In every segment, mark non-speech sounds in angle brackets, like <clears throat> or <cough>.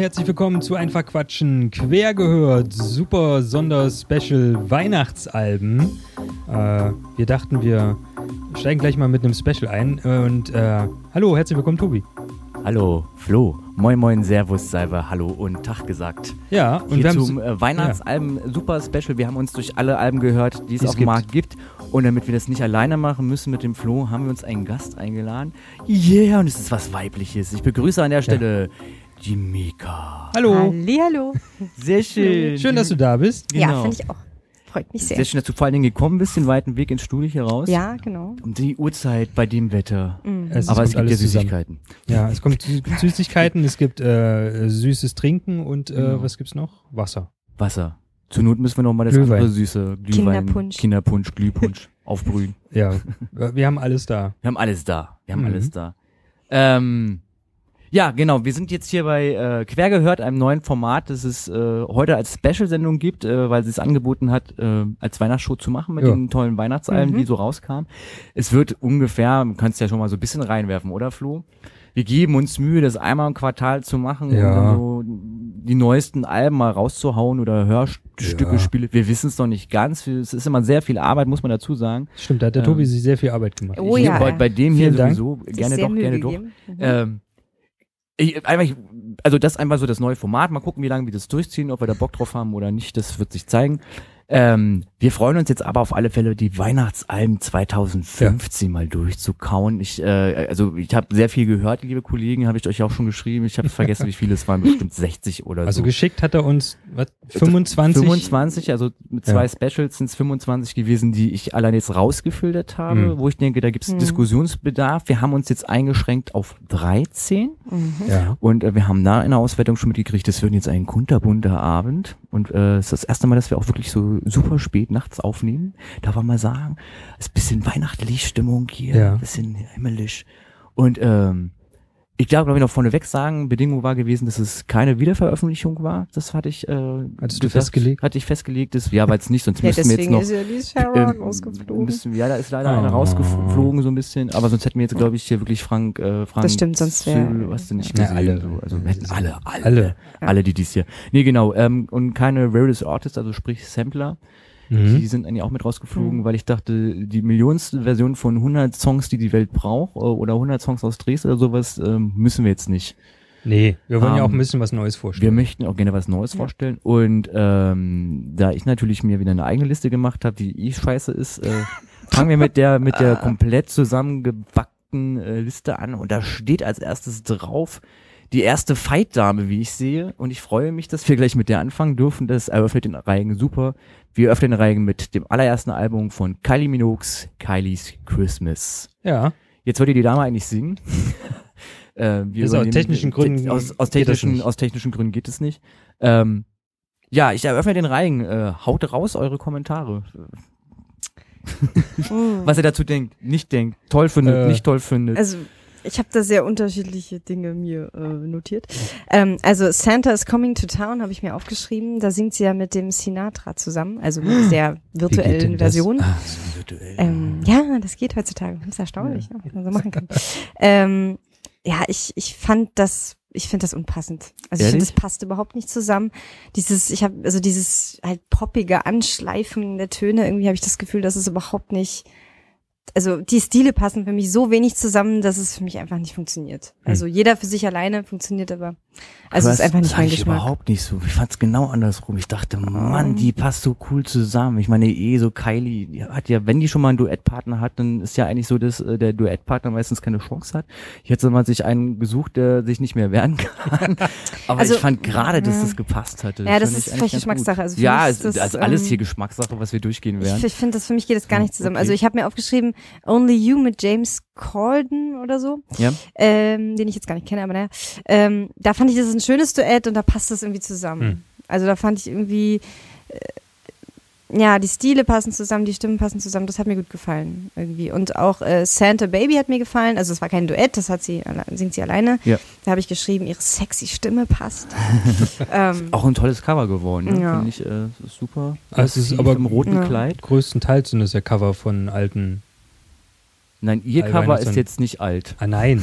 Herzlich willkommen zu Einfach Quatschen quer gehört. Super Sonder-Special Weihnachtsalben. Äh, wir dachten, wir steigen gleich mal mit einem Special ein. Und äh, hallo, herzlich willkommen, Tobi. Hallo, Flo. Moin, moin, Servus, Salve, Hallo und Tag gesagt. Ja, und Hier wir zum äh, Weihnachtsalben super Special. Wir haben uns durch alle Alben gehört, die es Die es auf dem Markt gibt. Und damit wir das nicht alleine machen müssen mit dem Flo, haben wir uns einen Gast eingeladen. Yeah, und es ist was Weibliches. Ich begrüße an der Stelle die Mika. Hallo. Hallihallo. Sehr schön. Schön, dass du da bist. Ja, Genau. finde ich auch. Freut mich sehr. Sehr schön, dass du vor allen Dingen gekommen bist, den weiten Weg ins Studio hier raus. Ja, genau. Um die Uhrzeit bei dem Wetter. Es Aber es gibt ja alles zusammen. Süßigkeiten. Ja, es kommt Sü- <laughs> Süßigkeiten, es gibt äh, süßes Trinken und äh, Genau. was gibt's noch? Wasser. Wasser. Zur Not müssen wir noch mal das Glühwein. andere süße Glühwein, Kinderpunsch. Kinderpunsch, Glühpunsch <laughs> aufbrühen. Ja, wir haben alles da. Wir haben alles da. Wir haben Mhm. alles da. Ähm, ja, genau. Wir sind jetzt hier bei äh, Quergehört, einem neuen Format, das es äh, heute als Special-Sendung gibt, äh, weil sie es angeboten hat, äh, als Weihnachtsshow zu machen mit Ja. den tollen Weihnachtsalben, Mhm. die so rauskamen. Es wird ungefähr, du kannst ja schon mal so ein bisschen reinwerfen, oder Flo? Wir geben uns Mühe, das einmal im Quartal zu machen Ja. dann so die neuesten Alben mal rauszuhauen oder Hörstücke, Ja. Spiele. Wir wissen es noch nicht ganz. Es ist immer sehr viel Arbeit, muss man dazu sagen. Stimmt, da hat der Ähm. Tobi sich sehr viel Arbeit gemacht. Oh Ich- ja, bei, bei dem hier Vielen Dank. sowieso gerne doch, gerne doch. gegeben. Mhm. Ähm, ich, einfach, also das ist einfach so das neue Format. Mal gucken, wie lange wir das durchziehen, ob wir da Bock drauf haben oder nicht. Das wird sich zeigen. Ähm, wir freuen uns jetzt aber auf alle Fälle, die Weihnachtsalben 2015 mal durchzukauen. Ich, äh, also ich habe sehr viel gehört, liebe Kollegen, habe ich euch auch schon geschrieben. Ich habe vergessen, wie viele es waren, bestimmt 60 oder Also so. geschickt hat er uns was, 25. 25, also mit Ja. zwei Specials sind es 25 gewesen, die ich allein jetzt rausgefiltert habe, Mhm. wo ich denke, da gibt es Mhm. Diskussionsbedarf. Wir haben uns jetzt eingeschränkt auf 13 Mhm. Ja. und äh, wir haben da in der Auswertung schon mitgekriegt, es wird jetzt ein kunterbunter Abend und äh, es ist das erste Mal, dass wir auch wirklich so super spät nachts aufnehmen. Darf man mal sagen, es ist ein bisschen weihnachtlich Stimmung hier, Ja. ein bisschen himmelisch und ähm, ich darf, glaube ich, noch vorneweg sagen, Bedingung war gewesen, dass es keine Wiederveröffentlichung war. Das hatte ich, äh, Hattest du gesagt, festgelegt? Hatte ich festgelegt. Das, ja, weil es nicht, sonst Ja, müssten wir jetzt noch ist ja die Sharon ähm, rausgeflogen. Müssen, ja, da ist leider Oh. einer rausgeflogen so ein bisschen, aber sonst hätten wir jetzt, glaube ich, hier wirklich Frank, äh, Frank Das stimmt, sonst wär- Züll, hast du nicht Ja, gesehen. alle. So. Also wir hätten alle, alle, Alle. alle, die dies hier. Nee, genau, ähm, und keine Rarest Artist, also sprich Sampler. Die Mhm. sind eigentlich auch mit rausgeflogen, Mhm. weil ich dachte, die millionste Version von 100 Songs, die die Welt braucht, äh, oder 100 Songs aus Dresden oder sowas, ähm, müssen wir jetzt nicht. Nee, wir wollen ja auch Ähm, ein bisschen was Neues Wir vorstellen. möchten auch gerne was Neues Ja. vorstellen. Und ähm, da ich natürlich mir wieder eine eigene Liste gemacht habe, die eh scheiße ist, äh, <laughs> fangen wir mit der mit der komplett zusammengebackten äh, Liste an. Und da steht als erstes drauf die erste Fight-Dame, wie ich sehe. Und ich freue mich, dass wir gleich mit der anfangen dürfen. Das eröffnet den Reigen super. Wir öffnen den Reigen mit dem allerersten Album von Kylie Minogues, Kylie's Christmas. ja. Jetzt wollte die Dame eigentlich singen. <laughs> äh, aus technischen Gründen Aus, aus, technischen, aus technischen Gründen geht es nicht. Ähm, ja, ich eröffne den Reigen. Äh, haut raus eure Kommentare. Mhm. <laughs> Was ihr dazu denkt, nicht denkt, toll findet, Äh, nicht toll findet. Also, ich habe da sehr unterschiedliche Dinge mir äh, notiert. Ähm, also, Santa is Coming to Town habe ich mir aufgeschrieben. Da singt sie ja mit dem Sinatra zusammen, also mit der geht denn virtuellen? Version. Ah, virtuell. Ähm, ja, das geht heutzutage. Das ist erstaunlich, ne, was man so machen kann. ähm, ja, ich, ich fand das, ich finde das unpassend. Also ich finde, Ehrlich? das passt überhaupt nicht zusammen. Dieses, ich habe, also dieses halt poppige Anschleifen der Töne, irgendwie habe ich das Gefühl, dass es überhaupt nicht, also die Stile passen für mich so wenig zusammen, dass es für mich einfach nicht funktioniert. Also jeder für sich alleine funktioniert aber, also es ist einfach nicht Das mein fand ich Geschmack. überhaupt nicht so. Ich fand's genau andersrum. Ich dachte, Mann, die passt so cool zusammen. Ich meine, eh so Kylie die hat ja, wenn die schon mal einen Duettpartner hat, dann ist ja eigentlich so, dass äh, der Duettpartner meistens keine Chance hat. Jetzt hat man sich einen gesucht, der sich nicht mehr wehren kann. <laughs> Aber Also, ich fand gerade, dass ja. das gepasst hatte. Ja, das fand ist ich vielleicht Geschmackssache. Also ja, es ist das, also alles ähm, hier Geschmackssache, was wir durchgehen Ich, werden. ich finde, das für mich geht es gar nicht zusammen. Okay. Also ich habe mir aufgeschrieben, Only You mit James Corden oder so, Ja. ähm, den ich jetzt gar nicht kenne, aber naja. Ähm, da fand ich, das ist ein schönes Duett und da passt das irgendwie zusammen. Hm. Also da fand ich irgendwie, äh, ja, die Stile passen zusammen, die Stimmen passen zusammen, das hat mir gut gefallen irgendwie. Und auch äh, Santa Baby hat mir gefallen, also es war kein Duett, das hat sie, singt sie alleine. Ja. Da habe ich geschrieben, ihre sexy Stimme passt. <laughs> ähm, Auch ein tolles Cover geworden, ne? Ja. finde ich. Äh, super. Ah, es ist Massiv aber- im roten Ja. Kleid. Größtenteils sind es ja Cover von alten Nein, ihr All Cover ist jetzt nicht alt. Ah nein,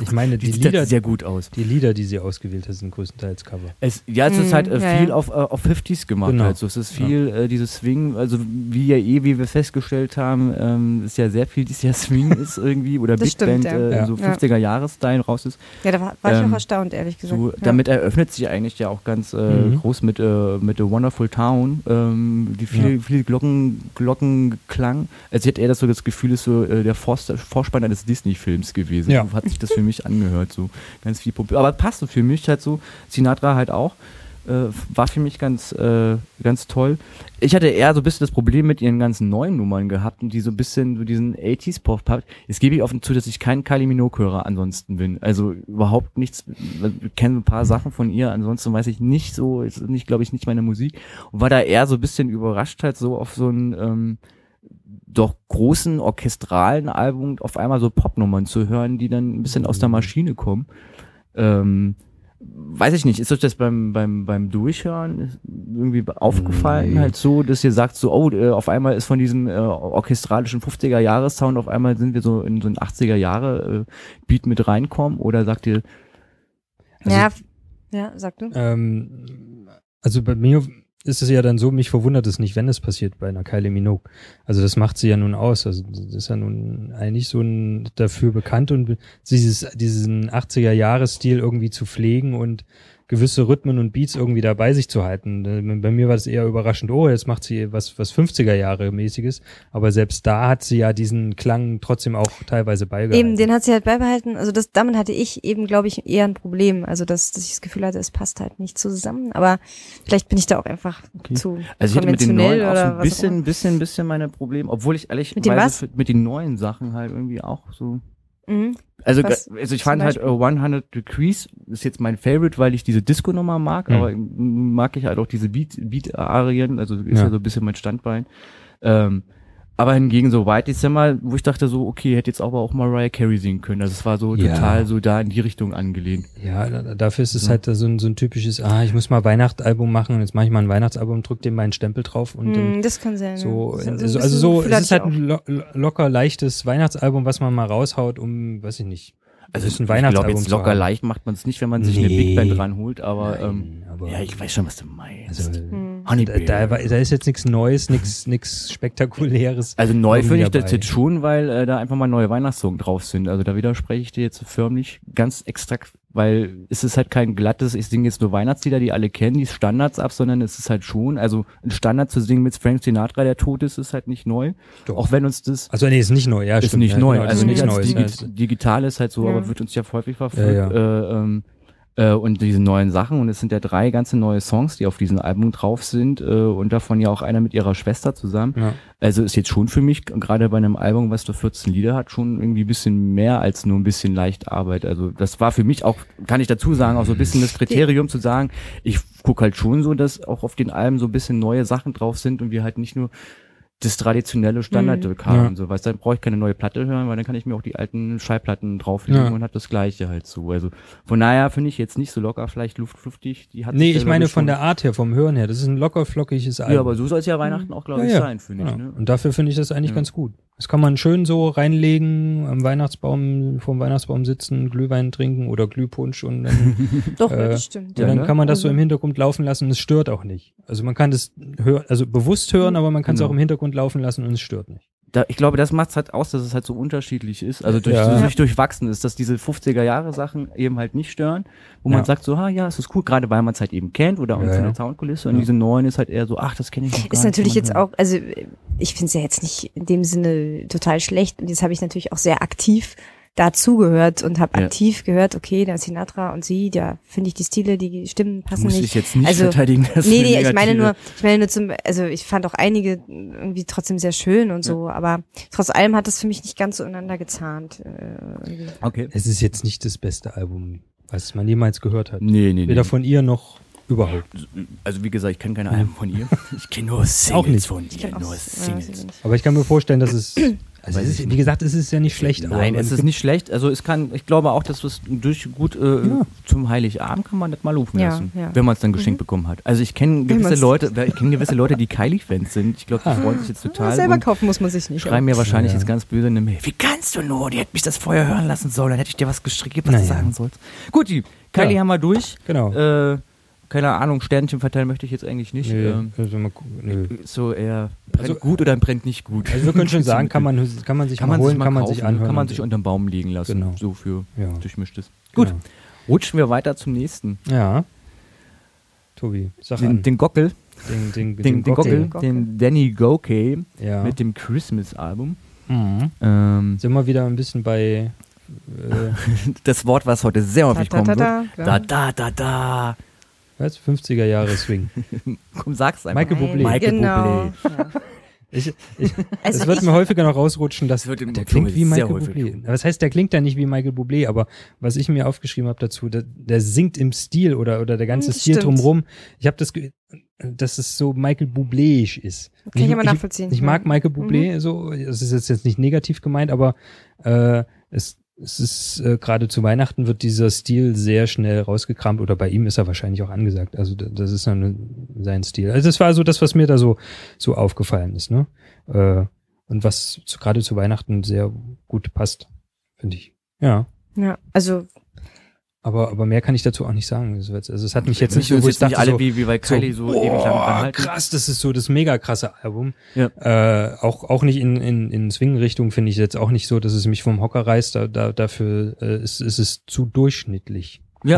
ich meine <laughs> Die Lieder, sehr gut aus. die Lieder, die sie ausgewählt hat, sind größtenteils Cover. Es, ja, es ist Mm, halt äh, ja, viel ja. auf, äh, auf 50s gemacht. Genau. Halt. So, es ist viel äh, dieses Swing, also wie ja eh, wie wir festgestellt haben, ähm, ist ja sehr viel dieses Jahr Swing <laughs> ist irgendwie oder Das Big Band stimmt, ja. äh, Ja. so Ja. 50er Jahres-Style raus ist. Ja, da war, war ich Ähm, auch erstaunt, ehrlich gesagt. So, ja. damit eröffnet sich eigentlich ja auch ganz äh, Mhm. groß mit, äh, mit The Wonderful Town, ähm, die viele, Ja. viele Glocken, Glockenklang. Als hätte er das so das Gefühl, ist so äh, der Vorst- Vorspann eines Disney-Films gewesen. Ja. So hat sich das für mich angehört, so ganz viel Problem. Aber passt so für mich halt so, Sinatra halt auch. Äh, war für mich ganz, äh, ganz toll. Ich hatte eher so ein bisschen das Problem mit ihren ganzen neuen Nummern gehabt und die so ein bisschen so diesen 80s Pop habt. Jetzt gebe ich offen zu, dass ich kein Kylie Minogue-Hörer ansonsten bin. Also überhaupt nichts. Ich kenne ein paar Sachen von ihr, ansonsten weiß ich nicht so, ist nicht, glaube ich, nicht meine Musik. Und war da eher so ein bisschen überrascht halt so auf so ein, ähm, doch großen orchestralen Album auf einmal so Popnummern zu hören, die dann ein bisschen aus der Maschine kommen. Ähm, weiß ich nicht, ist euch das beim, beim, beim Durchhören irgendwie aufgefallen, Nee. halt so, dass ihr sagt so, oh, äh, auf einmal ist von diesem äh, orchestralischen 50er Jahres Sound auf einmal sind wir so in so ein 80er Jahre äh, Beat mit reinkommen oder sagt ihr, Also- ja, ja, sag du. Ähm, also bei mir ist es ja dann so, mich verwundert es nicht, wenn es passiert bei einer Kylie Minogue. Also das macht sie ja nun aus. Also das ist ja nun eigentlich so ein dafür bekannt und dieses, diesen 80er-Jahres-Stil irgendwie zu pflegen und gewisse Rhythmen und Beats irgendwie dabei sich zu halten. Äh, Bei mir war das eher überraschend, oh, jetzt macht sie was, was 50er Jahre mäßiges. Aber selbst da hat sie ja diesen Klang trotzdem auch teilweise beibehalten. Eben, den hat sie halt beibehalten. Also das, damit hatte ich eben, glaube ich, eher ein Problem. Also dass, dass ich das Gefühl hatte, es passt halt nicht zusammen. Aber vielleicht bin ich da auch einfach Okay. zu Also ich hatte mit den konventionell neuen auch so oder ein bisschen, bisschen, bisschen meine Probleme, obwohl ich ehrlich Mit was? mit den neuen Sachen halt irgendwie auch so. Mhm. Also, Was also ich fand halt Beispiel? uh, 100 Degrees ist jetzt mein Favorite, weil ich diese Disco-Nummer mag, Mhm. aber mag ich halt auch diese Beat- Beat-Arien, also ist ja. Ja. so ein bisschen mein Standbein. Ähm, aber hingegen so White December, wo ich dachte so, okay, hätte jetzt aber auch Mariah Carey singen können. Also es war so Ja. total so da in die Richtung angelehnt. Ja, da- dafür ist es So. halt so ein, so ein typisches, ah, ich muss mal Weihnachtsalbum machen und jetzt mache ich mal ein Weihnachtsalbum, drück dem meinen Stempel drauf und dann Mhm, das kann sein. so, ja. so also bisschen so, es ist halt ein lo lo locker leichtes Weihnachtsalbum, was man mal raushaut, um, weiß ich nicht, Also ist ein ich glaube Weihnachtsalbum jetzt zu locker leicht macht man es nicht, wenn man sich eine Nee. Big Band ranholt, aber, Nein, ähm, aber ja, ich weiß schon, was du meinst. also, Mhm. Honey da, da, da ist jetzt nichts Neues, nichts <laughs> nichts Spektakuläres. Also neu finde ich das jetzt schon, weil äh, da einfach mal neue Weihnachtssongs drauf sind. Also da widerspreche ich dir jetzt förmlich ganz extrakt, weil es ist halt kein glattes, ich singe jetzt nur Weihnachtslieder, die alle kennen, die Standards ab, sondern es ist halt schon, also ein Standard zu singen mit Frank Sinatra, der tot ist, ist halt nicht neu. Doch. Auch wenn uns das Also nee, ist nicht neu, ja, ist stimmt, nicht ja, neu, genau, also ist nicht Neues. digi ja. digital ist halt so, Ja. aber wird uns ja häufig verfolgt. Ja, Äh, ähm, äh, und diese neuen Sachen und es sind ja drei ganze neue Songs, die auf diesem Album drauf sind äh, und davon ja auch einer mit ihrer Schwester zusammen. Ja. Also ist jetzt schon für mich, gerade bei einem Album, was nur 14 Lieder hat, schon irgendwie ein bisschen mehr als nur ein bisschen leicht Arbeit. Also das war für mich auch, kann ich dazu sagen, auch so ein bisschen das Kriterium zu sagen, ich gucke halt schon so, dass auch auf den Alben so ein bisschen neue Sachen drauf sind und wir halt nicht nur das traditionelle Standardwerk Mhm. haben. Ja. So, weißt du, dann brauche ich keine neue Platte hören, weil dann kann ich mir auch die alten Schallplatten drauflegen Ja. und hat das gleiche halt so. Also von daher finde ich jetzt nicht so locker, vielleicht luftfluftig. Die hat Nee, ich meine von der Art her, vom Hören her. Das ist ein locker flockiges Album. Ja, aber so soll es ja Weihnachten auch, glaube Ja, ich, ja. sein, finde Ja. ich. Ne? Und dafür finde ich das eigentlich Ja. ganz gut. Das kann man schön so reinlegen, am Weihnachtsbaum, vorm Weihnachtsbaum sitzen, Glühwein trinken oder Glühpunsch und dann, <laughs> Doch, äh, das stimmt. ja, dann ne? kann man das so Also- im Hintergrund laufen lassen und es stört auch nicht. Also man kann das hören, also bewusst hören, aber man kann es Genau. auch im Hintergrund laufen lassen und es stört nicht. Da, ich glaube, das macht es halt aus, dass es halt so unterschiedlich ist, also durch, Ja. so durch, durchwachsen ist, dass diese 50er Jahre Sachen eben halt nicht stören, wo man Ja. sagt so, ah ja, es ist cool, gerade weil man es halt eben kennt oder Ja, von ja. der Soundkulisse und diese neuen ist halt eher so, ach, das kenne ich noch gar Ist nicht, natürlich man jetzt hören. auch, also ich finde es ja jetzt nicht in dem Sinne total schlecht und jetzt habe ich natürlich auch sehr aktiv dazugehört und habe Ja. aktiv gehört, okay, der Sinatra und sie, ja, finde ich die Stile, die Stimmen passen muss nicht. ich jetzt nicht Also, verteidigen. dass Nee, nee, ich meine nur, ich meine nur zum, also ich fand auch einige irgendwie trotzdem sehr schön und so, aber trotz allem hat das für mich nicht ganz so ineinander gezahnt. Äh, irgendwie. Okay. Es ist jetzt nicht das beste Album, was man jemals gehört hat. Nee, nee, Weder nee. von ihr noch überhaupt. Also wie gesagt, ich kenne keine Alben von ihr. <laughs> Ich kenne nur Singles Auch nicht. von Ich ihr, auch, nur ja, Singles. ich. Aber ich kann mir vorstellen, dass es <clears throat> Also ist, wie gesagt, es ist ja nicht schlecht. Nein, es ist nicht schlecht. Also es kann, ich glaube auch, dass es durch gut äh, Ja. zum Heiligabend kann man das mal laufen Ja, lassen, ja. wenn man es dann geschenkt bekommen hat. Also ich kenne gewisse Leute, ich kenne gewisse Leute, die Kylie-Fans sind. Ich glaube, die Ah. freuen sich jetzt total. Selber kaufen muss man sich nicht. schreiben mir wahrscheinlich Ja. jetzt ganz böse eine Mail. Wie kannst du nur? Die hätte mich das vorher hören lassen sollen. Dann hätte ich dir was geschrieben, was du Naja. sagen sollst. Gut, die Kylie Ja. haben wir durch. Genau. Äh, keine Ahnung, Sternchen verteilen möchte ich jetzt eigentlich nicht. Nö, Ähm, also, mal gucken, nö. so eher brennt Also- gut oder brennt nicht gut. also wir können schon <laughs> sagen, kann man, kann man sich kann mal man holen, sich mal kann man kaufen, sich anhören. kann man sich unterm Baum liegen lassen. Genau. So für ja, durchmischtes. Gut, genau. rutschen wir weiter zum nächsten. Ja. Tobi, sag Den, an. den Gockel, den, den, den, den Gockel, Gockel. den Danny Gokey Ja. mit dem Christmas-Album. mhm. Ähm, Sind wir wieder ein bisschen bei. Äh, <laughs> das Wort, was heute sehr häufig kommen wird. da, Da, da, da, da. Was? 50er Jahre Swing. <laughs> Komm, sag's einfach. Michael Bublé. Michael genau. Bublé. Ja. <laughs> Ich, ich, Also es wird ich- mir häufiger noch rausrutschen, dass Das der klingt wie Michael Bublé. Was heißt, der klingt ja nicht wie Michael Bublé, aber was ich mir aufgeschrieben habe dazu, der, der singt im Stil oder, oder der ganze Hm, das Stil stimmt. drumrum. Ich habe das, dass es so Michael Bublé-isch ist. Kann ich aber nachvollziehen. Ich, mag. Michael Mhm. Bublé so, es ist jetzt, jetzt nicht negativ gemeint, aber äh, es, es ist äh, gerade zu Weihnachten wird dieser Stil sehr schnell rausgekramt oder bei ihm ist er wahrscheinlich auch angesagt. Also das ist dann sein Stil. Also das war so das, was mir da so so aufgefallen ist, ne? Äh, und was gerade zu Weihnachten sehr gut passt, finde ich. Ja. Ja, also Aber, aber mehr kann ich dazu auch nicht sagen. Also es also es hat mich jetzt Nicht, so, wo ich jetzt nicht dachte, alle so, wie, wie bei Kylie so, ewig lang halten. krass, das ist so das mega krasse Album. Ja. Äh, auch, auch nicht in, in, in Swing-Richtung finde ich jetzt auch nicht so, dass es mich vom Hocker reißt. Da, da, dafür äh, ist, ist es zu durchschnittlich. Ja.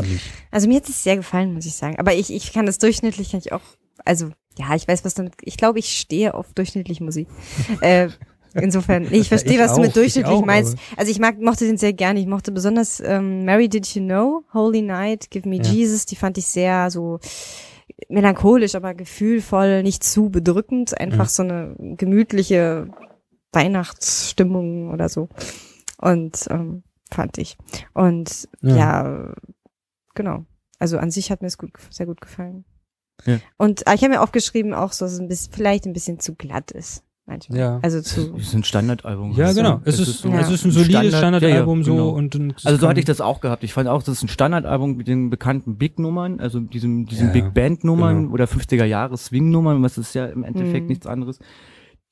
Also mir hat es sehr gefallen, muss ich sagen. Aber ich, ich kann das durchschnittlich, kann ich auch, also ja, ich weiß, was damit, ich glaube, ich stehe auf durchschnittliche Musik. <laughs> äh, insofern, ich verstehe, Ich was du auch, mit ich durchschnittlich auch, meinst. Also ich mag, mochte den sehr gerne. Ich mochte besonders ähm, Mary Did You Know, Holy Night, Give Me Ja. Jesus, die fand ich sehr so melancholisch, aber gefühlvoll, nicht zu bedrückend, einfach Ja. so eine gemütliche Weihnachtsstimmung oder so. Und ähm, fand ich. Und Ja. ja, genau. Also an sich hat mir es gut, sehr gut gefallen. Ja. Und äh, ich habe mir aufgeschrieben auch so, dass es ein bisschen, vielleicht ein bisschen zu glatt ist. Manchmal. Ja. Also Das zu. ist ein Standardalbum. Ja, Also, genau. Es ist, so- Ja. es ist ein solides Standard- Standardalbum ja, ja, so genau. und, und es Also so hatte ich das auch gehabt. Ich fand auch, das ist ein Standardalbum mit den bekannten Big-Nummern, also diesen, diesen Ja, Big Band-Nummern genau. oder 50er-Jahre-Swing-Nummern, was ist ja im Endeffekt Mhm. nichts anderes.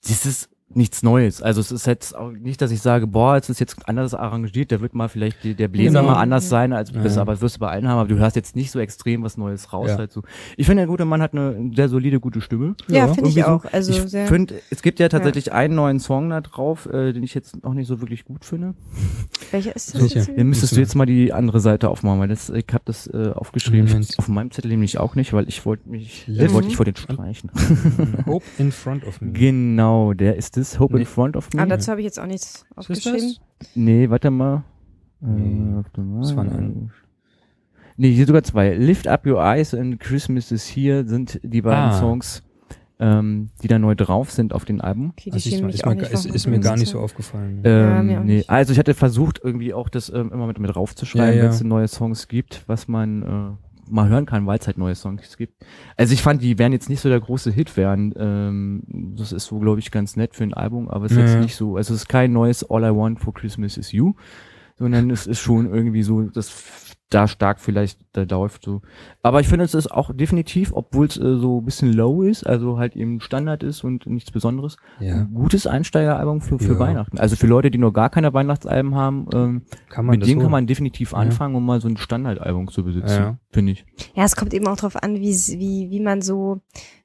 Das ist nichts Neues. Also es ist jetzt auch nicht, dass ich sage, boah, es ist jetzt anders arrangiert, da wird mal vielleicht die, der Bläser Genau. mal anders sein, als Ja. das, aber das wirst du bei allen haben, aber du hörst jetzt nicht so extrem was Neues raus. Ja. Halt so. Ich finde, der gute Mann hat eine sehr solide, gute Stimme. Ja, Ja, finde ich so. auch. Also ich sehr. finde, es gibt ja tatsächlich einen neuen Song da drauf, äh, den ich jetzt noch nicht so wirklich gut finde. Welcher ist das jetzt? Dann müsstest du jetzt mal die andere Seite aufmachen, weil das, ich habe das äh, aufgeschrieben. Moment. Auf meinem Zettel nämlich auch nicht, weil ich wollte mich, äh, wollte ich vor den streichen. Hope in front of me. <laughs> genau, der ist das. Hope Nee. in front of me. Ah, dazu habe ich jetzt auch nichts Ist das aufgeschrieben. nee, warte mal. Nee, Äh, warte mal. das waren ein- Nee, hier sogar zwei. Lift Up Your Eyes and Christmas is Here sind die beiden Ah. Songs, ähm, die da neu drauf sind auf den Alben. Okay, Also schienen ist, mir, ist, ist gar nicht so aufgefallen. Ja, Ähm, auch nee. Also ich hatte versucht, irgendwie auch das ähm, immer mit, mit raufzuschreiben, Ja, ja. wenn es neue Songs gibt, was man äh, mal hören kann, weil es halt neue Songs gibt. Also ich fand, die wären jetzt nicht so der große Hit werden. Ähm, das ist so, glaube ich, ganz nett für ein Album, aber es ist Ja, jetzt nicht so. Also es ist kein neues All I Want for Christmas is You, sondern es ist schon irgendwie so, das da stark vielleicht da läuft so. Aber ich finde, es ist auch definitiv, obwohl es äh, so ein bisschen low ist, also halt eben Standard ist und nichts Besonderes, Ja, ein gutes Einsteigeralbum für, für Ja. Weihnachten. Also für Leute, die noch gar keine Weihnachtsalben haben, ähm, kann man mit denen kann man definitiv Ja. anfangen, um mal so ein Standardalbum zu besitzen, Ja. finde ich. Ja, es kommt eben auch drauf an, wie, wie, wie man so,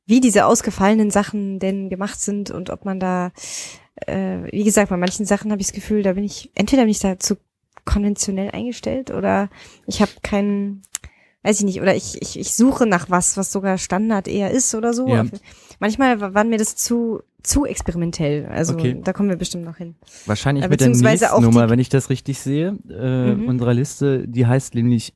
wie diese ausgefallenen Sachen denn gemacht sind und ob man da, äh, wie gesagt, bei manchen Sachen habe ich das Gefühl, da bin ich, entweder bin ich da zu konventionell eingestellt oder ich habe keinen, weiß ich nicht, oder ich, ich, ich suche nach was, was sogar Standard eher ist oder so. Ja. Manchmal wa- waren mir das zu, zu experimentell. Also Okay. da kommen wir bestimmt noch hin. Wahrscheinlich Äh, mit der nächsten Nummer, wenn ich das richtig sehe, äh, Mhm. unserer Liste, die heißt nämlich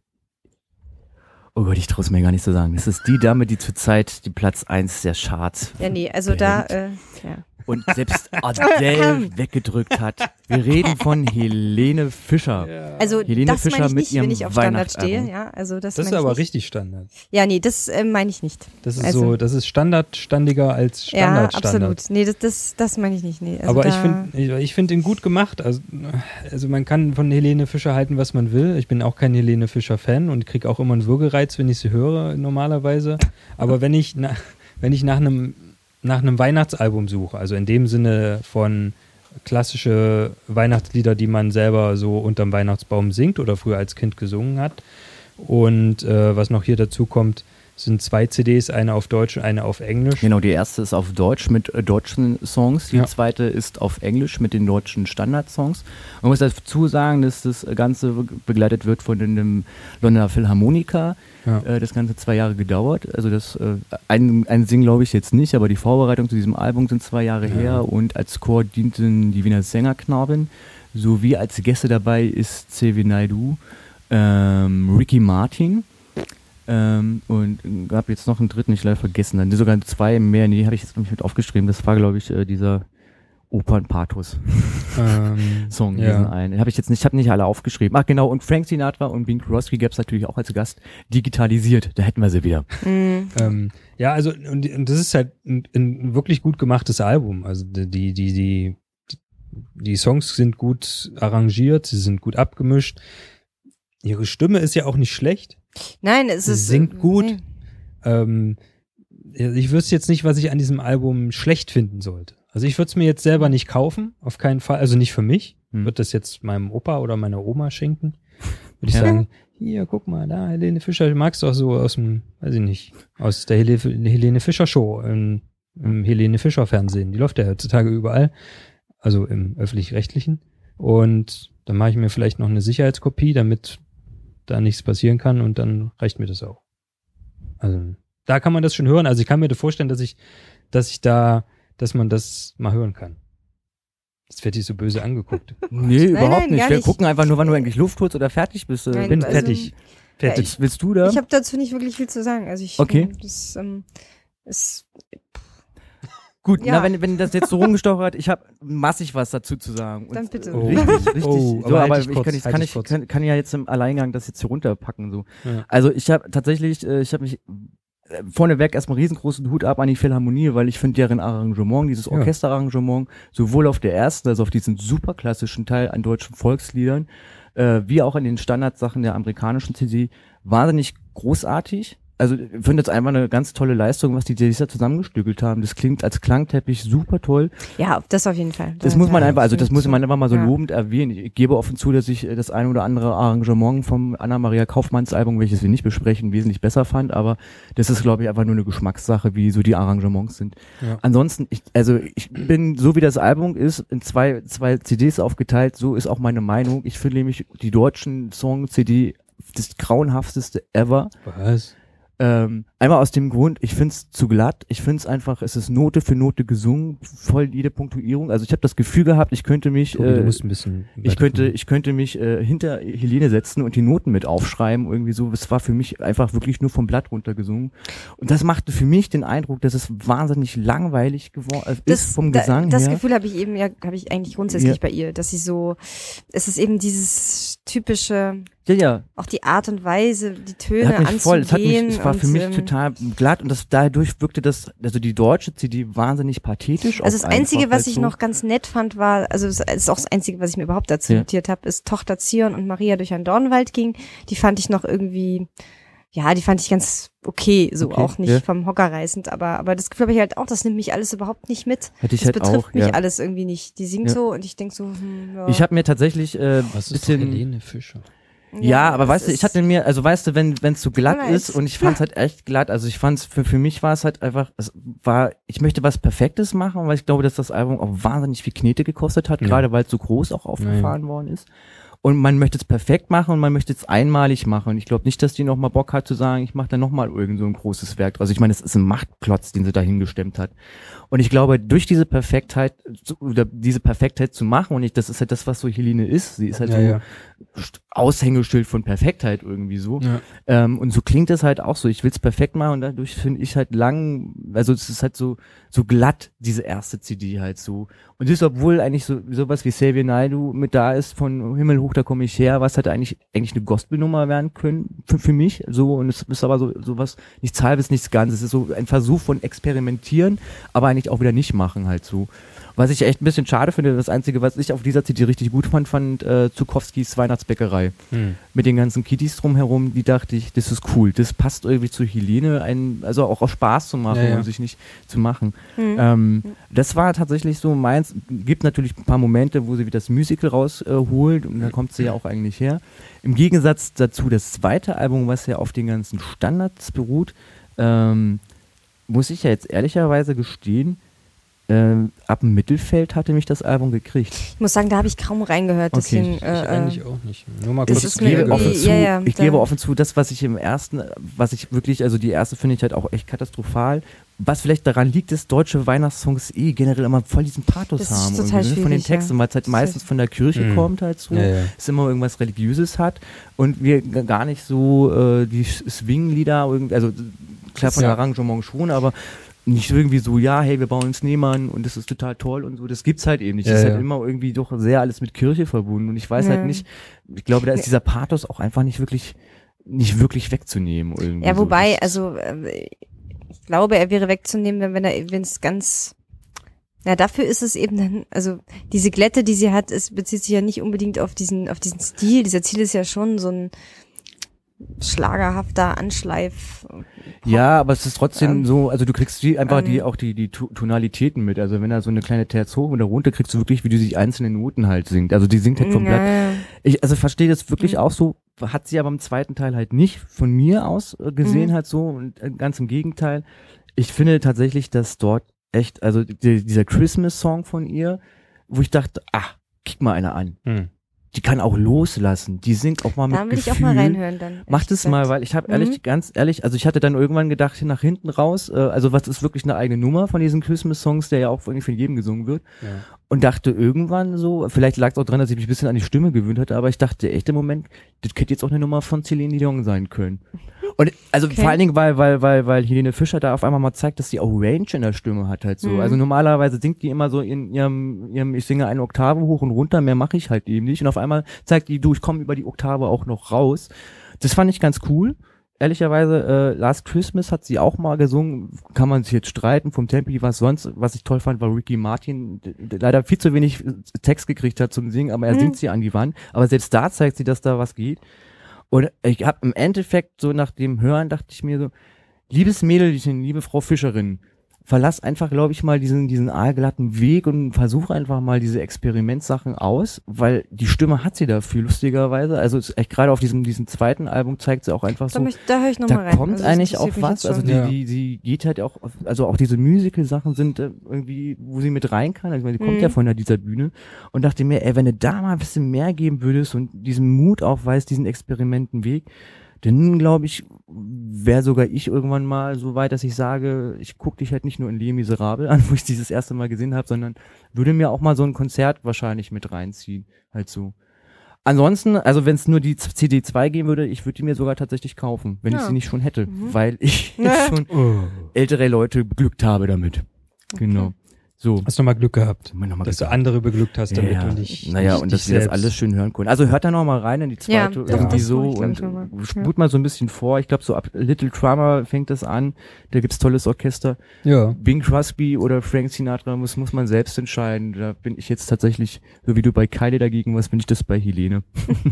Oh Gott, ich traue es mir gar nicht zu sagen. Das ist die Dame, die zurzeit die Platz eins der Charts. Ja, nee, also da, behält. äh, ja. Und selbst <laughs> Adele weggedrückt hat. Wir reden von Helene Fischer. Also Helene das Fischer meine ich mit nicht, wenn ihrem ich auf Standard stehe. Ja, also das, Das ist aber nicht. richtig Standard. Ja, nee, das äh, meine ich nicht. Das ist Also- so, das ist standardstandiger als Ja, Standard Standard. absolut. Nee, das, das, das meine ich nicht. Nee. Also aber ich finde ich, ich find ihn gut gemacht. Also, also man kann von Helene Fischer halten, was man will. Ich bin auch kein Helene Fischer Fan und kriege auch immer einen Würgereiz, wenn ich sie höre normalerweise. Aber wenn ich na, <laughs> wenn ich nach einem nach einem Weihnachtsalbum suche, also in dem Sinne von klassische Weihnachtslieder, die man selber so unterm Weihnachtsbaum singt oder früher als Kind gesungen hat. Und äh, was noch hier dazu kommt, sind zwei CDs, eine auf Deutsch und eine auf Englisch. Genau, die erste ist auf Deutsch mit äh, deutschen Songs, die Ja. zweite ist auf Englisch mit den deutschen Standardsongs. Man muss dazu sagen, dass das Ganze begleitet wird von einem Londoner Philharmoniker. Ja. Äh, das Ganze zwei Jahre gedauert. Also das äh, ein, ein Sing glaube ich jetzt nicht, aber die Vorbereitung zu diesem Album sind zwei Jahre Ja. her und als Chor dienten die Wiener Sängerknaben sowie als Gäste dabei ist C.W. Naidu, ähm, Ricky Martin. Ähm, und gab jetzt noch einen dritten, ich leider vergessen. Dann sogar zwei mehr, nee, habe ich jetzt nicht mit aufgeschrieben. Das war, glaube ich, äh, dieser Opernpathos-Song. Ähm, <laughs> ja. diesen einen. Habe ich jetzt nicht, ich habe nicht alle aufgeschrieben. Ach genau, und Frank Sinatra und Bing Crosby gab es natürlich auch als Gast digitalisiert. Da hätten wir sie wieder. <laughs> Mhm. Ähm, ja, also und, und das ist halt ein, ein wirklich gut gemachtes Album. Also die, die, die, die Songs sind gut arrangiert, sie sind gut abgemischt. Ihre Stimme ist ja auch nicht schlecht. Nein, es Sie ist. singt äh, gut. Nee. Ähm, ich wüsste jetzt nicht, was ich an diesem Album schlecht finden sollte. Also ich würde es mir jetzt selber nicht kaufen, auf keinen Fall. Also nicht für mich. Hm. Würde das jetzt meinem Opa oder meiner Oma schenken. Würde ich Ja. sagen, hier, guck mal, da, Helene Fischer, magst du auch so aus dem, weiß ich nicht, aus der Hele, Helene Fischer Show im, im Helene Fischer Fernsehen. Die läuft ja heutzutage überall. Also im öffentlich-rechtlichen. Und dann mache ich mir vielleicht noch eine Sicherheitskopie, damit da nichts passieren kann und dann reicht mir das auch. Also da kann man das schon hören. Also ich kann mir vorstellen, dass ich, dass ich da, dass man das mal hören kann. Jetzt wird dich so böse angeguckt. <laughs> Nee, überhaupt nein, nicht. Wir nicht. gucken einfach nur, wann du eigentlich Luft holst oder fertig bist. Äh, Nein, wenn, bin also- fertig. Fertig. willst, willst du da? Ich habe dazu nicht wirklich viel zu sagen. Also ich. Okay. Das ähm, ist. Gut, Ja. na, wenn, wenn das jetzt so rumgestochert, ich habe massig was dazu zu sagen. Dann bitte. Oh. Richtig, richtig. Oh, so, aber aber halt ich, kurz, kann, ich, halt kann, ich kann, kann ja jetzt im Alleingang das jetzt hier runterpacken. So. Ja. Also ich habe tatsächlich, äh, ich habe mich äh, vorneweg erstmal riesengroßen Hut ab an die Philharmonie, weil ich finde deren Arrangement, dieses. Orchesterarrangement, sowohl auf der ersten, also auf diesen super klassischen Teil an deutschen Volksliedern, äh, wie auch an den Standardsachen der amerikanischen CD, wahnsinnig großartig. Also ich finde das einfach eine ganz tolle Leistung, was die CDs da zusammengestückelt haben. Das klingt als Klangteppich super toll. Ja, das auf jeden Fall. Das Da- muss man einfach, also das muss man einfach mal so Ja. lobend erwähnen. Ich gebe offen zu, dass ich äh, das ein oder andere Arrangement vom Anna-Maria Kaufmanns Album, welches wir nicht besprechen, wesentlich besser fand, aber das ist, glaube ich, einfach nur eine Geschmackssache, wie so die Arrangements sind. Ja. Ansonsten, ich, also ich bin, so wie das Album ist, in zwei, zwei CDs aufgeteilt, so ist auch meine Meinung. Ich finde nämlich die deutschen Song-CD das grauenhafteste ever. Was? Ähm, einmal aus dem Grund, ich find's zu glatt. Ich find's einfach, es ist Note für Note gesungen, voll jede Punktuierung. Also ich habe das Gefühl gehabt, ich könnte mich, Tobi, du äh, musst ein bisschen. ich könnte, ich könnte mich äh, hinter Helene setzen und die Noten mit aufschreiben. Irgendwie so. Es war für mich einfach wirklich nur vom Blatt runtergesungen. Und das machte für mich den Eindruck, dass es wahnsinnig langweilig geworden ist vom da, Gesang Das her. Gefühl habe ich eben, ja, habe ich eigentlich grundsätzlich Ja. bei ihr, dass sie so, es ist eben dieses typische, ja, ja, auch die Art und Weise, die Töne hat mich voll, es hat mich, anzugehen. es war für mich ähm, total glatt und das dadurch wirkte das, also die deutsche CD wahnsinnig pathetisch. Also das Einzige, was weil ich so- noch ganz nett fand, war, also es ist auch das Einzige, was ich mir überhaupt dazu Ja. notiert habe, ist Tochter Zion und Maria durch einen Dornwald ging. Die fand ich noch irgendwie, ja, die fand ich ganz okay, so Okay, auch nicht ja. vom Hocker reißend, aber, aber das Gefühl habe ich halt auch, das nimmt mich alles überhaupt nicht mit. Hätte ich das halt betrifft auch, mich ja. alles irgendwie nicht. Die singt Ja. so und ich denk so, hm, ja. Ich habe mir tatsächlich äh, Was ist doch bisschen Helene Fischer? Ja, aber weißt du, ich ist- hatte mir, also weißt du, wenn es so glatt ist und ich fand's halt echt glatt, also ich fand's für für mich war es halt einfach, es war, ich möchte was Perfektes machen, weil ich glaube, dass das Album auch wahnsinnig viel Knete gekostet hat, Ja. gerade weil es so groß auch aufgefahren worden ist. Und man möchte es perfekt machen und man möchte es einmalig machen. Und ich glaube nicht, dass die nochmal Bock hat zu sagen, ich mache da nochmal irgend so ein großes Werk. Also ich meine, es ist ein Machtklotz, den sie da hingestemmt hat. Und ich glaube, durch diese Perfektheit, oder diese Perfektheit zu machen, und ich, das ist halt das, was so Helene ist. Sie ist halt Ja, so ja. Aushängeschild von Perfektheit irgendwie so. Ja. Ähm, und so klingt es halt auch so. Ich will es perfekt machen und dadurch finde ich halt lang, also es ist halt so, so glatt, diese erste CD halt so. Und das, obwohl eigentlich so sowas wie Xavier Naidoo mit da ist, von Himmel hoch, da komme ich her, was halt eigentlich eigentlich eine Gospelnummer werden können für, für mich. So, und es ist aber so sowas, nichts halbes, nichts Ganzes. Es ist so ein Versuch von Experimentieren, aber eigentlich auch wieder nicht machen halt so. Was ich echt ein bisschen schade finde, das Einzige, was ich auf dieser CD richtig gut fand, fand äh, Zukowskis Weihnachtsbäckerei Hm. mit den ganzen Kitties drumherum, die dachte ich, das ist cool. Das passt irgendwie zu Helene, ein, also auch aus Spaß zu machen Ja, ja. und sich nicht zu machen. Mhm. Ähm, das war tatsächlich so meins. Gibt natürlich ein paar Momente, wo sie wieder das Musical rausholt äh, holt und da kommt sie ja auch eigentlich her. Im Gegensatz dazu das zweite Album, was ja auf den ganzen Standards beruht, ähm, muss ich ja jetzt ehrlicherweise gestehen, ähm, ab dem Mittelfeld hatte mich das Album gekriegt. Ich muss sagen, da habe ich kaum reingehört. Okay. Deswegen, Ich äh, eigentlich auch nicht. Nur mal das kurz ist mir gebe offen zu, ja, ja, ich gebe offen zu, das, was ich im ersten, was ich wirklich, also die erste finde ich halt auch echt katastrophal. Was vielleicht daran liegt, ist, deutsche Weihnachtssongs eh generell immer voll diesen Pathos Das ist haben. total irgendwie, ne, von den schwierig, ja. Texten, weil es halt meistens ist- von der Kirche Mhm. kommt halt so. Ja, ja. Es immer irgendwas Religiöses hat und wir gar nicht so äh, die Swing-Lieder, also klar von Ja. Arrangement schon, aber nicht irgendwie so, ja, hey, wir bauen einen Schneemann und das ist total toll und so. Das gibt's halt eben nicht. Ja, das ist ja. halt immer irgendwie doch sehr alles mit Kirche verbunden und ich weiß halt Ja. nicht, ich glaube, da ist dieser Pathos auch einfach nicht wirklich, nicht wirklich wegzunehmen irgendwie. Ja, so. wobei, Das- also äh, ich glaube, er wäre wegzunehmen, wenn, wenn er, wenn es ganz ja, dafür ist es eben dann, also diese Glätte, die sie hat, es bezieht sich ja nicht unbedingt auf diesen, auf diesen Stil. Dieser Ziel ist ja schon so ein schlagerhafter Anschleif. Ja, aber es ist trotzdem Ähm, so, also du kriegst die, einfach die, ähm, auch die, die Tonalitäten mit. Also wenn da so eine kleine Terz hoch oder runter, kriegst du wirklich, wie die sich einzelne Noten halt singt. Also die singt halt vom Blatt. Ja, Ich also verstehe das wirklich Mhm. auch so, hat sie aber im zweiten Teil halt nicht von mir aus äh, gesehen Mhm. halt so und äh, ganz im Gegenteil. Ich finde tatsächlich, dass dort echt, also die, dieser Christmas-Song von ihr, wo ich dachte, ah, kick mal einer an. Hm. Die kann auch loslassen. Die singt auch mal mit da will ich Gefühl. auch mal reinhören dann. Macht es mal, weil ich habe ehrlich, Mhm. ganz ehrlich, also ich hatte dann irgendwann gedacht, nach hinten raus, äh, also was ist wirklich eine eigene Nummer von diesen Christmas-Songs, der ja auch irgendwie von jedem gesungen wird. Ja. Und dachte irgendwann so, vielleicht lag es auch dran, dass ich mich ein bisschen an die Stimme gewöhnt hatte, aber ich dachte echt im Moment, das könnte jetzt auch eine Nummer von Celine Dion sein können. Und also Okay. vor allen Dingen, weil, weil, weil, weil Helene Fischer da auf einmal mal zeigt, dass sie auch Range in der Stimme hat halt so. Mhm. Also normalerweise singt die immer so in ihrem, ihrem, ich singe eine Oktave hoch und runter, mehr mache ich halt eben nicht. Und auf einmal zeigt die, du, ich komme über die Oktave auch noch raus. Das fand ich ganz cool. Ehrlicherweise, äh, Last Christmas hat sie auch mal gesungen, kann man sich jetzt streiten, vom Tempi, was sonst, was ich toll fand, war Ricky Martin, der der leider viel zu wenig äh, Text gekriegt hat zum Singen, aber er Mhm. singt sie an die Wand, aber selbst da zeigt sie, dass da was geht. Und ich habe im Endeffekt so nach dem Hören dachte ich mir so, liebes Mädelchen, liebe Frau Fischerin, verlass einfach, glaube ich, mal diesen, diesen aalglatten Weg und versuch einfach mal diese Experimentsachen aus, weil die Stimme hat sie dafür, lustigerweise. Also es ist echt gerade auf diesem, diesem zweiten Album zeigt sie auch einfach Da, so, möcht, da höre ich nochmal da rein. kommt Also eigentlich auch mich was. Also die, Ja. die, sie geht halt auch, also auch diese Musical-Sachen sind äh, irgendwie, wo sie mit rein kann. Also ich meine, sie kommt Mhm. ja von der, dieser Bühne und dachte mir, ey, wenn du da mal ein bisschen mehr geben würdest und diesen Mut aufweist, diesen Experimentenweg, dann glaube ich, wäre sogar ich irgendwann mal so weit, dass ich sage, ich gucke dich halt nicht nur in Les Miserable an, <laughs> wo ich dieses erste Mal gesehen habe, sondern würde mir auch mal so ein Konzert wahrscheinlich mit reinziehen. Halt so. Ansonsten, also wenn es nur die CD 2 geben würde, ich würde die mir sogar tatsächlich kaufen, wenn ich Ja. sie nicht schon hätte, Mhm. weil ich <laughs> <laughs> schon Oh. ältere Leute beglückt habe damit. Genau. So. Hast du mal Glück gehabt, Mal noch mal dass du gesagt. andere beglückt hast damit ja, und nicht. naja, nicht und dass wir das alles schön hören können. Also hört da noch mal rein in die Ja, zweite doch, irgendwie so und ich, noch mal. so ein bisschen vor. Ich glaube, so ab Little Drummer fängt das an. Da gibt's tolles Orchester. Ja. Bing Crosby oder Frank Sinatra muss, muss man selbst entscheiden. Da bin ich jetzt tatsächlich, so wie du bei Kylie dagegen warst, bin ich das bei Helene. <laughs>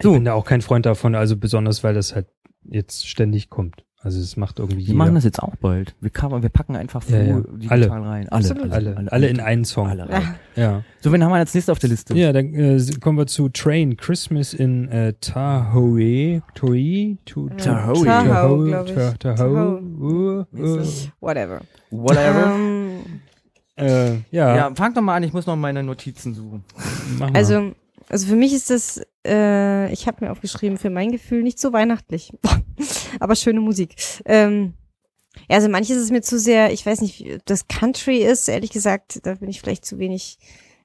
Ich bin da auch kein Freund davon, also besonders, weil das halt jetzt ständig kommt. Also es macht irgendwie Wir jeder. machen das jetzt auch bald. Wir, covern, wir packen einfach Ja, vor ja. digital Alle. rein. Alle, Absolut. alle, alle, in einen Song. Alle rein. Ja. Ja. So, wen haben wir als nächstes auf der Liste? Ja, dann äh, kommen wir zu Train Christmas in äh, Tahoe. Tahoe? Tu- Tahoe. Tahoe, Tahoe. Tahoe. Uh, uh. Whatever. Whatever. Ähm, Äh, ja, ja, fang doch mal an, ich muss noch meine Notizen suchen. mach mal. also, Also für mich ist das, äh, ich habe mir aufgeschrieben, für mein Gefühl nicht so weihnachtlich. <laughs> Aber schöne Musik. Ähm, ja, also manches ist mir zu sehr, ich weiß nicht, ob das Country ist, ehrlich gesagt, da bin ich vielleicht zu wenig.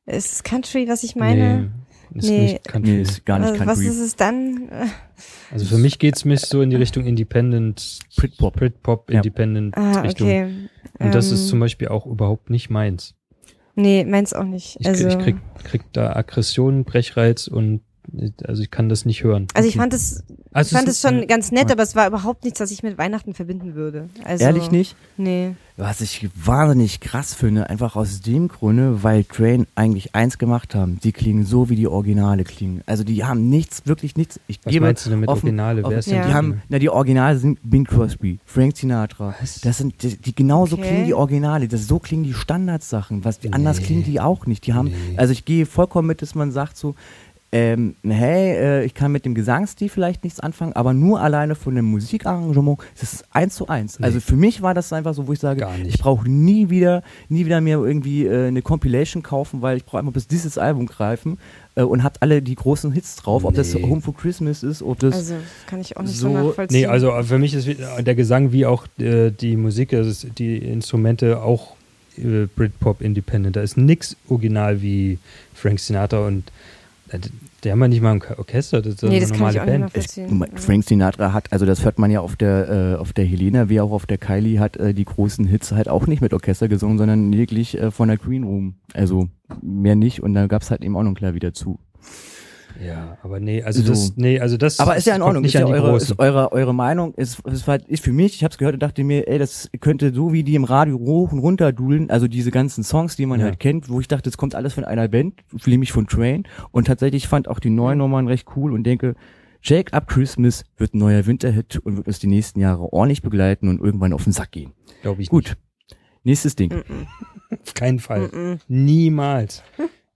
Ist es Country, was ich meine? Nee, ist Nee. nicht Country. Nee, ist gar nicht was Country. ist es dann? Also für mich geht's mich so in die Richtung Independent, Britpop. Britpop, Ja. Independent ah, Richtung. okay. Und das Ähm, ist zum Beispiel auch überhaupt nicht meins. Nee, meins auch nicht. Ich, also, ich krieg, krieg da Aggression, Brechreiz und also ich kann das nicht hören. also ich fand es, ich Also fand es schon ist- ganz nett, aber es war überhaupt nichts, was ich mit Weihnachten verbinden würde. Also, Ehrlich nicht? Nee. Was ich wahnsinnig krass finde, einfach aus dem Grunde, weil Train eigentlich eins gemacht haben. Die klingen so, wie die Originale klingen. Also die haben nichts, wirklich nichts. Ich Was gebe meinst du denn mit offen- Originale? offen- Wer ist Ja. denn Die haben, na die Originale sind Bing Crosby, Frank Sinatra. Was? Das sind die, die genauso Okay. klingen die Originale. Das so klingen die Standardsachen. Was anders Nee. klingen die auch nicht. Die haben, Nee. also ich gehe vollkommen mit, dass man sagt so, ähm, hey, äh, ich kann mit dem Gesangsstil vielleicht nichts anfangen, aber nur alleine von dem Musikarrangement, das ist eins zu eins. Nee. Also für mich war das einfach so, wo ich sage, ich brauche nie wieder, nie wieder mir irgendwie äh, eine Compilation kaufen, weil ich brauche einfach bis dieses Album greifen äh, und habt alle die großen Hits drauf, ob das Nee. Home for Christmas ist, ob das Also kann ich auch nicht so, so- nachvollziehen. Nee, also für mich ist wie- der Gesang wie auch äh, die Musik, also es- die Instrumente auch äh, Britpop Independent. Da ist nix original wie Frank Sinatra und äh, die haben ja nicht mal ein Orchester, das ist Nee, eine das kann normale ich auch nicht Band. Ja. Frank Sinatra hat, also das hört man ja auf der, äh, auf der Helena, wie auch auf der Kylie, hat äh, die großen Hits halt auch nicht mit Orchester gesungen, sondern lediglich äh, von der Green Room. Also mehr nicht und da gab's halt eben auch noch klar wieder zu. Ja, aber nee, also So. das, nee, also das Aber ist ja in Ordnung, nicht ist ja eure, ist eure, eure Meinung, ist, ist halt, ich für mich, ich hab's gehört und dachte mir, ey, das könnte so wie die im Radio hoch und runter dudeln, also diese ganzen Songs, die man Ja. halt kennt, wo ich dachte, das kommt alles von einer Band, nämlich von Train und tatsächlich fand auch die neuen Nummern recht cool und denke, Shake Up Christmas wird ein neuer Winterhit und wird uns die nächsten Jahre ordentlich begleiten und irgendwann auf den Sack gehen. Glaube ich Gut. Nächstes Ding. nicht. Auf keinen Fall. Niemals.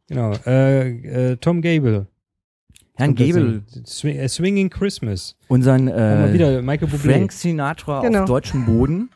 genau. Äh, äh, Tom Gable. Herrn Ding. Swing, äh, Swinging Christmas. unseren wir äh, wieder Michael Bublé. Frank Sinatra Genau. auf deutschem Boden.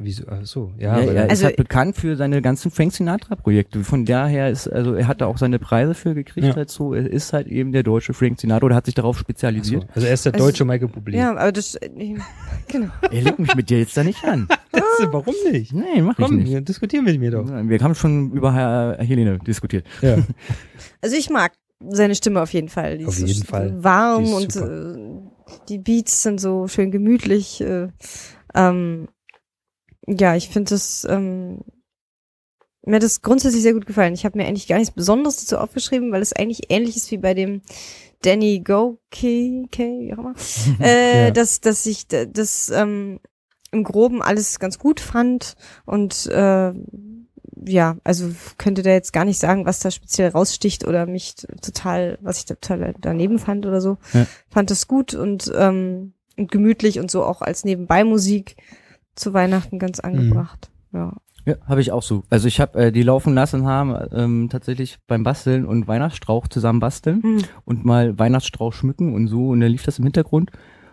Wieso? Ach so, Ja, ja. er dann- ist Also- halt bekannt für seine ganzen Frank Sinatra-Projekte. Von daher ist, also er hat da auch seine Preise für gekriegt Ja. halt so. Er ist halt eben der deutsche Frank Sinatra oder hat sich darauf Ach so. spezialisiert. Also er ist der Also- deutsche Michael Bublé. Ja, aber das, äh, <laughs> genau. Er legt mich mit dir jetzt da nicht an. <laughs> Das, warum nicht? Nee, mach ich Komm, nicht. wir diskutieren mit mir doch. Wir haben schon über Herr Helene diskutiert. Ja. <laughs> Also ich mag seine Stimme auf jeden Fall. Die Auf ist so jeden sch- Fall. warm Die und äh, die Beats sind so schön gemütlich. Äh, ähm, ja, ich finde das ähm, mir hat das grundsätzlich sehr gut gefallen. Ich habe mir eigentlich gar nichts Besonderes dazu aufgeschrieben, weil es eigentlich ähnlich ist wie bei dem Danny Go K, K wie auch immer. <laughs> äh, Ja. dass, dass ich das ähm, im Groben alles ganz gut fand und äh, ja, also könnte da jetzt gar nicht sagen, was da speziell raussticht oder mich total, was ich total daneben fand oder so. Ja. Fand das gut und, ähm, und gemütlich und so auch als Nebenbei-Musik zu Weihnachten ganz angebracht. Ja. Ja, habe ich auch so. Also ich habe äh, die laufen lassen haben ähm, tatsächlich beim Basteln und Weihnachtsstrauch zusammen basteln Hm. und mal Weihnachtsstrauch schmücken und so und dann lief das im Hintergrund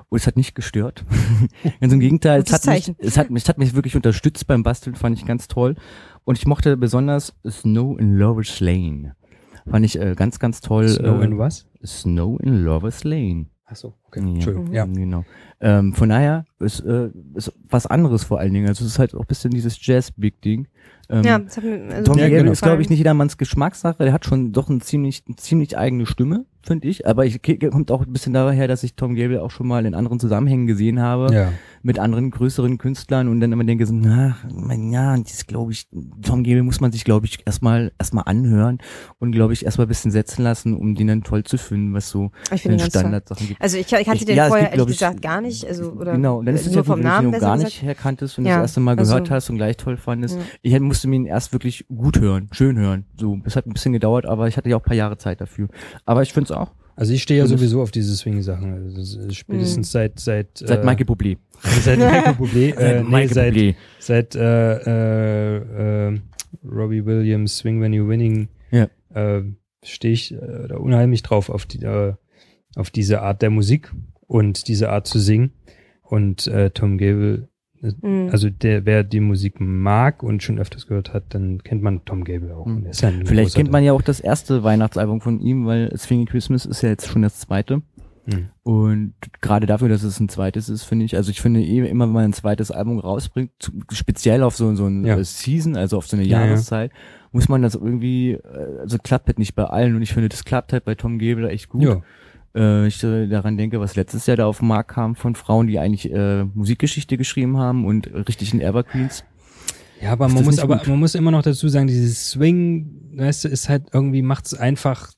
und es hat nicht gestört. <laughs> ganz im Gegenteil, es hat, mich, es, hat mich, es hat mich wirklich unterstützt beim Basteln, fand ich ganz toll. Und ich mochte besonders Snow in Lover's Lane. Fand ich äh, ganz, ganz toll. Snow äh, in was? Snow in Lover's Lane. Ach so, okay. Ja. Entschuldigung. Ja. Genau. Ähm, von daher ist, äh, ist was anderes vor allen Dingen. Also es ist halt auch ein bisschen dieses Jazz-Big-Ding. Ähm, ja, das hat mir also Tom Ja, genau. ist, glaube ich, nicht jedermanns Geschmackssache. Er hat schon doch ein ziemlich, eine ziemlich eigene Stimme, finde ich. Aber ich kommt auch ein bisschen daher, dass ich Tom Gable auch schon mal in anderen Zusammenhängen gesehen habe, Ja. Mit anderen größeren Künstlern und dann immer denke so, na, mein, ja, das glaube ich, Tom Gable muss man sich, glaube ich, erstmal erstmal anhören und glaube ich erstmal ein bisschen setzen lassen, um den dann toll zu finden, was so Ich. Standardsachen gibt. Also ich, ich hatte Ich- den ja, vorher gibt, ehrlich ich, gesagt gar nicht, also oder genau, und dann ist es nur ja vom du Namen besser gar nicht herkanntest und Ja, das erste Mal also- gehört hast und gleich toll fandest. Ja. Ich musste mir ihn erst wirklich gut hören, schön hören. So, es hat ein bisschen gedauert, aber ich hatte ja auch ein paar Jahre Zeit dafür. Aber ich finde es auch. Also ich stehe ja das- sowieso auf diese Swing-Sachen. Also spätestens seit seit Seit äh, Michael Bublé. seit Michael Bublé, <laughs> <laughs> äh, nee, Michael seit Bublé. seit äh, äh, äh, Robbie Williams Swing When You Winning Ja. äh, stehe ich äh, da unheimlich drauf auf die äh, auf diese Art der Musik und diese Art zu singen und äh, Tom Gable Mhm. Also der, wer die Musik mag und schon öfters gehört hat, dann kennt man Tom Gable auch. Mhm. Ja Vielleicht kennt man ja auch das erste Weihnachtsalbum von ihm, weil Swinging Christmas ist ja jetzt schon das zweite. Mhm. Und gerade dafür, dass es ein zweites ist, finde ich, also ich finde eh immer, wenn man ein zweites Album rausbringt, zu, speziell auf so, so ein Ja. äh, Season, also auf so eine Ja, ja. Jahreszeit, muss man das irgendwie, äh, also klappt halt nicht bei allen und ich finde, das klappt halt bei Tom Gable echt gut. Ja. Äh, ich äh, daran denke, was letztes Jahr da auf den Markt kam von Frauen, die eigentlich äh, Musikgeschichte geschrieben haben und richtigen Evergreens. Ja, aber man muss aber gut? man muss immer noch dazu sagen, dieses Swing, weißt du, ist halt irgendwie macht's einfach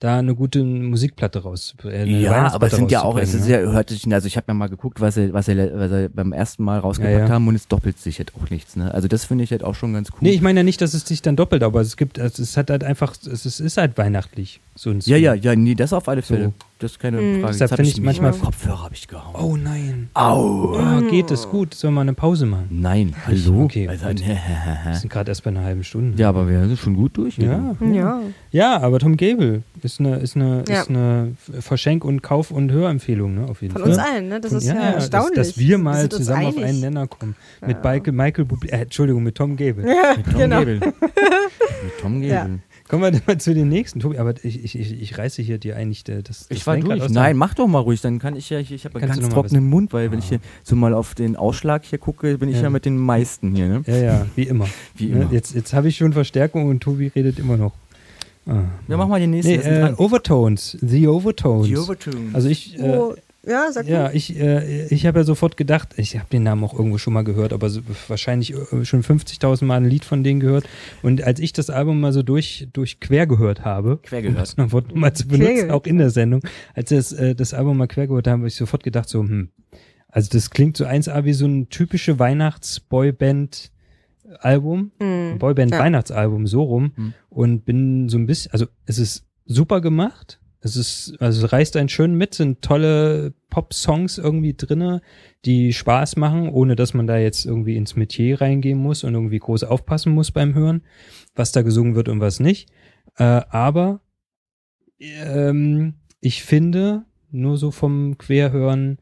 da eine gute Musikplatte raus. äh, Ja, aber es sind ja auch, es ist ja, hört sich, also ich habe ja mal geguckt, was er, was er, was er beim ersten Mal rausgepackt Ja, ja. haben und es doppelt sich halt auch nichts, ne? Also das finde ich halt auch schon ganz cool. Nee, ich meine ja nicht, dass es sich dann doppelt, aber es gibt, es ist halt, einfach, es ist halt weihnachtlich. So ein ja, ja, ja, nee, das auf alle So. Fälle. Das ist keine Mhm. Frage. Deshalb finde ich manchmal- Kopfhörer habe ich gehauen. Oh nein. Au. Ah, geht es gut? Sollen wir eine Pause machen? Nein, hallo. Okay, also. Wir sind gerade erst bei einer halben Stunde. ja, aber wir sind schon gut durch. Ja. Ja. Ja, aber Tom Gable ist eine, ist eine, Ja. ist eine Verschenk- und Kauf- und Hörempfehlung, ne, auf jeden Von Fall. uns allen, ne? Das Von- ist ja, erstaunlich. Dass, dass wir mal zusammen auf einig. einen Nenner kommen. Mit Ja. Michael, Michael äh, Entschuldigung, mit Tom Gable. Mit Tom Genau. Gable. <laughs> Mit Tom Gable. Kommen wir dann <laughs> mal zu den nächsten. Tobi, aber ich, ich, ich, ich reiße hier dir eigentlich das, das Ich war Lenkrad durch. Nein, mach doch mal ruhig, dann kann ich ja, ich, ich habe einen ganz trockenen Mund, weil wenn Ah. ich hier so mal auf den Ausschlag hier gucke, bin ich Ja. ja, mit den meisten hier, ne? Ja, ja, wie immer. Wie Ne? immer. Jetzt, jetzt habe ich schon Verstärkung und Tobi redet immer noch. Ah. Ja, mach mal den nächsten. Nee, äh. Overtones. The Overtones. Die Overtones. Also ich, äh, Oh, ja, sag ja, ich, äh, ich habe ja sofort gedacht, ich habe den Namen auch irgendwo schon mal gehört, aber so, wahrscheinlich äh, schon 50.000 Mal ein Lied von denen gehört. Und als ich das Album mal so durch, durch quer gehört habe, Quer um gehört. das noch Wort mal zu benutzen, auch in der Sendung, als wir das, äh, das Album mal quer gehört haben, habe ich sofort gedacht so, hm, also das klingt so 1A wie so ein typische Weihnachts-Boyband-Album. Mhm. Boyband-Weihnachtsalbum so rum Hm. und bin so ein bisschen, also es ist super gemacht. Es ist, also reißt einen schön mit, sind tolle Pop-Songs irgendwie drinne, die Spaß machen, ohne dass man da jetzt irgendwie ins Metier reingehen muss und irgendwie groß aufpassen muss beim Hören, was da gesungen wird und was nicht. Äh, aber ähm, ich finde, nur so vom Querhören,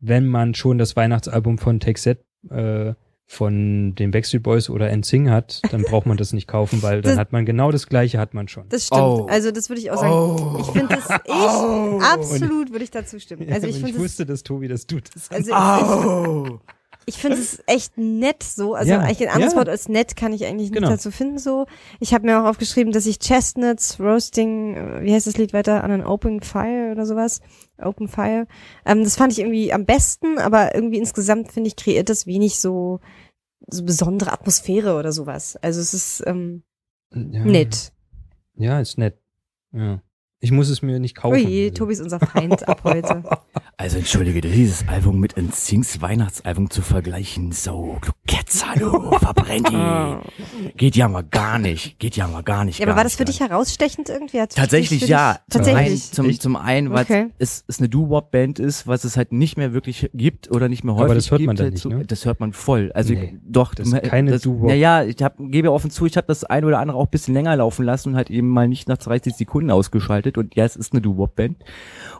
wenn man schon das Weihnachtsalbum von That, äh, von den Backstreet Boys oder NSYNC hat, dann braucht man das nicht kaufen, weil dann Das- hat man genau das gleiche hat man schon. Das stimmt. Oh. Also das würde ich auch sagen. Ich finde das, <laughs> ich, absolut würde ich dazu stimmen. Also ich Und finde es, wusste, dass Tobi das tut. Das also ich, Au. ich finde es echt nett so. Also Ja, eigentlich ein anderes ja. Wort als nett kann ich eigentlich nicht Genau. dazu finden so. Ich habe mir auch aufgeschrieben, dass ich Chestnuts Roasting, äh, wie heißt das Lied weiter, an an Open Fire oder sowas, Open Fire. Ähm, das fand ich irgendwie am besten, aber irgendwie insgesamt finde ich kreiert das wenig so so besondere Atmosphäre oder sowas. Also es ist ähm, ja. nett. Ja, ist nett. Ja. Ich muss es mir nicht kaufen. Ui, Also. Tobi ist unser Feind ab heute. <laughs> Also entschuldige, dieses Album mit NSYNCs Weihnachtsalbum zu vergleichen, so, du Ketzer, du, <laughs> verbrennt die. Geht ja mal gar nicht, geht ja mal gar nicht. Ja, aber gar war das für dich herausstechend irgendwie? Hat's Tatsächlich ja. Zum einen, Tatsächlich. zum, zum einen, weil Okay. es, es eine Doo-Wop-Band ist, was es halt nicht mehr wirklich gibt oder nicht mehr häufig Aber das hört gibt. man dann halt nicht, ne? Das hört man voll. Also Nee, doch. das ist keine Doo-Wop. Ja, ja, ich hab, gebe offen zu, ich habe das ein oder andere auch ein bisschen länger laufen lassen und halt eben mal nicht nach 30 Sekunden ausgeschaltet und ja, es ist eine Doo-Wop-Band.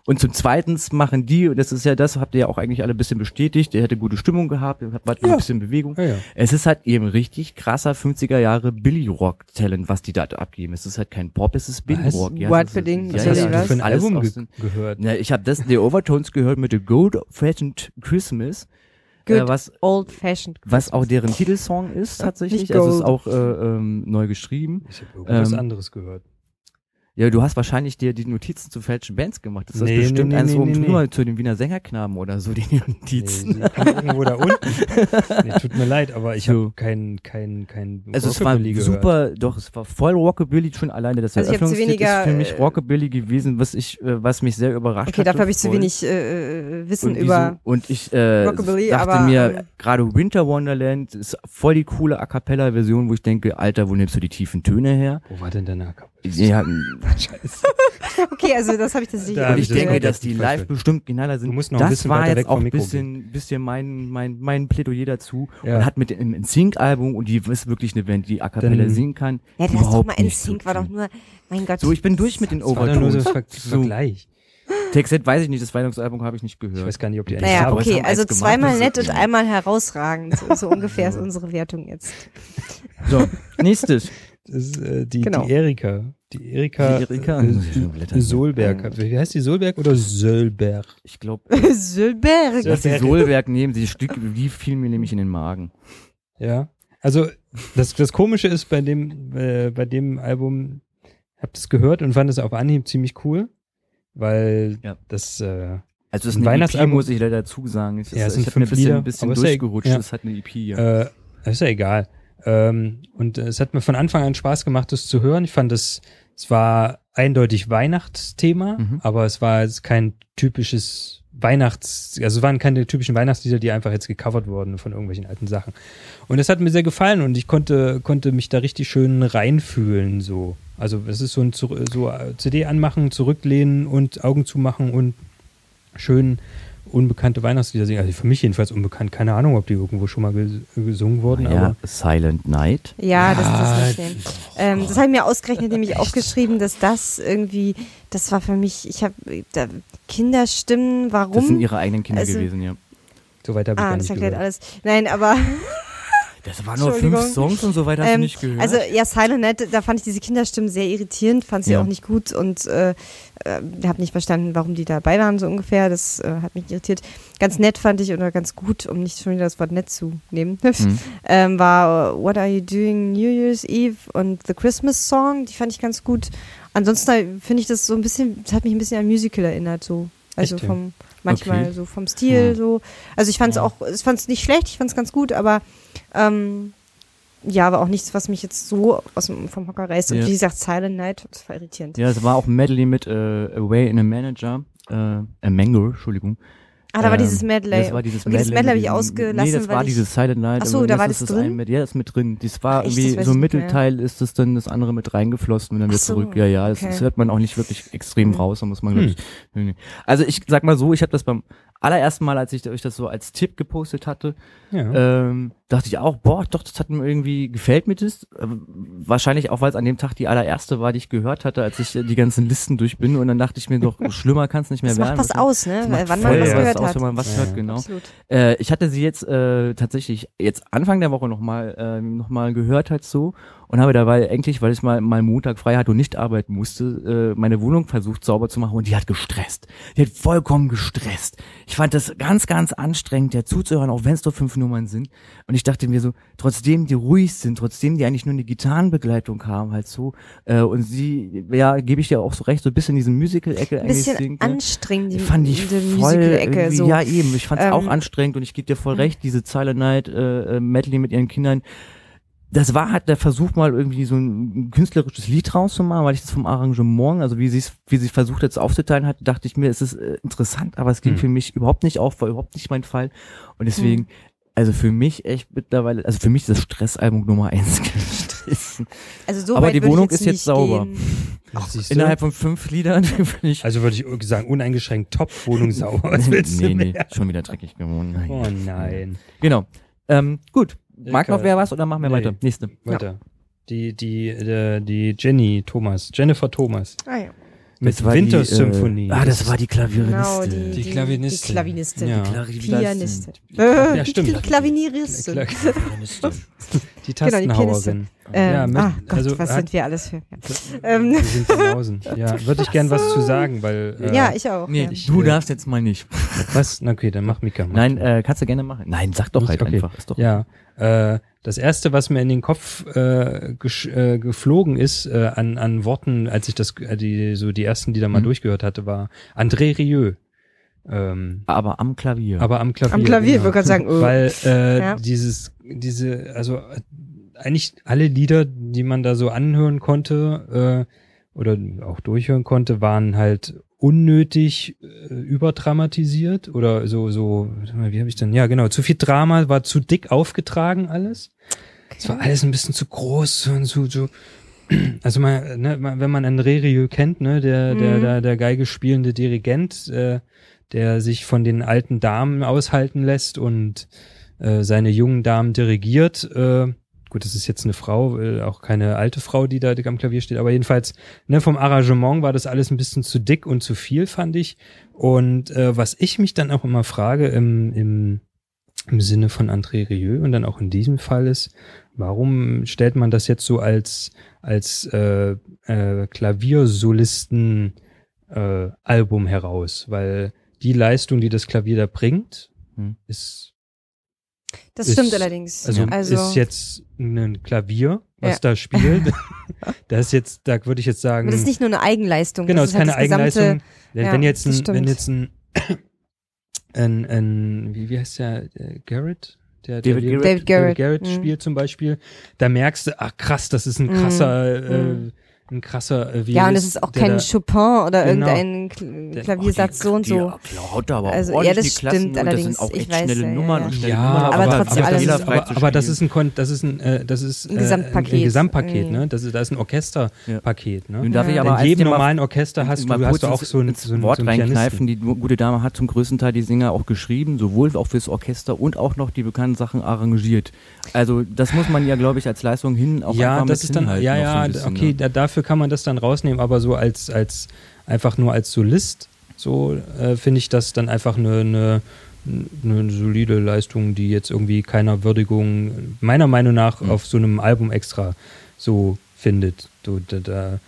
Und zum Zweitens machen die, und das ist ja das, habt ihr ja auch eigentlich alle ein bisschen bestätigt, der hätte gute Stimmung gehabt, hat war Ja. ein bisschen Bewegung. Ja, ja. Es ist halt eben richtig krasser 50er Jahre Billy Rock Talent, was die da abgeben. Es ist halt kein Pop, es ist Billy Was? Rock. Ja, What für Ding? Ja, Was hast ich du für ein Album ge den- gehört? Na, ich habe das, die Overtones gehört mit The Gold Fashioned Christmas, äh, Good was, old fashioned. was auch deren Titelsong ist tatsächlich. Nicht Also es ist auch äh, ähm, neu geschrieben. Ich habe irgendwas Ähm, anderes gehört. Ja, du hast wahrscheinlich dir die Notizen zu falschen Bands gemacht. Das ist Nee, bestimmt nee, nee, eins nee, nee, nur nee. zu den Wiener Sängerknaben oder so, die <laughs> Notizen. Nee, die irgendwo da unten. <laughs> Nee, tut mir leid, aber ich So. habe kein, kein, kein Also es war Rockabilly gehört. super, doch, es war voll Rockabilly, schon alleine das Also Eröffnungslied weniger, ist für mich äh, Rockabilly gewesen, was ich, äh, was mich sehr überrascht hat. Okay, dafür habe ich zu wenig äh, äh, Wissen und über. wieso- und ich äh, Rockabilly, dachte aber, mir, ähm, gerade Winter Wonderland ist voll die coole A Cappella Version, wo ich denke, Alter, wo nimmst du die tiefen Töne her? Wo war denn deine Akku? Ja, <laughs> Scheiße. Okay, also das habe ich tatsächlich Da auch hab und ich das denke, dass die live verstanden. bestimmt genialer sind. Du musst noch ein das bisschen war jetzt auch ein bisschen, bisschen mein, mein, mein Plädoyer dazu. Ja. Und hat mit dem Sync-Album, und die ist wirklich eine Band, die A Cappella singen kann, Ja, das ist doch überhaupt mal ein nicht Sync, war doch nur, mein Gott. So, ich bin durch mit den Das war nur so Overtones. Ver So. Vergleich. Texet weiß ich nicht, das Weihnachtsalbum habe ich nicht Ich gehört. weiß gar nicht, ob die Naja, haben. okay, also zweimal das nett und einmal herausragend. So, so ungefähr ist unsere Wertung jetzt. So, nächstes. <laughs> Das ist, äh, die, Genau. die Erika. Die Erika, Die Erika? äh, ich hier. Solberg. Wie heißt die? Solberg oder Sölberg? Ich glaube, <laughs> Sölberg. dass die Solberg nehmen, die Stück, die fiel mir nämlich in den Magen. Ja. Also das, das Komische ist bei dem, äh, bei dem Album, hab das gehört und fand es auf Anhieb ziemlich cool, weil Ja. das äh, Also das ist Ein ein Weihnachtsalbum- EP, muss ich leider dazu sagen. Es, Ja, sind ich habe mir ein bisschen, ein bisschen durchgerutscht. ja. Das hat eine EP, ja. Äh, ist ja egal. Ähm, und es hat mir von Anfang an Spaß gemacht, das zu hören. Ich fand es, es war eindeutig Weihnachtsthema, Mhm. aber es war jetzt kein typisches Weihnachts, also es waren keine typischen Weihnachtslieder, die einfach jetzt gecovert wurden von irgendwelchen alten Sachen. Und das hat mir sehr gefallen und ich konnte, konnte mich da richtig schön reinfühlen, so. Also es ist so ein so äh, CD anmachen, zurücklehnen und Augen zumachen und schön unbekannte Weihnachtslieder singen. Also für mich jedenfalls unbekannt. Keine Ahnung, ob die irgendwo schon mal ges gesungen wurden, ja, aber Silent Night. Ja, das, das Ja, verstehen. Ähm, das habe ich mir ausgerechnet, nämlich aufgeschrieben, dass das irgendwie, das war für mich, ich habe Kinderstimmen, warum? Das sind ihre eigenen Kinder Also- gewesen, ja. so weit habe ich ah, gar das erklärt gehört. alles. Nein, aber <laughs> Das waren nur fünf. Songs und so weiter, hast du ähm, nicht gehört? also ja, Silent Night, da fand ich diese Kinderstimmen sehr irritierend, fand sie Ja. auch nicht gut und äh, äh, habe nicht verstanden, warum die dabei waren so ungefähr. Das äh, hat mich irritiert. Ganz nett fand ich oder ganz gut, um nicht schon wieder das Wort nett zu nehmen, <laughs> Hm. ähm, war uh, What Are You Doing New Year's Eve und The Christmas Song. Die fand ich ganz gut. Ansonsten finde ich das so ein bisschen, das hat mich ein bisschen an Musical erinnert, so. Also Echt, ja? vom, manchmal Okay. so vom Stil, Hm. so. Also ich fand es Ja. auch, ich fand es nicht schlecht, ich fand es ganz gut, aber ähm, ja, aber auch nichts, was mich jetzt so aus dem, vom Hocker reißt. Und Ja. wie gesagt, Silent Night, das war irritierend. Ja, es war auch ein Medley mit äh, Away in a Manager. Äh, a Mango, Entschuldigung. Ah, da war Ähm, dieses Medley. Das war dieses Okay, das Medley. Medley habe ich ausgelassen, Nee, das war weil ich- dieses Silent Night. Ach so, aber da war jetzt das ist drin? Ein, ja, das ist mit drin. Das war Ach, echt? Das irgendwie, weiß so ein. Mittelteil ist das dann das andere mit reingeflossen und dann wieder so, zurück. Ja, ja, das, okay. das hört man auch nicht wirklich extrem Hm. raus, da muss man, glaub Hm. ich. Also ich sag mal so, ich habe das beim allerersten Mal, als ich euch das so als Tipp gepostet hatte, Ja. ähm, dachte ich auch, boah, doch, das hat mir irgendwie, gefällt mir das. Ähm, wahrscheinlich auch, weil es an dem Tag die allererste war, die ich gehört hatte, als ich äh, die ganzen Listen durch bin und dann dachte ich mir doch, <laughs> schlimmer kann es nicht mehr Das werden. macht was aus, ne? Macht wann voll man was ja. gehört aus, hat. wenn man was Ja, hört, genau. Absolut. Äh, ich hatte sie jetzt äh, tatsächlich jetzt Anfang der Woche nochmal äh, noch mal gehört halt so und habe dabei eigentlich, weil ich mal, mal Montag frei hatte und nicht arbeiten musste, äh, meine Wohnung versucht sauber zu machen und die hat gestresst. Die hat vollkommen gestresst. Ich fand das ganz, ganz anstrengend, der zuzuhören, auch wenn es nur fünf Nummern sind. Und ich dachte mir so, trotzdem die ruhig sind, trotzdem die eigentlich nur eine Gitarrenbegleitung haben halt so äh, und sie, ja, gebe ich dir auch so recht, so ein bisschen in diesen Musical-Ecke Ein bisschen singt, anstrengend, die, fand ich diese voll Musical-Ecke. So. Ja, eben. Ich fand es Ähm, auch anstrengend und ich gebe dir voll recht, diese Silent Night äh, äh, Medley mit ihren Kindern. Das war halt der Versuch mal irgendwie so ein künstlerisches Lied rauszumachen, weil ich das vom Arrangement, also wie sie es, wie sie versucht jetzt aufzuteilen hat, dachte ich mir, es ist äh, interessant, aber es ging Hm. für mich überhaupt nicht auf, war überhaupt nicht mein Fall und deswegen, also für mich echt mittlerweile, also für mich ist das Stressalbum Nummer eins <laughs> gestrichen. Also so aber weit die Wohnung jetzt ist jetzt sauber. Ach, siehst du? Innerhalb von fünf Liedern <laughs> bin ich also würde ich sagen, uneingeschränkt top, Wohnung sauber. <laughs> Was willst nee, du nee, mehr? schon wieder dreckig geworden. Nein. Oh nein. Genau. Ähm, gut. Mag noch wer was oder machen wir nee. weiter? Nächste. Weiter. Die, die, äh, die Jenny Thomas, Jennifer Thomas. Ah, ja. Mit Das war Wintersymphonie. Die, äh, ah, das war die Klaviristin. Genau, die, Die die, Klavinistin. Die Klavinistin. Ja. Pianistin. Ja, Äh, stimmt. die Klavinieristin. Kla- <laughs> Die Genau, die Tastenhauerin. Ähm, Ja, mit- ah Gott, also was hat- sind wir alles für. Ja, <laughs> Ähm. Wir sind Banausen. Ja, würde ich gern was zu sagen, weil. Äh, ja ich auch. Nee, ja. du äh, darfst jetzt mal nicht. Was? Na, Okay, dann mach Mika mal. Nein, äh, kannst du gerne machen. Nein, sag doch halt Okay. einfach. Ist doch Ja, äh, das erste, was mir in den Kopf äh, äh, geflogen ist äh, an, an Worten, als ich das äh, die so die ersten, die da mal Mhm. durchgehört hatte, war André Rieu. Ähm, aber am Klavier. aber am Klavier. Am Klavier, genau. würde ich sagen. Oh. Weil äh, Ja. dieses, diese, also äh, eigentlich alle Lieder, die man da so anhören konnte äh, oder auch durchhören konnte, waren halt unnötig äh, überdramatisiert oder so, so, wie habe ich denn? Ja, genau, zu viel Drama, war zu dick aufgetragen alles. Es war alles ein bisschen zu groß und so, <clears throat> so. Also man, ne, wenn man André Rieu kennt, ne, der, der, Mhm. der, der Geige spielende Dirigent, äh, der sich von den alten Damen aushalten lässt und äh, seine jungen Damen dirigiert, äh, gut, das ist jetzt eine Frau, äh, auch keine alte Frau, die da am Klavier steht, aber jedenfalls, ne, vom Arrangement war das alles ein bisschen zu dick und zu viel, fand ich. Und äh, was ich mich dann auch immer frage im, im, im Sinne von André Rieu und dann auch in diesem Fall ist, warum stellt man das jetzt so als, als äh, äh, Klaviersolisten äh, heraus? Weil die Leistung, die das Klavier da bringt, Hm. ist Das ist- stimmt allerdings. also, also ist jetzt ein Klavier, was Ja. da spielt. <laughs> das ist jetzt, da würde ich jetzt sagen, aber das ist nicht nur eine Eigenleistung. genau, das ist keine halt das gesamte- Eigenleistung. Wenn, ja, jetzt ein, wenn jetzt ein, <coughs> ein, ein wie, wie heißt der, der Garrett? Der, der David David Garrett. David Garrett, mhm. spielt zum Beispiel, da merkst du, ach krass, das ist ein krasser, Mhm. äh, ein krasser äh, Ja, und es ist auch kein da- Chopin oder Genau. irgendein Kl Klaviersatz so und so. Da aber Also, ja, das die Klassen stimmt und das allerdings. sind auch Ich echt weiß, schnelle ja, Nummern ja. und schnelle Ja, Nummern. aber trotzdem aber, alles- das ist, fehlerfrei aber, das ist ein Kon das ist ein äh, das ist Ein äh, Gesamtpaket. ein Gesamtpaket, Mhm. ne? Das ist, das ist ein Orchesterpaket, ne? Nun darf ich aber In jedem normalen Orchester hast du, mal hast kurz du auch so ein, so ein, Wort reinkneifen. Die gute Dame hat zum größten Teil die Sänger auch geschrieben, sowohl auch fürs Orchester und auch noch die bekannten Sachen arrangiert. Also das muss man ja, glaube ich, als Leistung hin auch ja, einfach das mit ist dann, hinhalten ja, ja, okay, ne? da, dafür kann man das dann rausnehmen, aber so als, als, einfach nur als Solist, so äh, finde ich das dann einfach eine, eine, eine solide Leistung, die jetzt irgendwie keiner Würdigung, meiner Meinung nach, Mhm. auf so einem Album extra so findet. So, da, da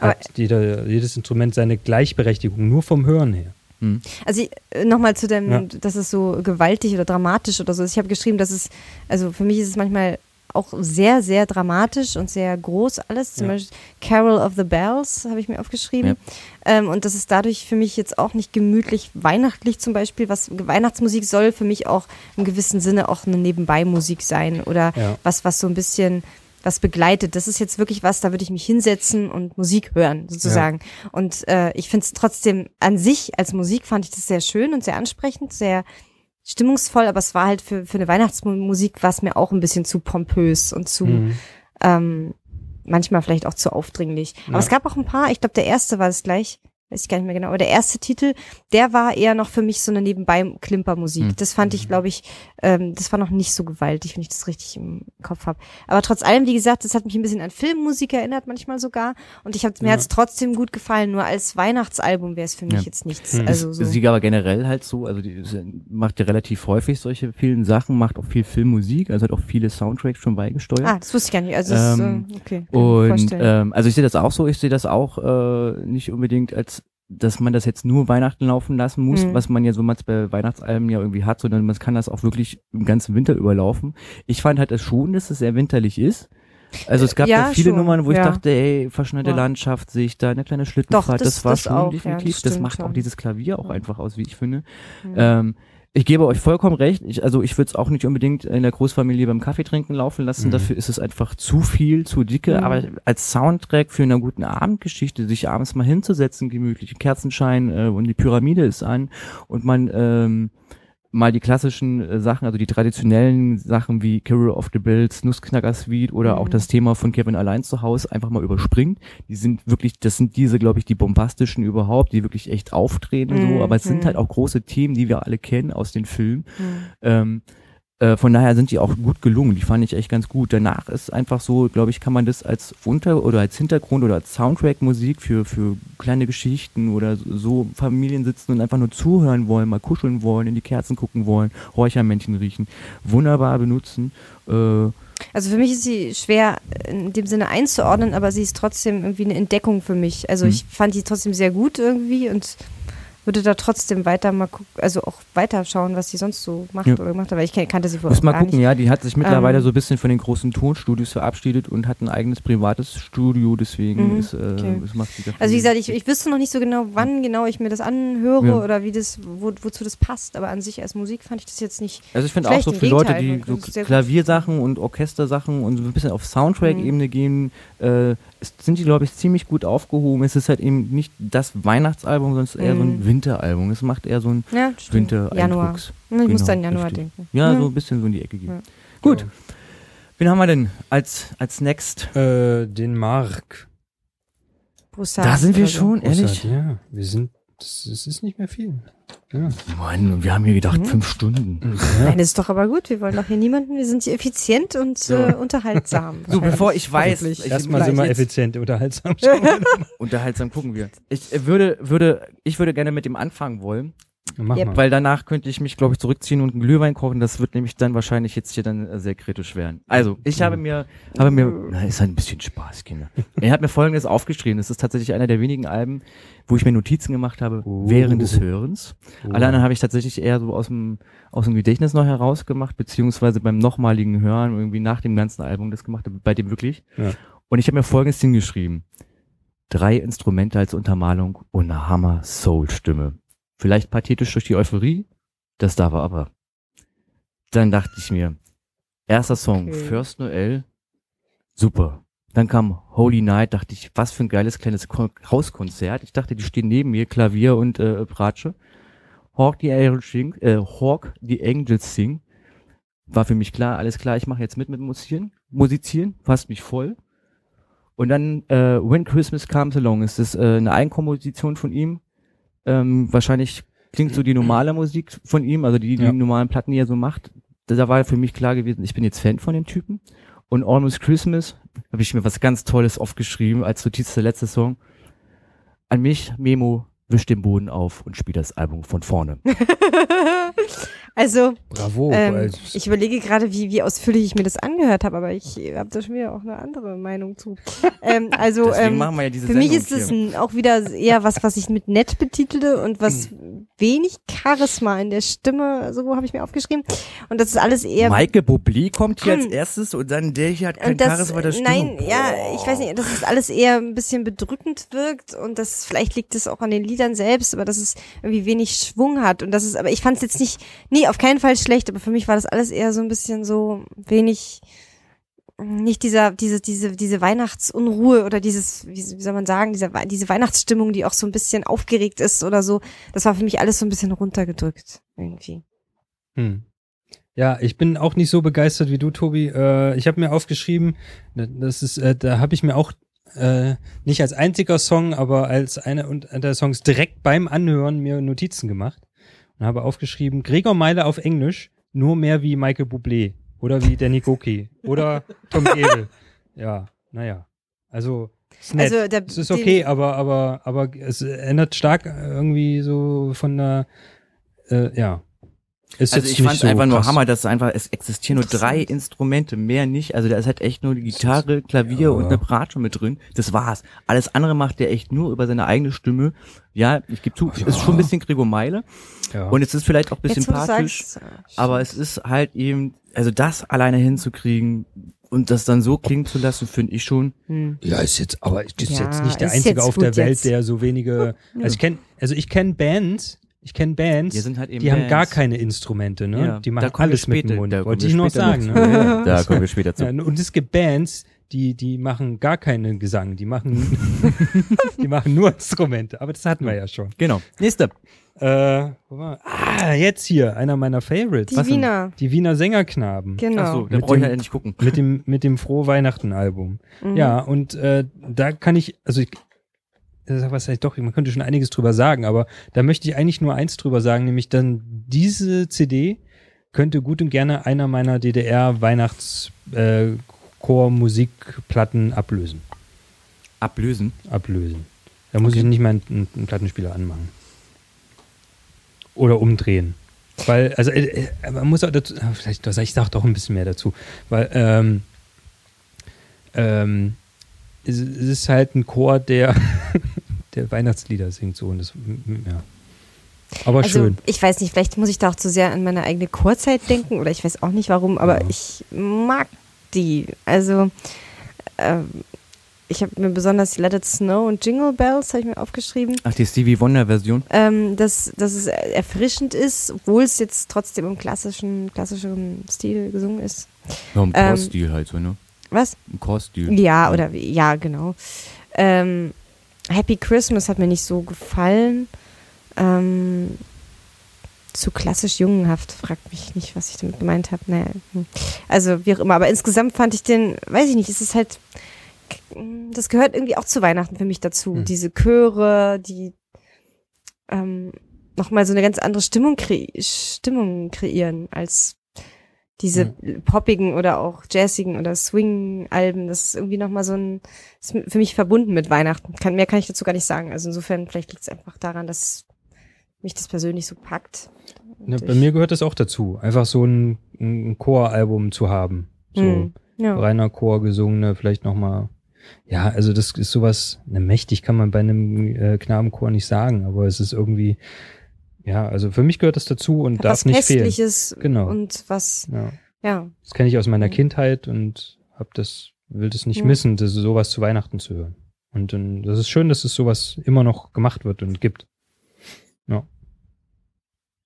hat jeder, jedes Instrument seine Gleichberechtigung, nur vom Hören her. Hm. Also nochmal zu dem, Ja. dass es so gewaltig oder dramatisch oder so ist. Ich habe geschrieben, dass es, also für mich ist es manchmal auch sehr, sehr dramatisch und sehr groß alles. Zum Ja. Beispiel Carol of the Bells habe ich mir aufgeschrieben. Ähm, und das ist dadurch für mich jetzt auch nicht gemütlich weihnachtlich zum Beispiel. Was Weihnachtsmusik soll für mich auch im gewissen Sinne auch eine Nebenbei-Musik sein oder Ja. was, was so ein bisschen was begleitet. Das ist jetzt wirklich was, da würde ich mich hinsetzen und Musik hören, sozusagen. Und äh, ich finde es trotzdem an sich als Musik fand ich das sehr schön und sehr ansprechend, sehr stimmungsvoll, aber es war halt für, für eine Weihnachtsmusik war es mir auch ein bisschen zu pompös und zu Mhm. ähm, manchmal vielleicht auch zu aufdringlich. Aber Ja. es gab auch ein paar, ich glaube, der erste war es gleich, weiß ich gar nicht mehr genau, aber der erste Titel, der war eher noch für mich so eine Nebenbei-Klimpermusik. Hm. Das fand ich, glaube ich, ähm, das war noch nicht so gewaltig, wenn ich das richtig im Kopf habe. Aber trotz allem, wie gesagt, das hat mich ein bisschen an Filmmusik erinnert, manchmal sogar. Und ich hab, mir Ja. hat's trotzdem gut gefallen, nur als Weihnachtsalbum wäre es für mich Ja. jetzt nichts. Hm. Also so. Sie aber generell halt so, also die macht ja relativ häufig solche vielen Sachen, macht auch viel Filmmusik, also hat auch viele Soundtracks schon beigesteuert. Ah, das wusste ich gar nicht. Also Ähm, äh, okay. Und ähm, also ich sehe das auch so, ich sehe das auch äh, nicht unbedingt als dass man das jetzt nur Weihnachten laufen lassen muss, Mhm. was man ja so mal bei Weihnachtsalben ja irgendwie hat, sondern man kann das auch wirklich im ganzen Winter überlaufen. Ich fand halt das schon, dass es sehr winterlich ist. Also es gab Ja, da viele schon, Nummern, wo ich ja. dachte, ey, verschneite Ja. Landschaft, sehe ich da eine kleine Schlittenfahrt, das- das, war das schon auch, definitiv, das macht auch schon. dieses Klavier auch einfach aus, wie ich finde. Ähm, ich gebe euch vollkommen recht. Ich, also ich würde es auch nicht unbedingt in der Großfamilie beim Kaffee trinken laufen lassen. Mhm. Dafür ist es einfach zu viel, zu dicke. Mhm. Aber als Soundtrack für eine guten Abendgeschichte, sich abends mal hinzusetzen, gemütlich, Kerzenschein äh, und die Pyramide ist an und man ähm, mal die klassischen äh, Sachen, also die traditionellen Sachen wie Carol of the Bells, Nussknacker Suite oder auch Mhm. das Thema von Kevin allein zu Hause einfach mal überspringt. Die sind wirklich, das sind diese, glaube ich, die bombastischen überhaupt, die wirklich echt auftreten Mhm. so, aber es sind Mhm. halt auch große Themen, die wir alle kennen aus den Filmen. Hm. Ähm, äh, von daher sind die auch gut gelungen. Die fand ich echt ganz gut. Danach ist einfach so, glaube ich, kann man das als Unter- oder als Hintergrund oder als Soundtrack-Musik für, für kleine Geschichten oder so Familien sitzen und einfach nur zuhören wollen, mal kuscheln wollen, in die Kerzen gucken wollen, Räuchermännchen riechen, wunderbar benutzen. Äh, Also für mich ist sie schwer in dem Sinne einzuordnen, aber sie ist trotzdem irgendwie eine Entdeckung für mich. Also Mhm. ich fand die trotzdem sehr gut irgendwie und würde da trotzdem weiter mal gucken, also auch weiter schauen, was sie sonst so macht Ja. oder gemacht hat, weil ich kan- kannte sie vorher Muss auch mal gucken, nicht. ja, die hat sich mittlerweile Ähm, so ein bisschen von den großen Tonstudios verabschiedet und hat ein eigenes privates Studio, deswegen Mhm, ist, äh, okay. macht sie dafür- Also wie gesagt, ich, ich wüsste noch nicht so genau, wann genau ich mir das anhöre Ja. oder wie das, wo, wozu das passt, aber an sich als Musik fand ich das jetzt nicht. Also ich finde auch so für Leute, die so Klaviersachen und Orchestersachen und so ein bisschen auf Soundtrack-Ebene gehen, äh, sind die, glaube ich, ziemlich gut aufgehoben. Es ist halt eben nicht das Weihnachtsalbum, sondern es ist eher so ein Mhm. Winteralbum. Es macht eher so ein Ja, stimmt. Januar. Ich muss Genau, dann Januar richtig. denken. Ja, so ein bisschen so in die Ecke gehen. Ja. Gut. Wen haben wir denn als, als Next? Äh, den Mark. Broussard Da sind wir schon, ehrlich? Ja, wir sind Das, das ist nicht mehr viel. Ja. Mann, wir haben hier gedacht, Mhm. fünf Stunden. Nein, das ist doch aber gut. Wir wollen doch hier niemanden. Wir sind hier effizient und äh, unterhaltsam. So, bevor ich weiß, ich Erstmal sind wir effizient, unterhaltsam. <laughs> unterhaltsam gucken wir. Ich äh, würde, würde, ich würde gerne mit dem anfangen wollen, Mach Yep. mal. weil danach könnte ich mich, glaube ich, zurückziehen und einen Glühwein kochen. Das wird nämlich dann wahrscheinlich jetzt hier dann äh, sehr kritisch werden. Also, ich habe mir, habe mir, na, ist halt ein bisschen Spaß, Kinder. <laughs> Er hat mir Folgendes aufgeschrieben. Das ist tatsächlich einer der wenigen Alben, wo ich mir Notizen gemacht habe Oh. während des Hörens. Oh. Alle anderen habe ich tatsächlich eher so aus dem, aus dem Gedächtnis noch herausgemacht, beziehungsweise beim nochmaligen Hören irgendwie nach dem ganzen Album das gemacht, habe, bei dem wirklich. Ja. Und ich habe mir folgendes hingeschrieben. Drei Instrumente als Untermalung und eine Hammer-Soul-Stimme. Vielleicht pathetisch durch die Euphorie, das darf er aber. Dann dachte ich mir, erster Song, Okay. First Noel, super. Dann kam Holy Night, dachte ich, was für ein geiles kleines Ko- Hauskonzert. Ich dachte, die stehen neben mir, Klavier und äh, Bratsche. Hawk the Angels Sing, äh, Hawk the Angels Sing. War für mich klar, alles klar, ich mache jetzt mit mit Musizieren, musizieren, fasst mich voll. Und dann äh, When Christmas Comes Along ist das äh, eine Eigenkomposition von ihm. Ähm, wahrscheinlich klingt so die normale Musik von ihm, also die, die Ja. normalen Platten, die er so macht. Da, war für mich klar gewesen, ich bin jetzt Fan von dem Typen. Und Almost Christmas habe ich mir was ganz Tolles aufgeschrieben als Notiz der letzte Song. An mich, Memo, wisch den Boden auf und spiel das Album von vorne. <laughs> Also, Bravo. ähm, ich überlege gerade, wie, wie ausführlich ich mir das angehört habe, aber ich habe da schon wieder auch eine andere Meinung zu. ähm, also, ähm, machen wir ja diese für mich Sendung ist es ein, auch wieder eher was, was ich mit nett betitele und was wenig Charisma in der Stimme, so habe ich mir aufgeschrieben. Und das ist alles eher Michael Bublé kommt hier als Hm. erstes und dann der hier hat kein das, Charisma der Stimme. nein, ja, ich weiß nicht, dass es alles eher ein bisschen bedrückend wirkt und das vielleicht liegt es auch an den Liedern selbst, aber dass es irgendwie wenig Schwung hat und das ist, aber ich fand es jetzt nicht, nee, auf keinen Fall schlecht, aber für mich war das alles eher so ein bisschen so wenig, nicht dieser, diese, diese, diese Weihnachtsunruhe oder dieses, wie, soll man sagen, diese, diese Weihnachtsstimmung, die auch so ein bisschen aufgeregt ist oder so, das war für mich alles so ein bisschen runtergedrückt irgendwie. Hm. Ja, ich bin auch nicht so begeistert wie du, Tobi. Äh, ich habe mir aufgeschrieben, das ist, äh, da habe ich mir auch äh, nicht als einziger Song, aber als einer der Songs direkt beim Anhören mir Notizen gemacht und habe aufgeschrieben, Gregor Meile auf Englisch, nur mehr wie Michael Bublé oder wie Danny Goki oder Tom Gebel. Ja, naja. Also, ist nett. Also der- es ist den- okay, aber, aber, aber es ändert stark irgendwie so von der, äh, ja. Ist Also jetzt ich nicht fand so einfach nur krass. Hammer, dass einfach, es existieren nur drei. Instrumente, mehr nicht. Also da ist halt echt nur die Gitarre, Klavier Ja. und eine Bratsche mit drin. Das war's. Alles andere macht der echt nur über seine eigene Stimme. Ja, ich gebe zu, ist schon ein bisschen Gregor Meile. Ja. Und es ist vielleicht auch ein bisschen Jetzt, sympathisch. sagst, äh, Aber es ist halt eben, also das alleine hinzukriegen und das dann so klingen zu lassen, finde ich schon. hm. Ja, ist jetzt, aber ist Ja, jetzt nicht der einzige auf der Welt, jetzt. der so wenige. Also ich kenne, also ich kenne Bands, ich kenne Bands, halt eben die haben Bands. gar keine Instrumente, ne? Ja, die machen alles mit später- dem Mund. Wollte ich noch sagen. Ne? <laughs> Da kommen wir später zu. Ja, und es gibt Bands, die, die machen gar keinen Gesang, die machen, <laughs> die machen nur Instrumente. Aber das hatten wir ja schon. Genau. Nächste. Äh, wo war, ah, jetzt hier, einer meiner Favorites. Die Was denn? Wiener. Die Wiener Sängerknaben. Genau. Ach so, da Mit brauche ich dem- ja nicht gucken. mit dem mit dem frohe Weihnachten Album. Mhm. Ja, und äh, da kann ich also ich äh, was heißt doch, man könnte schon einiges drüber sagen, aber da möchte ich eigentlich nur eins drüber sagen, nämlich dann diese CD könnte gut und gerne einer meiner DDR Weihnachts äh, ablösen, Ablösen. ablösen. Da muss Okay. ich nicht mal einen, einen Plattenspieler anmachen. Oder umdrehen. Weil, also, äh, äh, man muss auch dazu, ah, vielleicht, ich sag doch ein bisschen mehr dazu, weil, ähm, ähm, es, es ist halt ein Chor, der, <laughs> der Weihnachtslieder singt, so, und das, ja. Aber Also schön. ich weiß nicht, vielleicht muss ich da auch zu sehr an meine eigene Chorzeit denken oder ich weiß auch nicht warum, aber Ja. ich mag die. Also ähm, ich habe mir besonders die Let It Snow und Jingle Bells habe ich mir aufgeschrieben, Ach, die Stevie Wonder Version. ähm, dass, dass es erfrischend ist, obwohl es jetzt trotzdem im klassischen, klassischen Stil gesungen ist. Ja, im Ähm, Chorstil halt so, ne? Was? Im Chorstil. Ja, oder ja, genau. Ähm, Happy Christmas hat mir nicht so gefallen. Ähm, zu klassisch jungenhaft, fragt mich nicht, was ich damit gemeint habe. Naja, hm. also wie auch immer. Aber insgesamt fand ich den, weiß ich nicht, es ist halt, das gehört irgendwie auch zu Weihnachten für mich dazu. Hm. Diese Chöre, die ähm, nochmal so eine ganz andere Stimmung, kre Stimmung kreieren als diese poppigen oder auch jazzigen oder Swing-Alben. Das ist irgendwie nochmal so ein, ist für mich verbunden mit Weihnachten. Kann, mehr kann ich dazu gar nicht sagen. Also insofern, vielleicht liegt es einfach daran, dass mich das persönlich so packt. Ja, bei mir gehört das auch dazu, einfach so ein, ein Choralbum zu haben. So Hm, ja. reiner Chor gesungene, vielleicht nochmal. Ja, also das ist sowas, ne, mächtig kann man bei einem äh, Knabenchor nicht sagen, aber es ist irgendwie, ja, also für mich gehört das dazu und Hat darf nicht fehlen. Festliches Genau. und was, Ja. ja. Das kenne ich aus meiner Mhm. Kindheit und hab das, will das nicht Ja. missen, das sowas zu Weihnachten zu hören. Und dann, das ist schön, dass es sowas immer noch gemacht wird und gibt. Ja.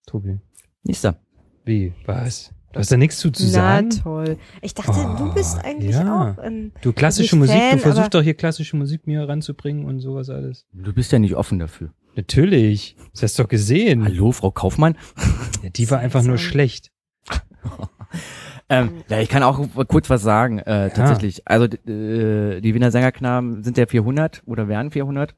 Tobi. Nächster. Wie? Was? Du hast da nichts zu, zu Na sagen? toll. Ich dachte, Oh, du bist eigentlich ja. auch ein Du klassische Musik, Fan, du versuchst doch hier klassische Musik mir ranzubringen und sowas alles. Du bist ja nicht offen dafür. Natürlich. Das hast du doch gesehen. Hallo, Frau Kaufmann. <laughs> Ja, die war einfach nur schlecht. <laughs> Ähm, ja, ich kann auch kurz was sagen, äh, tatsächlich. Also, äh, die Wiener Sängerknaben sind ja 400 oder wären 400.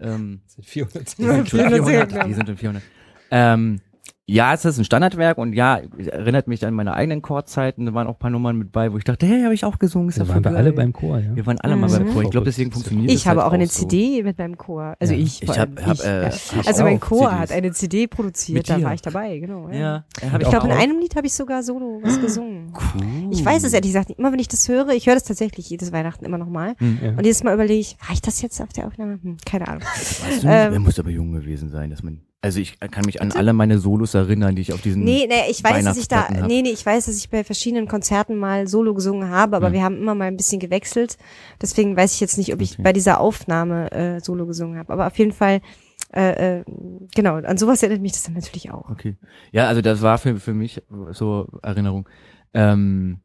Ähm, sind 400 die sind schon 400 400. Sängerknaben. Die sind schon 400. Ähm, ja, es ist ein Standardwerk und ja, erinnert mich an meine eigenen Chorzeiten. Da waren auch ein paar Nummern mit bei, wo ich dachte, hey, habe ich auch gesungen. Ist Da ja waren voll wir alle beim Chor, ja. Wir waren alle mal Mhm. beim Chor. Ich glaube, Verrückt. deswegen funktioniert Ich es habe halt auch eine so. CD mit meinem Chor. Also Ja. ich. Ich hab, allem hab, ich, äh, ich also mein Chor CDs. hat eine CD produziert, da war ich dabei, genau. Ja. Ja, Ich glaube, in einem Lied habe ich sogar solo was gesungen. Cool. Ich weiß es ehrlich gesagt nicht. Immer wenn ich das höre, ich höre das tatsächlich jedes Weihnachten immer nochmal. Hm. Ja. Und jedes Mal überlege ich, war ich das jetzt auf der Aufnahme? Hm, keine Ahnung. Weißt du Ähm, er muss aber jung gewesen sein, dass man. Also ich kann mich an alle meine Solos erinnern, die ich auf diesen. Nee, nee, ich weiß, dass ich da, hab. nee, nee, ich weiß, dass ich bei verschiedenen Konzerten mal Solo gesungen habe, aber Hm. wir haben immer mal ein bisschen gewechselt. Deswegen weiß ich jetzt nicht, ob ich Okay. bei dieser Aufnahme äh, Solo gesungen habe. Aber auf jeden Fall, äh, äh, genau, an sowas erinnert mich das dann natürlich auch. Okay. Ja, also das war für, für mich so Erinnerung. Ähm,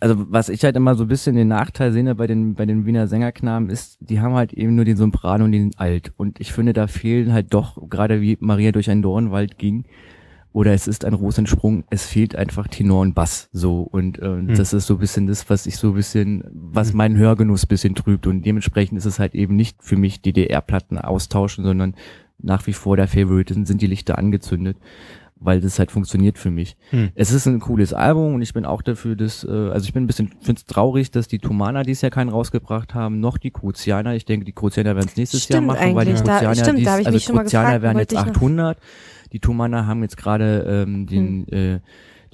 also was ich halt immer so ein bisschen den Nachteil sehe bei den, bei den Wiener Sängerknaben ist, die haben halt eben nur den Sopran und den Alt. Und ich finde, da fehlen halt doch, gerade wie Maria durch einen Dornwald ging, oder es ist ein Rosensprung, es fehlt einfach Tenor und Bass so und äh, Hm. das ist so ein bisschen das, was ich so ein bisschen, was meinen Hörgenuss ein bisschen trübt und dementsprechend ist es halt eben nicht für mich DDR-Platten austauschen, sondern nach wie vor der Favorite sind die Lichter angezündet, weil das halt funktioniert für mich. Hm. Es ist ein cooles Album und ich bin auch dafür, dass, äh, also ich bin ein bisschen, finde es traurig, dass die Tomana dieses Jahr keinen rausgebracht haben, noch die Kruzianer. Ich denke, die Kruzianer werden es nächstes Jahr Stimmt machen, weil die da- Kruzianer, stimmt, dies, da also Kruzianer gefragt, werden jetzt ich noch- 800. Die Tomana haben jetzt gerade ähm, den, äh,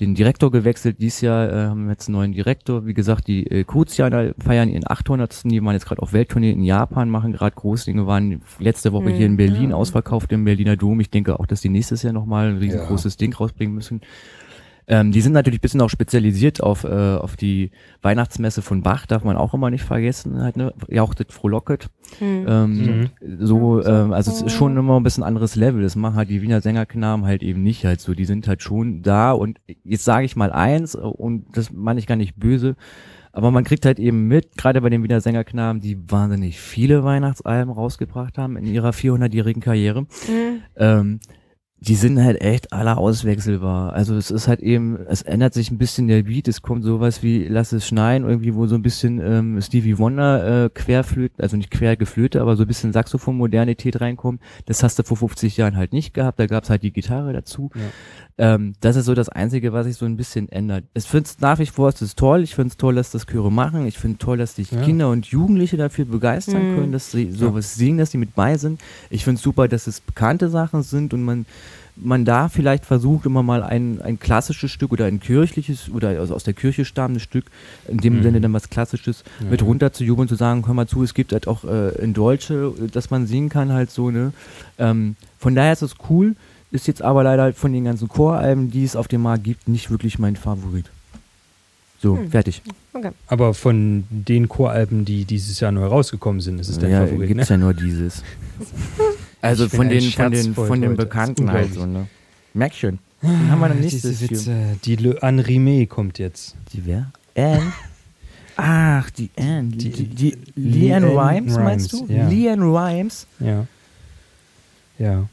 den Direktor gewechselt. Dieses Jahr äh, haben wir jetzt einen neuen Direktor. Wie gesagt, die äh, Kruzianer feiern ihren 800. Die waren jetzt gerade auf Welttournee in Japan, machen gerade Großdinge, waren letzte Woche hier in Hm, Berlin ja. ausverkauft im Berliner Dom. Ich denke auch, dass die nächstes Jahr nochmal ein riesengroßes Ding rausbringen müssen. Ähm, die sind natürlich ein bisschen auch spezialisiert auf, äh, auf die Weihnachtsmesse von Bach, darf man auch immer nicht vergessen, halt, ne? Jauchtet, frohlocket. Hm. Ähm, So, ähm, also es ist schon immer ein bisschen anderes Level. Das machen halt die Wiener Sängerknaben halt eben nicht halt so. Die sind halt schon da und jetzt sage ich mal eins und das meine ich gar nicht böse. Aber man kriegt halt eben mit, gerade bei den Wiener Sängerknaben, die wahnsinnig viele Weihnachtsalben rausgebracht haben in ihrer 400-jährigen Karriere. Hm. Ähm, die sind halt echt alle auswechselbar. Also es ist halt eben, es ändert sich ein bisschen der Beat, es kommt sowas wie Lass es schneien, irgendwie wo so ein bisschen ähm, Stevie Wonder äh, querflöten, also nicht quer geflöte, aber so ein bisschen Saxophon-Modernität reinkommt. Das hast du vor 50 Jahren halt nicht gehabt, da gab's halt die Gitarre dazu. Ähm, das ist so das Einzige, was sich so ein bisschen ändert. Ich finde es nach wie vor, es ist toll, ich finde es toll, dass das Chöre machen, ich finde toll, dass die Ja. Kinder und Jugendliche dafür begeistern Mhm. können, dass sie sowas singen, dass sie mit bei sind. Ich finde es super, dass es bekannte Sachen sind und man man da vielleicht versucht, immer mal ein, ein klassisches Stück oder ein kirchliches oder also aus der Kirche stammendes Stück, in dem Mhm. Sinne dann was Klassisches, Ja. mit runter zu jubeln, zu sagen, hör mal zu, es gibt halt auch äh, in Deutsche, dass man singen kann halt so, ne. Ähm, von daher ist es cool, ist jetzt aber leider von den ganzen Choralben, die es auf dem Markt gibt, nicht wirklich mein Favorit. So, Hm. fertig. Okay. Aber von den Choralben, die dieses Jahr neu rausgekommen sind, ist es dein ja, Favorit, gibt's ne? ja nur dieses. <laughs> Also von den, von den, von den. Bekannten halt so, ne. Merk schon. Dann haben wir dann Diese nächstes Witze. Die Le Anrimé kommt jetzt. Die wer? Anne? Ach, die Anne. Die, Die- die, die Leanne Leanne Rhymes, meinst du? Rimes, ja. Leanne Rhymes? Ja. Ja.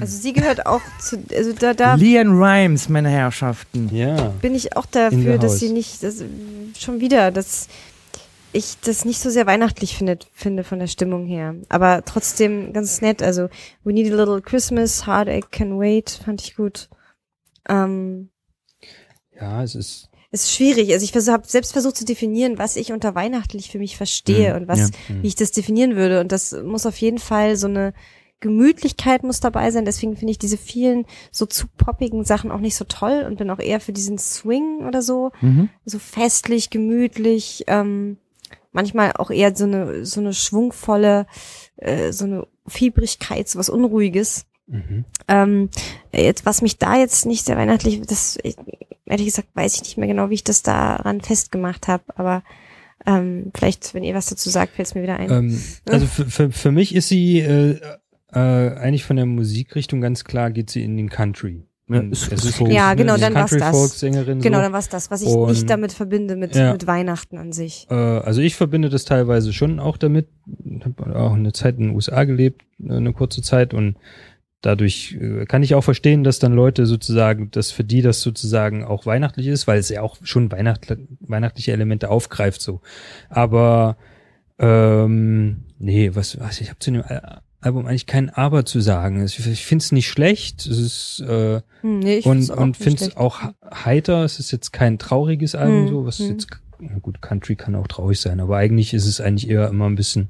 Also sie gehört auch zu, also da, da Leanne Rhymes, meine Herrschaften. Ja. bin ich auch dafür, dass house. sie nicht, das, schon wieder, das, ich das nicht so sehr weihnachtlich finde, finde von der Stimmung her. Aber trotzdem ganz nett. Also We Need a Little Christmas, Heartache Can Wait, fand ich gut. Ähm, Ja, es ist. es ist schwierig. Also ich habe selbst versucht zu definieren, was ich unter weihnachtlich für mich verstehe Mhm, und was, ja. Mhm. wie ich das definieren würde. Und das muss auf jeden Fall so eine Gemütlichkeit muss dabei sein. Deswegen finde ich diese vielen so zu poppigen Sachen auch nicht so toll und bin auch eher für diesen Swing oder so. Mhm. So festlich, gemütlich, ähm, manchmal auch eher so eine, so eine schwungvolle, äh, so eine Fiebrigkeit, so was Unruhiges. Mhm. Ähm, jetzt, was mich da jetzt nicht sehr weihnachtlich, das ich, ehrlich gesagt weiß ich nicht mehr genau, wie ich das daran festgemacht habe, aber ähm, vielleicht, wenn ihr was dazu sagt, fällt es mir wieder ein. Ähm, also für, für, für mich ist sie äh, äh, eigentlich von der Musikrichtung ganz klar, geht sie in den Country. Ja, ist- es ist Folk, Ja, ne, genau, sie ist dann war's das. Genau, so. dann war's das, was ich Und- nicht damit verbinde mit, Ja. mit Weihnachten an sich. Äh, also ich verbinde das teilweise schon auch damit. Ich habe auch eine Zeit in den USA gelebt, äh, eine kurze Zeit und dadurch äh, kann ich auch verstehen, dass dann Leute sozusagen, dass für die das sozusagen auch weihnachtlich ist, weil es ja auch schon Weihnacht, weihnachtliche Elemente aufgreift so. Aber ähm, nee, was, was ich habe zu dem Album eigentlich kein Aber zu sagen. Ich, finde es nicht schlecht. Es ist äh, Hm, nee, und find's auch und finde es auch heiter. Es ist jetzt kein trauriges Album, Hm, so was hm. jetzt gut Country kann auch traurig sein, aber eigentlich ist es eigentlich eher immer ein bisschen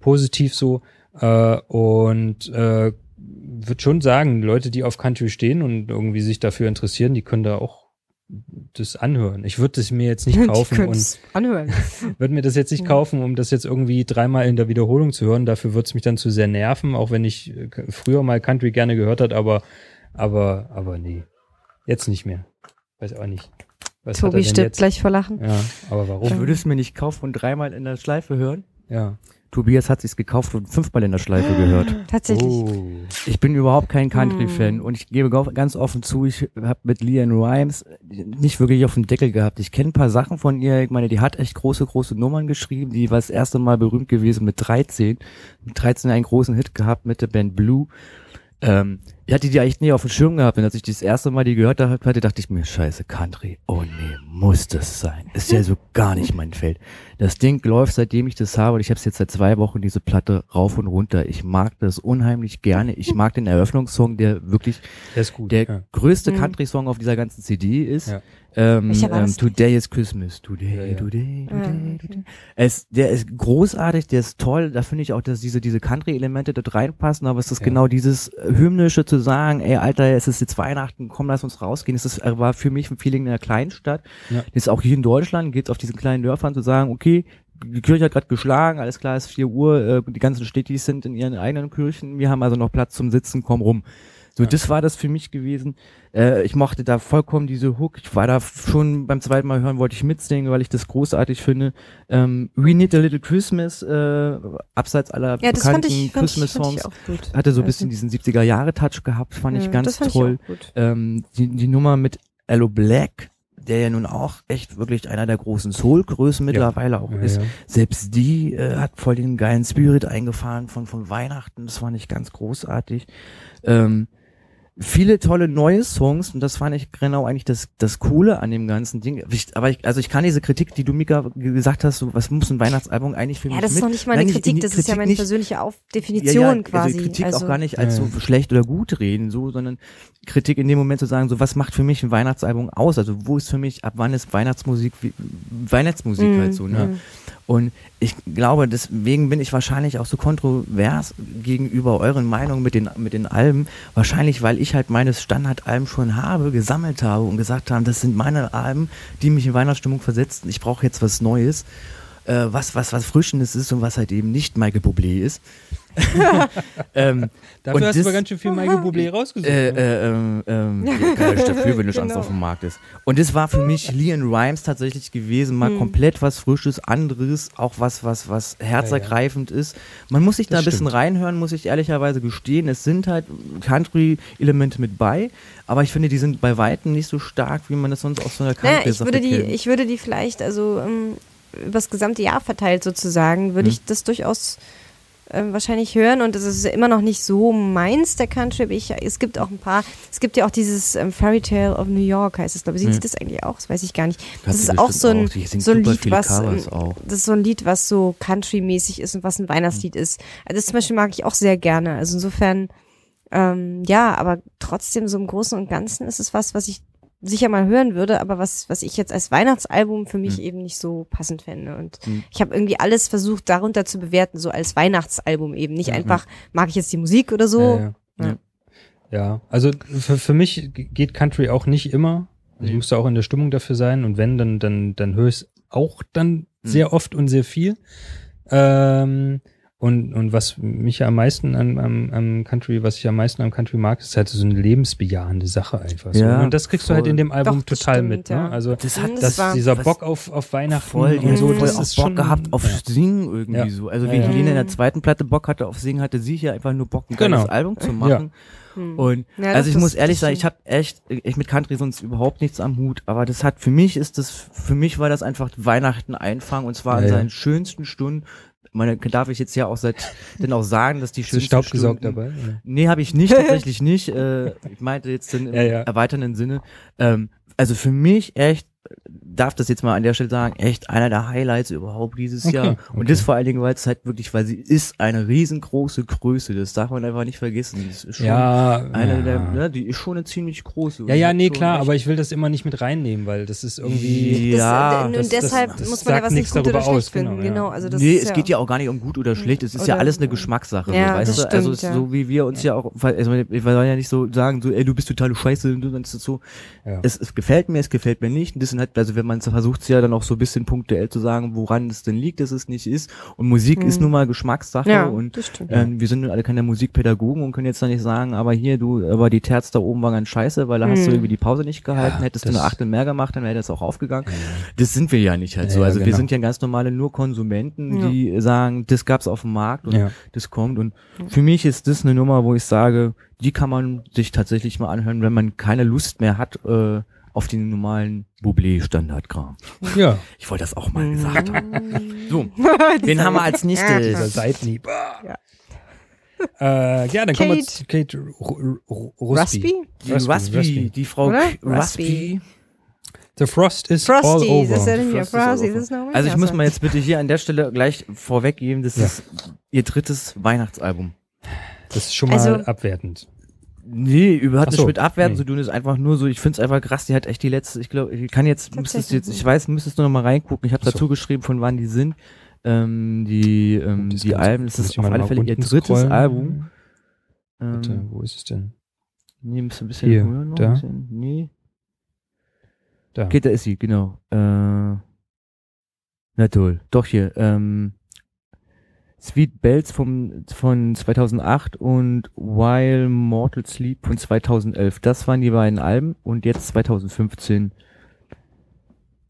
positiv so äh, und äh, würde schon sagen, Leute, die auf Country stehen und irgendwie sich dafür interessieren, die können da auch das anhören. Ich würde es mir jetzt nicht <laughs> kaufen und anhören. <laughs> würde mir das jetzt nicht kaufen, um das jetzt irgendwie dreimal in der Wiederholung zu hören. Dafür würde es mich dann zu sehr nerven, auch wenn ich äh, früher mal Country gerne gehört hat, aber aber aber nee, jetzt nicht mehr. Weiß auch nicht. Was Tobi stirbt gleich vor Lachen. Ja, aber Ich warum? würde es mir nicht kaufen und dreimal in der Schleife hören. Ja. Tobias hat sich's gekauft und fünfmal in der Schleife gehört. Tatsächlich. Oh. Ich bin überhaupt kein Country-Fan Hm. und ich gebe ganz offen zu, ich habe mit Leanne Rhymes nicht wirklich auf den Deckel gehabt. Ich kenne ein paar Sachen von ihr. Ich meine, die hat echt große, große Nummern geschrieben. Die war das erste Mal berühmt gewesen mit 13. Mit 13 einen großen Hit gehabt mit der Band Blue. Ähm, ich hatte die eigentlich nie auf dem Schirm gehabt und als ich das erste Mal die gehört hatte, dachte ich mir, scheiße, Country. Oh nee, muss das sein. Ist ja so gar nicht mein Feld. Das Ding läuft, seitdem ich das habe und ich habe es jetzt seit zwei Wochen, diese Platte rauf und runter. Ich mag das unheimlich gerne. Ich mag den Eröffnungssong, der wirklich Der ist gut. der ja. größte Mhm. Country-Song auf dieser ganzen CD ist. Ja. Ähm, ähm? Today is Christmas. Today, Ja, ja. today, Ah, today, okay. today. Es, der ist großartig, der ist toll. Da finde ich auch, dass diese, diese Country-Elemente dort reinpassen, aber es ist Ja. genau dieses hymnische zu sagen, ey, Alter, es ist jetzt Weihnachten, komm, lass uns rausgehen. Es ist, äh, war für mich ein Feeling in einer Kleinstadt. Ja. Das ist auch hier in Deutschland, geht auf diesen kleinen Dörfern zu sagen, okay, die Kirche hat gerade geschlagen, alles klar, es ist 4 Uhr, äh, die ganzen Städtis sind in ihren eigenen Kirchen, wir haben also noch Platz zum Sitzen, komm rum. So, Ja. das war das für mich gewesen. Äh, ich mochte da vollkommen diese Hook. Ich war da schon beim zweiten Mal hören, wollte ich mitsingen, weil ich das großartig finde. Ähm, We Need a Little Christmas, äh, abseits aller Ja, bekannten ich, ich, Christmas-Songs, ich hatte so ein bisschen diesen 70er-Jahre-Touch gehabt, fand ich ja, ganz das fand toll. Ich. Ähm, die, die Nummer mit Allo Black, der ja nun auch echt wirklich einer der großen Soul-Größen mittlerweile auch Ja, ist. ja. Selbst die äh, hat voll den geilen Spirit eingefahren von, von Weihnachten. Das fand ich ganz großartig. Ähm, viele tolle neue Songs und das fand ich genau eigentlich das, das Coole an dem ganzen Ding. Ich, aber ich, also ich kann diese Kritik, die du Mika gesagt hast, so, was muss ein Weihnachtsalbum eigentlich für Ja, mich das ist doch nicht meine Nein, Kritik, das ist ja meine nicht- persönliche Auf Definition ja, ja, quasi. Also Kritik also, auch gar nicht als Ja. so schlecht oder gut reden, so, sondern Kritik in dem Moment zu sagen, so was macht für mich ein Weihnachtsalbum aus? Also wo ist für mich, ab wann ist Weihnachtsmusik wie, Weihnachtsmusik Mm, halt so, ne? mm. Und ich glaube, deswegen bin ich wahrscheinlich auch so kontrovers gegenüber euren Meinungen mit den, mit den Alben. Wahrscheinlich, weil ich halt meine Standardalben schon habe, gesammelt habe und gesagt habe, das sind meine Alben, die mich in Weihnachtsstimmung versetzen. Ich brauche jetzt was Neues. Äh, was, was, was Frischendes ist und was halt eben nicht Michael Bublé ist. <laughs> ähm, Dafür hast du das- aber ganz schön viel Michael Bublé rausgesucht. äh, ne? äh, ähm, ähm, <laughs> ja, kann ich dafür, wenn du schon Genau. auf dem Markt ist. Und das war für mich Leon Rhymes tatsächlich gewesen, mal Hm. komplett was Frisches, anderes, auch was, was, was herzergreifend ist. Man muss sich da Das ein bisschen stimmt. reinhören, muss ich ehrlicherweise gestehen. Es sind halt Country-Elemente mit bei, aber ich finde, die sind bei Weitem nicht so stark, wie man das sonst aus so einer Naja, country ich würde die, ich würde die vielleicht, also ähm, übers gesamte Jahr verteilt sozusagen, würde Hm. ich das durchaus ähm, wahrscheinlich hören und es ist immer noch nicht so meins, der Country, aber ich, es gibt auch ein paar, es gibt ja auch dieses ähm, Fairy Tale of New York, heißt es, glaube ich. Singt Mhm. das eigentlich auch? Das weiß ich gar nicht. Das sie ist auch so ein, auch. So ein Lied, was, ähm, das ist so ein Lied, was so Country-mäßig ist und was ein Weihnachtslied ist. Also das zum Beispiel mag ich auch sehr gerne. Also insofern, ähm, ja, aber trotzdem so im Großen und Ganzen ist es was, was ich sicher mal hören würde, aber was, was ich jetzt als Weihnachtsalbum für mich Hm. eben nicht so passend fände. Und Hm. ich habe irgendwie alles versucht, darunter zu bewerten, so als Weihnachtsalbum eben. Nicht Mhm. einfach, mag ich jetzt die Musik oder so. Ja, ja. Ja. ja. ja, also für, für mich geht Country auch nicht immer. Ich Nee. muss da auch in der Stimmung dafür sein und wenn, dann, dann, dann höre ich es auch dann sehr oft und sehr viel. Ähm, und, und was mich ja am meisten am, am, am Country, was ich am meisten am Country mag, ist halt so eine lebensbejahende Sache einfach. So. Ja, und das kriegst du halt voll. in dem Album Doch, total stimmt, mit. ja. Ne? Also Das hat das das, dieser Bock auf, auf Weihnachten Voll, die und hat so, voll das auch ist Bock schon, gehabt auf ja. Singen irgendwie Ja. so. Also Ja, wie ja. Helene in der zweiten Platte Bock hatte auf Singen, hatte sie hier einfach nur Bock, ein Genau. Album zu machen. Hm. Und Ja, also ich muss ehrlich sagen, ich habe echt, ich mit Country sonst überhaupt nichts am Hut, aber das hat für mich ist das, für mich war das einfach Weihnachten einfangen und zwar Ja, in ja. seinen schönsten Stunden. Meine, darf ich jetzt ja auch seit, denn auch sagen, dass die schönsten Staub gesaugt Stunden, dabei? oder? Nee, habe ich nicht, <laughs> tatsächlich nicht. Äh, ich meinte jetzt im Ja, ja. erweiternden Sinne. Ähm, also für mich echt, darf das jetzt mal an der Stelle sagen, echt einer der Highlights überhaupt dieses Okay, Jahr. Und okay. das vor allen Dingen, weil es halt wirklich, weil sie ist eine riesengroße Größe. Das darf man einfach nicht vergessen. Das ist schon Ja, eine ja. der, ne, die ist schon eine ziemlich große. Ja, ja, nee, klar, echt- aber ich will das immer nicht mit reinnehmen, weil das ist irgendwie. Das, ja, äh, und das- deshalb das- das muss man ja was nicht gut oder schlecht aus, genau, finden. ja. Genau, also das nee, ist es ja, geht ja auch gar nicht um gut oder schlecht. Es ist ja alles eine Geschmackssache, Ja, so, weißt das du? also stimmt, ja. so wie wir uns ja auch, also wir wollen ja nicht so sagen, so, ey, du bist totale Scheiße und du dann ist es so. Ja. Es, es gefällt mir, es gefällt mir nicht. Und das sind halt, also wenn man versucht, ja dann auch so ein bisschen punktuell zu sagen, woran es denn liegt, dass es nicht ist. Und Musik ist Hm. nun mal Geschmackssache ja, und das stimmt. ähm, wir sind nun alle keine Musikpädagogen und können jetzt da nicht sagen, aber hier, du, aber die Terz da oben war ganz scheiße, weil da hast du Hm. irgendwie die Pause nicht gehalten, Ja, hättest du eine Achtel mehr gemacht, dann wäre das auch aufgegangen. Das sind wir ja nicht halt so. Ja, Also wir genau. sind ja ganz normale nur Konsumenten, Ja. die sagen, das gab's auf dem Markt und Ja. das kommt. Und für mich ist das eine Nummer, wo ich sage, die kann man sich tatsächlich mal anhören, wenn man keine Lust mehr hat äh, auf den normalen Bublé-Standardkram. ja. Ich wollte das auch mal Mhm. gesagt haben. <laughs> So, wen haben wir als nächstes? Seitenhieb. Ja. Äh, ja, dann kommen wir Kate. zu Kate Ru- Ru- Rusby. Rusby? Die Frau Rusby. The Frost is all Frosty, over. das ist ja nicht mehr Frost is all Frosty, over. Also ich muss mal jetzt bitte hier an der Stelle gleich vorweggeben, das Ja. ist ihr drittes Weihnachtsalbum. Das ist schon mal Also- abwertend. Nee, über hat Ach nichts so, mit Abwerten nee. zu tun, ist einfach nur so, ich find's einfach krass, die hat echt die letzte, ich glaube, ich kann jetzt, müsstest jetzt, ich weiß, müsstest du noch mal reingucken, ich habe so. dazu geschrieben, von wann die sind, ähm, die, ähm, Das die Alben, das ist auf alle Fälle ihr drittes scrollen. Album. Warte, Ähm, wo ist es denn? nee, müsste ein bisschen Hier, höher noch, da? bisschen, nee. Da. Okay, da ist sie, genau. Äh, na toll. Doch hier. Ähm, Sweet Bells vom, von 2008 und While Mortal Sleep von 2011. Das waren die beiden Alben. Und jetzt 2015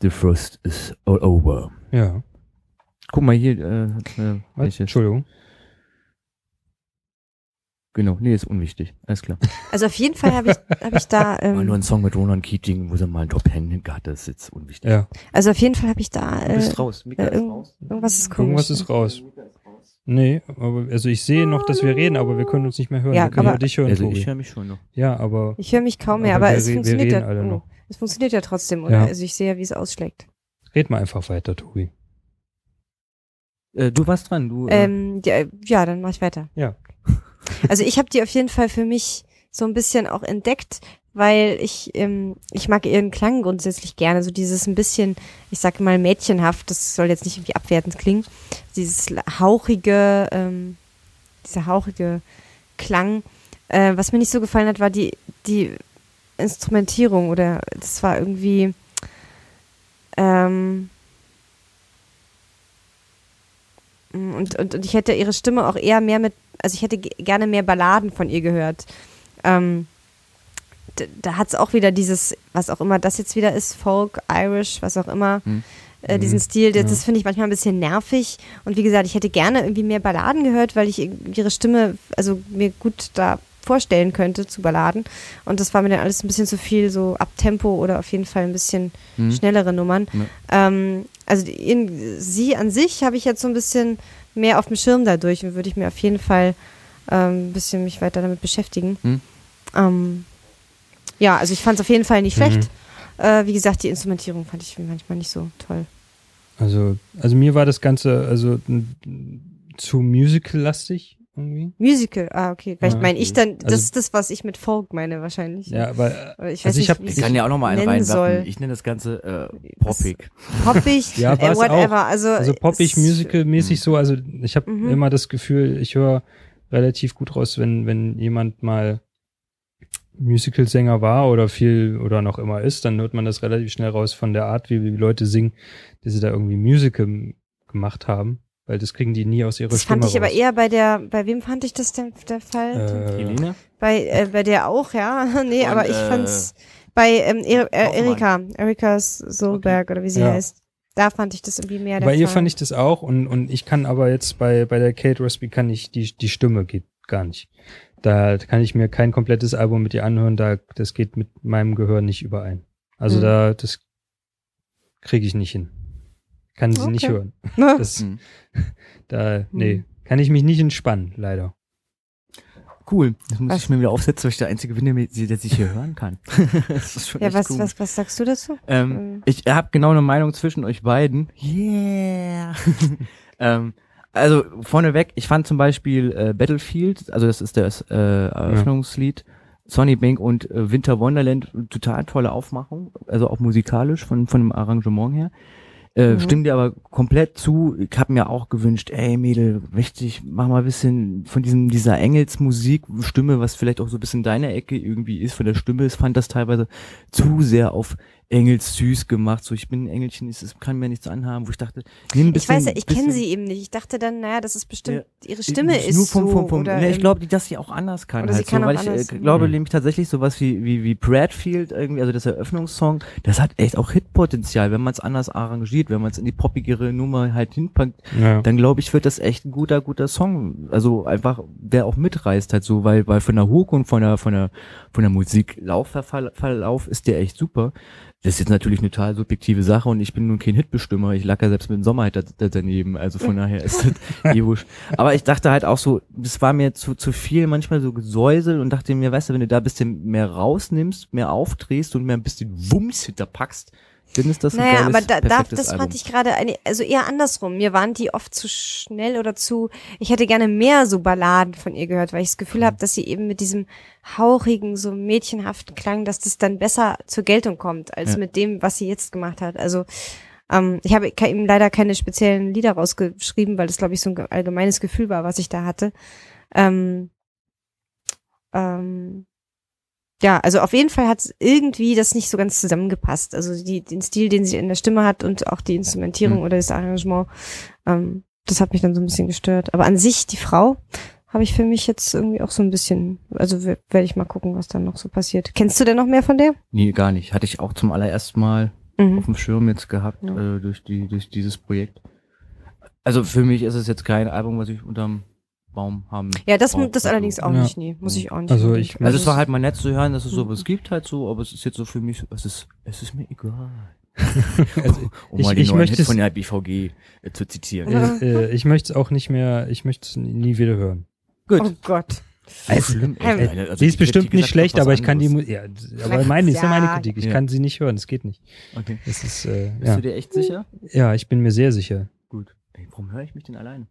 The Frost is all over. Ja. Guck mal hier. Äh, äh, Was? Entschuldigung. Genau, nee, ist unwichtig. Alles klar. <laughs> Also auf jeden Fall habe ich, hab ich da, <laughs> Mal nur ähm, ein Song mit Ronan Keating, wo sie mal einen Top Ten hat, das ist jetzt unwichtig. Ja. also auf jeden Fall habe ich da, Du äh, bist raus. Mika äh, ist raus. irgendwas ist komisch. Irgendwas ist raus. Nee, aber also ich sehe noch, dass wir reden, aber wir können uns nicht mehr hören. Ja, wir können aber- nur dich hören, Also Tobi. ich höre mich schon noch. ja, aber Ich höre mich kaum mehr, Aber aber, es funktioniert ja. alle oh, noch. es funktioniert ja trotzdem, oder? Ja. Also ich sehe ja, wie es ausschlägt. red mal einfach weiter, Tobi. Äh, du warst dran. Du, äh, Ähm, ja, ja, dann mache ich weiter. Ja. <laughs> Also ich habe die auf jeden Fall für mich so ein bisschen auch entdeckt, weil ich ähm, ich mag ihren Klang grundsätzlich gerne, so dieses ein bisschen, ich sag mal mädchenhaft, das soll jetzt nicht irgendwie abwertend klingen, dieses hauchige, ähm, dieser hauchige Klang. Äh, was mir nicht so gefallen hat, war die die Instrumentierung oder das war irgendwie ähm, und, und, und ich hätte ihre Stimme auch eher mehr mit, also ich hätte gerne mehr Balladen von ihr gehört. Ähm, da hat es auch wieder dieses, was auch immer das jetzt wieder ist, Folk, Irish, was auch immer, Hm. Äh, diesen Mhm. Stil, das, Ja. das finde ich manchmal ein bisschen nervig. Und wie gesagt, ich hätte gerne irgendwie mehr Balladen gehört, weil ich ihre Stimme, also mir gut da vorstellen könnte zu Balladen. Und das war mir dann alles ein bisschen zu viel, so Abtempo oder auf jeden Fall ein bisschen hm. schnellere Nummern. Ja. Ähm, also in, sie an sich habe ich jetzt so ein bisschen mehr auf dem Schirm dadurch und würde ich mir auf jeden Fall ähm, ein bisschen mich weiter damit beschäftigen. Hm. Ähm, ja, also ich fand es auf jeden Fall nicht Mhm. Äh, wie gesagt, die Instrumentierung fand ich manchmal nicht so toll. Also, also mir war das Ganze also zu musical-lastig irgendwie. Musical, ah, okay. Vielleicht Ja, meine ich dann, das Also- ist das, was ich mit Folk meine wahrscheinlich. Ja, aber ich weiß also ich nicht, hab- wie Ich kann ja auch noch mal einen nennen reinwerfen. soll. Ich nenne das Ganze äh, poppig. Poppig, <laughs> Ja, äh, whatever. Also, also poppig, musical-mäßig so. Also ich habe Mhm. immer das Gefühl, ich höre relativ gut raus, wenn wenn jemand mal Musical-Sänger war oder viel oder noch immer ist, dann hört man das relativ schnell raus von der Art, wie, wie Leute singen, dass sie da irgendwie Musical gemacht haben, weil das kriegen die nie aus ihrer Das Stimme fand ich aber raus. eher bei der, bei wem fand ich das denn der Fall? Äh? Bei, äh, bei der auch, ja. <laughs> nee, Und, aber ich äh, fand's bei ähm, er äh, Hoffmann. Erika, Erika Solberg oder wie sie Ja. heißt. Da fand ich das irgendwie mehr der Bei ihr Fall. fand ich das auch und, und ich kann aber jetzt bei, bei der Kate Rusby kann ich, die, die Stimme geht gar nicht. Da kann ich mir kein komplettes Album mit ihr anhören, da, das geht mit meinem Gehör nicht überein. Also Hm. da, das kriege ich nicht hin. Kann sie nicht Okay. hören. <laughs> Ne? Das, Hm. <laughs> da, nee, Hm. kann ich mich nicht entspannen, leider. Cool. Jetzt muss Was? ich mir wieder aufsetzen, weil ich der Einzige bin, der, mir- der sich hier hören kann. <laughs> das ist schon Ja, echt was, cool. was, was sagst du dazu? Ähm, Ähm. ich habe genau eine Meinung zwischen euch beiden. Yeah. ähm, also vorneweg, ich fand zum Beispiel äh, Battlefield, also das ist das äh, Eröffnungslied, Sonny Bank und äh, Winter Wonderland, total tolle Aufmachung, also auch musikalisch von von dem Arrangement her. Äh, Mhm. Stimmt dir aber komplett zu. Ich habe mir auch gewünscht, ey Mädel, richtig, mach mal ein bisschen von diesem dieser Engelsmusik Stimme, was vielleicht auch so ein bisschen deine Ecke irgendwie ist, von der Stimme. Ich fand das teilweise zu sehr auf Engels süß gemacht. So, ich bin ein Engelchen, es kann mir nichts anhaben, wo ich dachte, nimm ein Ich bisschen. weiß ja, ich kenne sie eben nicht. Ich dachte dann, naja, das ist bestimmt, ihre ich- Stimme ist nur vom, so. vom, vom, oder ne, ich glaube, dass sie auch anders kann. Oder sie halt kann so, auch weil ich anders, äh, glaube mhm. nämlich tatsächlich sowas wie, wie, wie Bradfield irgendwie, also das Eröffnungssong, das hat echt auch Hitpotenzial, wenn man es anders arrangiert, wenn man es in die poppigere Nummer halt hinpackt, Ja. dann glaube ich, wird das echt ein guter, guter Song. Also einfach, der auch mitreißt halt so, weil, weil von der Hook und von der, von der, von der Musiklaufverlauf ist der echt super. Das ist jetzt natürlich eine total subjektive Sache und ich bin nun kein Hitbestimmer. Ich lag ja selbst mit dem Sommer halt da, da daneben. Also von daher ist das eh <laughs> wurscht. Aber ich dachte halt auch so, das war mir zu, zu viel manchmal so Gesäusel und dachte mir, weißt du, wenn du da ein bisschen mehr rausnimmst, mehr aufdrehst und mehr ein bisschen Wumms hinterpackst, dann ist das ein Naja, geiles, aber da, da, das Album. fand ich gerade also eher andersrum. Mir waren die oft zu schnell oder zu, ich hätte gerne mehr so Balladen von ihr gehört, weil ich das Gefühl Mhm. habe, dass sie eben mit diesem hauchigen, so mädchenhaften Klang, dass das dann besser zur Geltung kommt, als Ja. mit dem, was sie jetzt gemacht hat. Also, ähm, ich habe ihm leider keine speziellen Lieder rausgeschrieben, weil das, glaube ich, so ein ge- allgemeines Gefühl war, was ich da hatte. Ähm, ähm, ja, also auf jeden Fall hat irgendwie das nicht so ganz zusammengepasst. Also die, den Stil, den sie in der Stimme hat und auch die Instrumentierung Mhm. oder das Arrangement, ähm, das hat mich dann so ein bisschen gestört. Aber an sich, die Frau, habe ich für mich jetzt irgendwie auch so ein bisschen, also werde ich mal gucken, was dann noch so passiert. Kennst du denn noch mehr von der? Nee, gar nicht. Hatte ich auch zum allerersten Mal Mhm. auf dem Schirm jetzt gehabt Ja. äh, durch die durch dieses Projekt. Also für mich ist es jetzt kein Album, was ich unterm Baum haben. Ja, das, das allerdings auch Ja. nicht, nee, muss ich auch nicht. Also ich- Also es war halt mal nett zu hören, dass es sowas gibt halt so, aber es ist jetzt so für mich, es ist, es ist mir egal. <laughs> Also, <laughs> Um mal Ich- den ich neuen Hit von der BVG äh, zu zitieren. Äh, äh, ich möchte es auch nicht mehr, ich möchte es nie wieder hören. Gut. Oh Gott. So schlimm, also sie ist die bestimmt nicht schlecht, aber ich kann die, anderes. Mu- ja, aber meine, ist ja meine. Kritik. Ich Ja. kann sie nicht hören, es geht nicht. Okay. Es ist, äh, Bist ja. du dir echt sicher? ja, ich bin mir sehr sicher. Gut. Ey, warum höre ich mich denn alleine?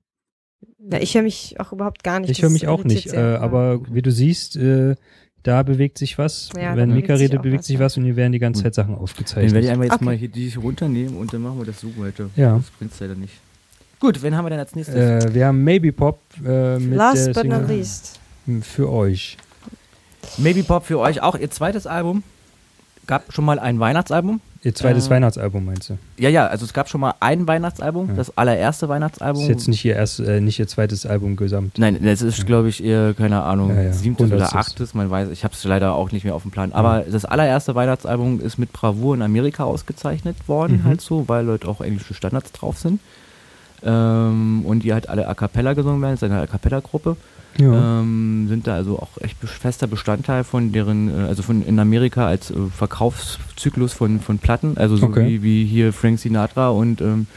Ja, ich höre mich auch überhaupt gar nicht. Ich höre mich auch nicht, äh, aber wie du siehst, äh, da bewegt sich was. Ja, Wenn bewegt Mika sich redet, bewegt was, sich was und hier werden die ganze Gut. Zeit Sachen Dann aufgezeichnet. werde ich einfach jetzt Okay. mal hier die runternehmen und dann machen wir das so weiter. Ja. Das bringt's leider nicht. Gut, wen haben wir denn als nächstes? Äh, wir haben Maybe Pop äh, mit Last der but not Single least. für euch. Maybe Pop für euch auch ihr zweites Album. Gab schon mal ein Weihnachtsalbum. Ihr zweites Äh, Weihnachtsalbum meinst du? Ja, ja, also es gab schon mal ein Weihnachtsalbum, Ja. das allererste Das Weihnachtsalbum. ist jetzt nicht ihr erst, äh, nicht ihr zweites Album gesamt. Nein, das ist, glaube ich, eher, keine Ahnung, Ja, ja, siebtes oder achtes, man weiß, ich habe es leider auch nicht mehr auf dem Plan. Aber das allererste Weihnachtsalbum ist mit Bravour in Amerika ausgezeichnet worden, Mhm. halt so, weil dort auch englische Standards drauf sind. Ähm, und die halt alle a cappella gesungen werden, das ist eine a cappella Gruppe. Ja. Ähm, sind da also auch echt fester Bestandteil von deren, äh, also von in Amerika als äh, Verkaufszyklus von, von Platten, also so Okay. wie, wie hier Frank Sinatra und ähm,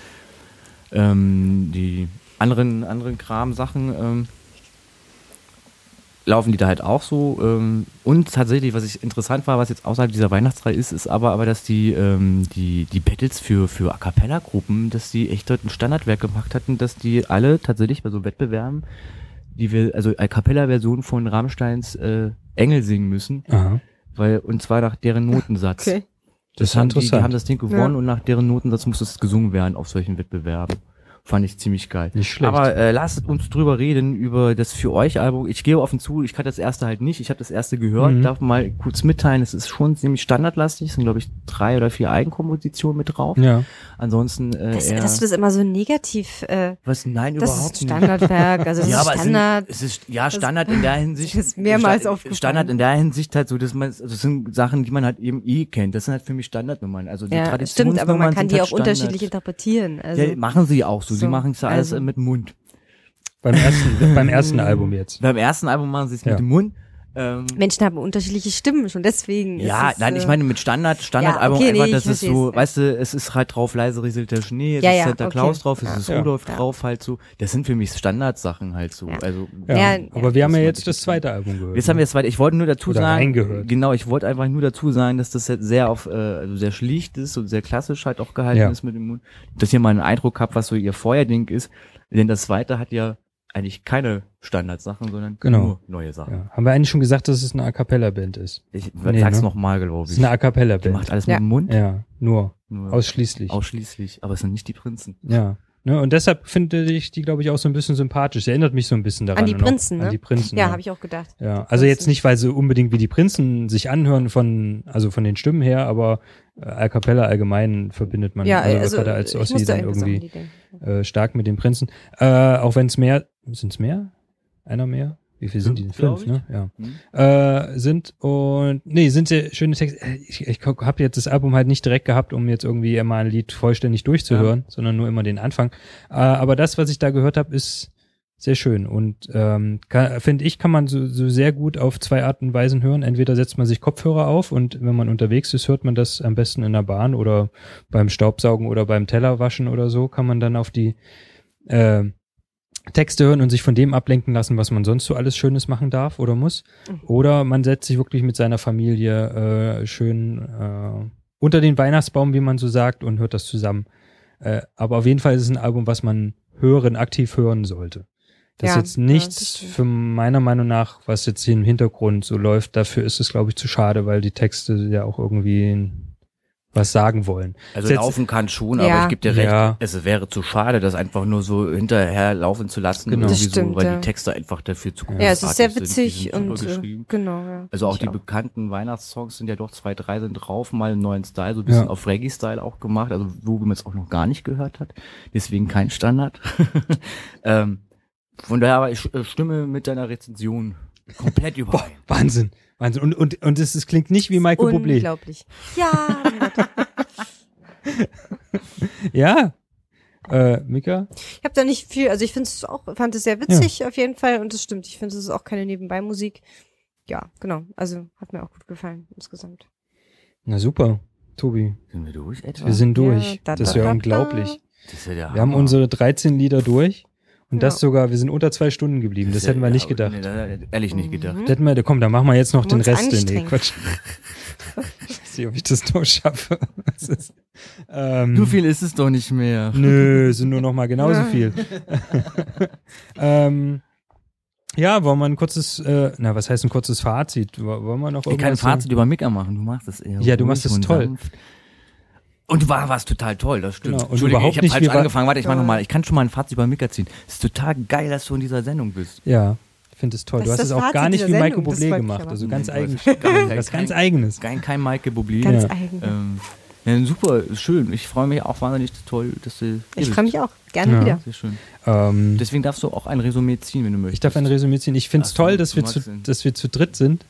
ähm, die anderen, anderen Kram-Sachen ähm, laufen die da halt auch so. Ähm, und tatsächlich, was ich interessant war, was jetzt außerhalb dieser Weihnachtsreihe ist, ist aber, aber dass die, ähm, die, die Battles für, für A Cappella-Gruppen, dass die echt dort ein Standardwerk gemacht hatten, dass die alle tatsächlich bei so Wettbewerben, die wir, also A Cappella-Version von Rammsteins äh, Engel singen müssen, Aha. weil, und zwar nach deren Notensatz. Okay. Das ist haben die, die haben das Ding gewonnen Ja. und nach deren Notensatz muss es gesungen werden auf solchen Wettbewerben. Fand ich ziemlich geil. Nicht schlecht. Aber äh, lasst uns drüber reden, über das für euch Album. Ich gehe offen zu, ich kannte das erste halt nicht. Ich habe das erste gehört, Mhm. darf mal kurz mitteilen, es ist schon ziemlich standardlastig. Es sind, glaube ich, drei oder vier Eigenkompositionen mit drauf. ja. Ansonsten äh, Das, eher, dass du das immer so negativ, äh, was? Nein, das überhaupt ist. Standardwerk, also <laughs> das ja, ist aber Standard. Es, ist ja Standard in der Hinsicht. <laughs> ist mehrmals Sta- aufgefallen. Standard in der Hinsicht halt so, dass man, also das sind Sachen, die man halt eben eh kennt. Das sind halt für mich Standardnummern. Also die ja, Traditionsnummern stimmt, aber man kann die halt auch Standard. unterschiedlich interpretieren. Also, ja, machen sie auch so. So, Sie machen es ja alles also. mit dem Mund. Beim ersten, beim ersten <laughs> Album jetzt. Beim ersten Album machen sie es Ja. mit dem Mund. Ähm, Menschen haben unterschiedliche Stimmen, schon deswegen. ja, ist es, nein, ich meine mit Standard, Standardalbum okay, einfach, nee, das ist so, ja. weißt du, es ist halt drauf leise rieselt der Schnee, es Ja, ist ja, Santa okay. Claus drauf, es Ja. ist Ja. Rudolf Ja. drauf halt so. Das sind für mich Standardsachen halt so. Ja. Also Ja. Ja, aber wir haben ja jetzt das zweite Album gehört. Jetzt haben wir das weiter. Ich wollte nur dazu Oder sagen, reingehört. genau, ich wollte einfach nur dazu sagen, dass das jetzt sehr auf, äh, also sehr schlicht ist und sehr klassisch halt auch gehalten Ja. ist mit dem Mund. Dass ihr mal einen Eindruck habt, was so ihr Vorher-Ding ist. Denn das zweite hat ja eigentlich keine Standardsachen, sondern Genau. nur neue Sachen. Ja. Haben wir eigentlich schon gesagt, dass es eine A Cappella-Band ist? Ich Nee, sag's ne? noch mal, glaube Es ich. ist eine A Die Cappella-Band. macht alles Ja. mit dem Mund. Ja, nur. Nur Ausschließlich. ausschließlich. Aber es sind nicht die Prinzen. Ja. Ne, und deshalb finde ich die, glaube ich, auch so ein bisschen sympathisch. Sie erinnert mich so ein bisschen daran. An die. Prinzen, An ne? die Prinzen. ja, habe ich auch gedacht. Ja, also jetzt nicht, weil sie unbedingt wie die Prinzen sich anhören von, also von den Stimmen her, aber äh, A Cappella allgemein verbindet man ja, also, gerade als Ossi dann an irgendwie äh, stark mit den Prinzen. Äh, auch wenn es mehr, sind es mehr? Einer mehr? Wie viel sind die denn? Fünf, ne? Hm? Ja. Äh, sind und nee, sind sehr schöne Texte. Äh, Ich, ich habe jetzt das Album halt nicht direkt gehabt, um jetzt irgendwie immer ein Lied vollständig durchzuhören, sondern nur immer den Anfang. Äh, aber das, was ich da gehört habe, ist sehr schön und ähm, finde ich, kann man so, so sehr gut auf zwei Arten und Weisen hören. Entweder setzt man sich Kopfhörer auf und wenn man unterwegs ist, hört man das am besten in der Bahn oder beim Staubsaugen oder beim Tellerwaschen oder so, kann man dann auf die äh, Texte hören und sich von dem ablenken lassen, was man sonst so alles Schönes machen darf oder muss. Mhm. Oder man setzt sich wirklich mit seiner Familie äh, schön äh, unter den Weihnachtsbaum, wie man so sagt, und hört das zusammen. Äh, aber auf jeden Fall ist es ein Album, was man hören, aktiv hören sollte. Das Ja, ist jetzt ja, nichts stimmt. für meiner Meinung nach, was jetzt hier im Hintergrund so läuft. Dafür ist es, glaube ich, zu schade, weil die Texte ja auch irgendwie was sagen wollen. Also Jetzt- laufen kann schon, Ja. aber ich gebe dir recht, Ja. es wäre zu schade, das einfach nur so hinterher laufen zu lassen, Genau. stimmt, so, weil ja. die Texte einfach dafür zu Ja, es ist sehr großartig witzig und äh, geschrieben. genau. Ja, Also auch Ich die bekannten Weihnachtssongs sind ja doch zwei, drei sind drauf, mal einen neuen Style, so ein bisschen Ja. auf Reggae-Style auch gemacht, also wo man es auch noch gar nicht gehört hat. Deswegen kein Standard. <laughs> ähm, von daher aber ich äh, stimme mit deiner Rezension komplett überein. Wahnsinn, Wahnsinn. Und, und, und es, es klingt nicht wie Michael Bublé. Unglaublich. Ja, <laughs> Ja. Äh, Mika? ich habe da nicht viel, also ich finde es auch, fand es sehr witzig auf jeden Fall und das stimmt. Ich finde, es ist auch keine Nebenbei-Musik. Ja, genau. Also hat mir auch gut gefallen insgesamt. Na super, Tobi. Sind wir durch etwa? Wir sind durch. Ja, da, das ist da, ja unglaublich. das ist ja der Wir haben unsere 13 Lieder durch und Ja. das sogar, wir sind unter zwei Stunden geblieben. Das, ja- hätten wir nicht ja, gedacht. Nee, das ich ehrlich nicht gedacht. Mhm. Das hätten wir, komm, dann machen wir jetzt noch den Rest. Nee. Quatsch. ich weiß nicht, ob ich das noch schaffe. <laughs> Das ist, ähm, So viel ist es doch nicht mehr. Nö, sind nur noch mal genauso viel. <laughs> ähm, ja, wollen wir ein kurzes, äh, na, was heißt ein kurzes Fazit? Wo- Wollen wir noch Ich kann ein irgendwas sagen? Fazit über Mika machen. Du machst das eher. Ja, du machst es und toll. sanft. Und du war was total toll, das stimmt. Genau, und Entschuldige, überhaupt ich habe falsch wa- angefangen. Warte, ich mach nochmal. Ich kann schon mal ein Fazit über Mika ziehen. Es ist total geil, dass du in dieser Sendung bist. Ja, ich finde es toll. Das du hast es das auch gar Fazit nicht wie Michael Sendung, das Bublé gemacht. Also ganz eigen. Was ganz eigenes. Kein, kein Maike Bublé. Ganz Ja. eigen. Ähm, ja, super, schön. Ich freue mich auch wahnsinnig toll, dass du ich freue mich auch. Gerne Ja. wieder. Sehr schön. Ähm, Deswegen darfst du auch ein Resümee ziehen, wenn du möchtest. ich darf ein Resümee ziehen. Ich finde es toll, dass wir, zu, dass wir zu dritt sind.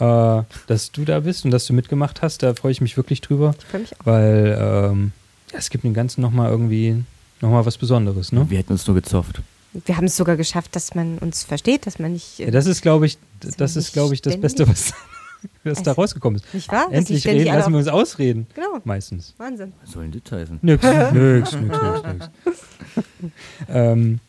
Äh, dass du da bist und dass du mitgemacht hast. Da freue ich mich wirklich drüber. Ich freue mich auch. Weil ähm, es gibt dem Ganzen nochmal irgendwie nochmal was Besonderes. Ne? Wir hätten uns nur gezofft. Wir haben es sogar geschafft, dass man uns versteht, dass man nicht. äh, Ja, das ist, glaube ich, das ist, glaube ich, das ständig- Beste, was. <laughs> was da rausgekommen ist. Nicht wahr? Endlich reden, lassen wir uns ausreden. Genau, Meistens. Wahnsinn. Was soll denn das heißen? <laughs> Nix, nix, nix, nix, nix. <laughs> ähm,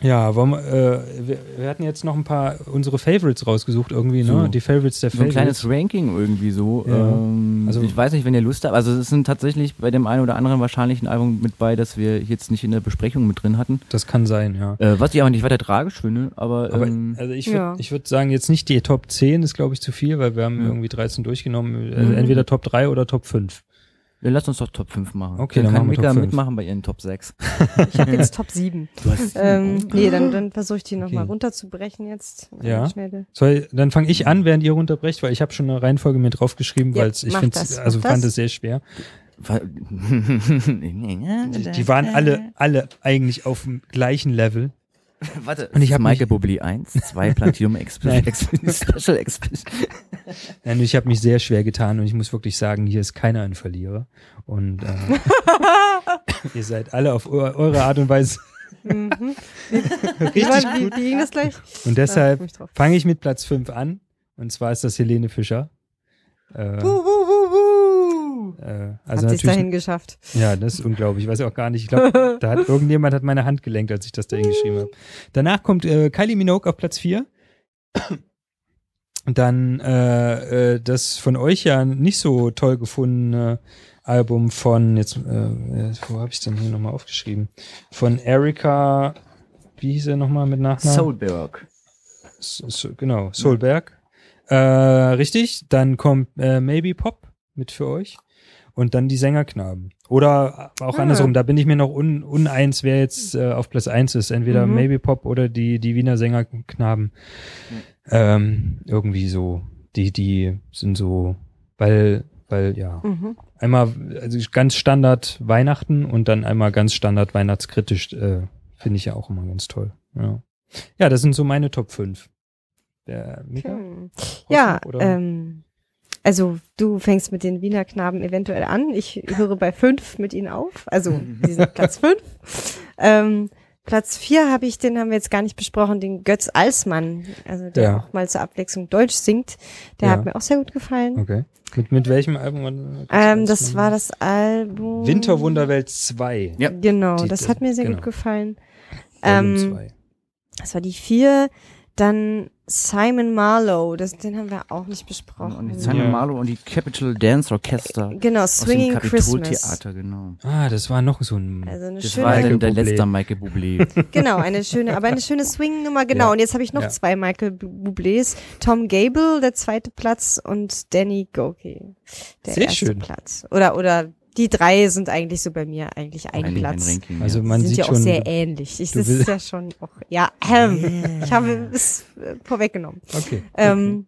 ja, wollen wir, äh, wir, wir hatten jetzt noch ein paar unsere Favorites rausgesucht irgendwie, ne? So. Die Favorites der So ein Favorites. kleines Ranking irgendwie so. Ja. Ähm, Also- ich weiß nicht, wenn ihr Lust habt. Also es sind tatsächlich bei dem einen oder anderen wahrscheinlich ein Album mit bei, das wir jetzt nicht in der Besprechung mit drin hatten. das kann sein, ja. Äh, was ich aber nicht weiter tragisch finde, aber, Aber ähm, also ich würde Ja. ich würd sagen, jetzt nicht die Top 10 ist, glaube ich, zu viel, weil wir haben Ja. irgendwie 13 durchgenommen. Also Mhm. entweder Top 3 oder Top 5. ja, lasst uns doch Top 5 machen. Okay, dann dann kann machen wir Mika Top 5. mitmachen bei ihren Top 6. Ich habe jetzt Top 7. <laughs> Du hast Ähm, nee, dann, dann versuche ich die nochmal Okay. runterzubrechen jetzt. Ja. Soll, dann fange ich an, während ihr runterbrecht, weil ich habe schon eine Reihenfolge mir draufgeschrieben, Ja, weil ich finde, das, also fand das. es sehr schwer. <laughs> Die, die waren alle, alle eigentlich auf dem gleichen Level. <laughs> Warte, Und ich hab Michael mich- Bublé 1, 2 <laughs> Platinum Exp Nein. <laughs> Exp Special Expedition. Nein, ich habe mich sehr schwer getan und ich muss wirklich sagen, hier ist keiner ein Verlierer. Und äh, ihr seid alle auf eu eure Art und Weise Mhm. richtig wie, gut. wie ging das gleich? Und deshalb fange ich mit Platz 5 an. Und zwar ist das Helene Fischer. Äh, wuh. äh, also Hat sich natürlich, dahin geschafft. ja, das ist unglaublich. Ich weiß auch gar nicht. Ich glaube, <laughs> da hat irgendjemand hat meine Hand gelenkt, als ich das da hingeschrieben habe. Danach kommt äh, Kylie Minogue auf Platz 4. Und dann äh, äh, das von euch ja nicht so toll gefundene Album von, jetzt, äh, wo habe ich denn hier nochmal aufgeschrieben? Von Erika, wie hieß er nochmal mit Nachnamen? Soulberg. So, so, genau, Solberg. Äh, richtig, dann kommt äh, Maybe Pop mit für euch. Und dann die Sängerknaben. Oder auch Ah. andersrum, da bin ich mir noch un, uneins, wer jetzt äh, auf Platz 1 ist. Entweder Mhm. Maybe Pop oder die, die Wiener Sängerknaben. Ähm, irgendwie so. Die, die sind so, weil, weil, ja. Mhm. Einmal also ganz Standard Weihnachten und dann einmal ganz Standard weihnachtskritisch, äh, finde ich ja auch immer ganz toll. Ja. ja, das sind so meine Top 5. Der Mika? Hm. Ja, ähm, also du fängst mit den Wiener Knaben eventuell an. Ich höre bei fünf mit ihnen auf. Also <laughs> die sind Platz fünf. Ähm, Platz vier habe ich, den haben wir jetzt gar nicht besprochen, den Götz Alsmann, also der Ja. auch mal zur Abwechslung Deutsch singt. Der Ja. hat mir auch sehr gut gefallen. Okay. Mit, mit welchem Album? war das? Ähm, das war das Album. Winterwunderwelt 2. Ja. Genau, Die- das hat mir sehr genau. gut gefallen. Volume Ähm, 2. das war die vier. Dann Simon Marlowe, das, den haben wir auch nicht besprochen. Und die Simon Ja. Marlowe und die Capital Dance Orchestra. Genau, Aus dem Swinging Christmas. Kapitoltheater, genau. Ah, das war noch so ein. Also eine Das schöne, war Michael dann der letzte Michael Bublé. <laughs> genau, eine schöne, aber eine schöne Swing-Nummer, genau. Ja. Und jetzt habe ich noch Ja. zwei Michael Bu- Bublés. Tom Gable, der zweite Platz und Danny Goki, der Sehr erste schön. Platz. Oder, oder die drei sind eigentlich so bei mir eigentlich ein Ein, ein Platz. Ranking. also man sind sieht ja auch schon. sehr ähnlich. Ich, das ist ja schon auch, ja, ähm, ich habe es äh, vorweggenommen. Okay. Ähm,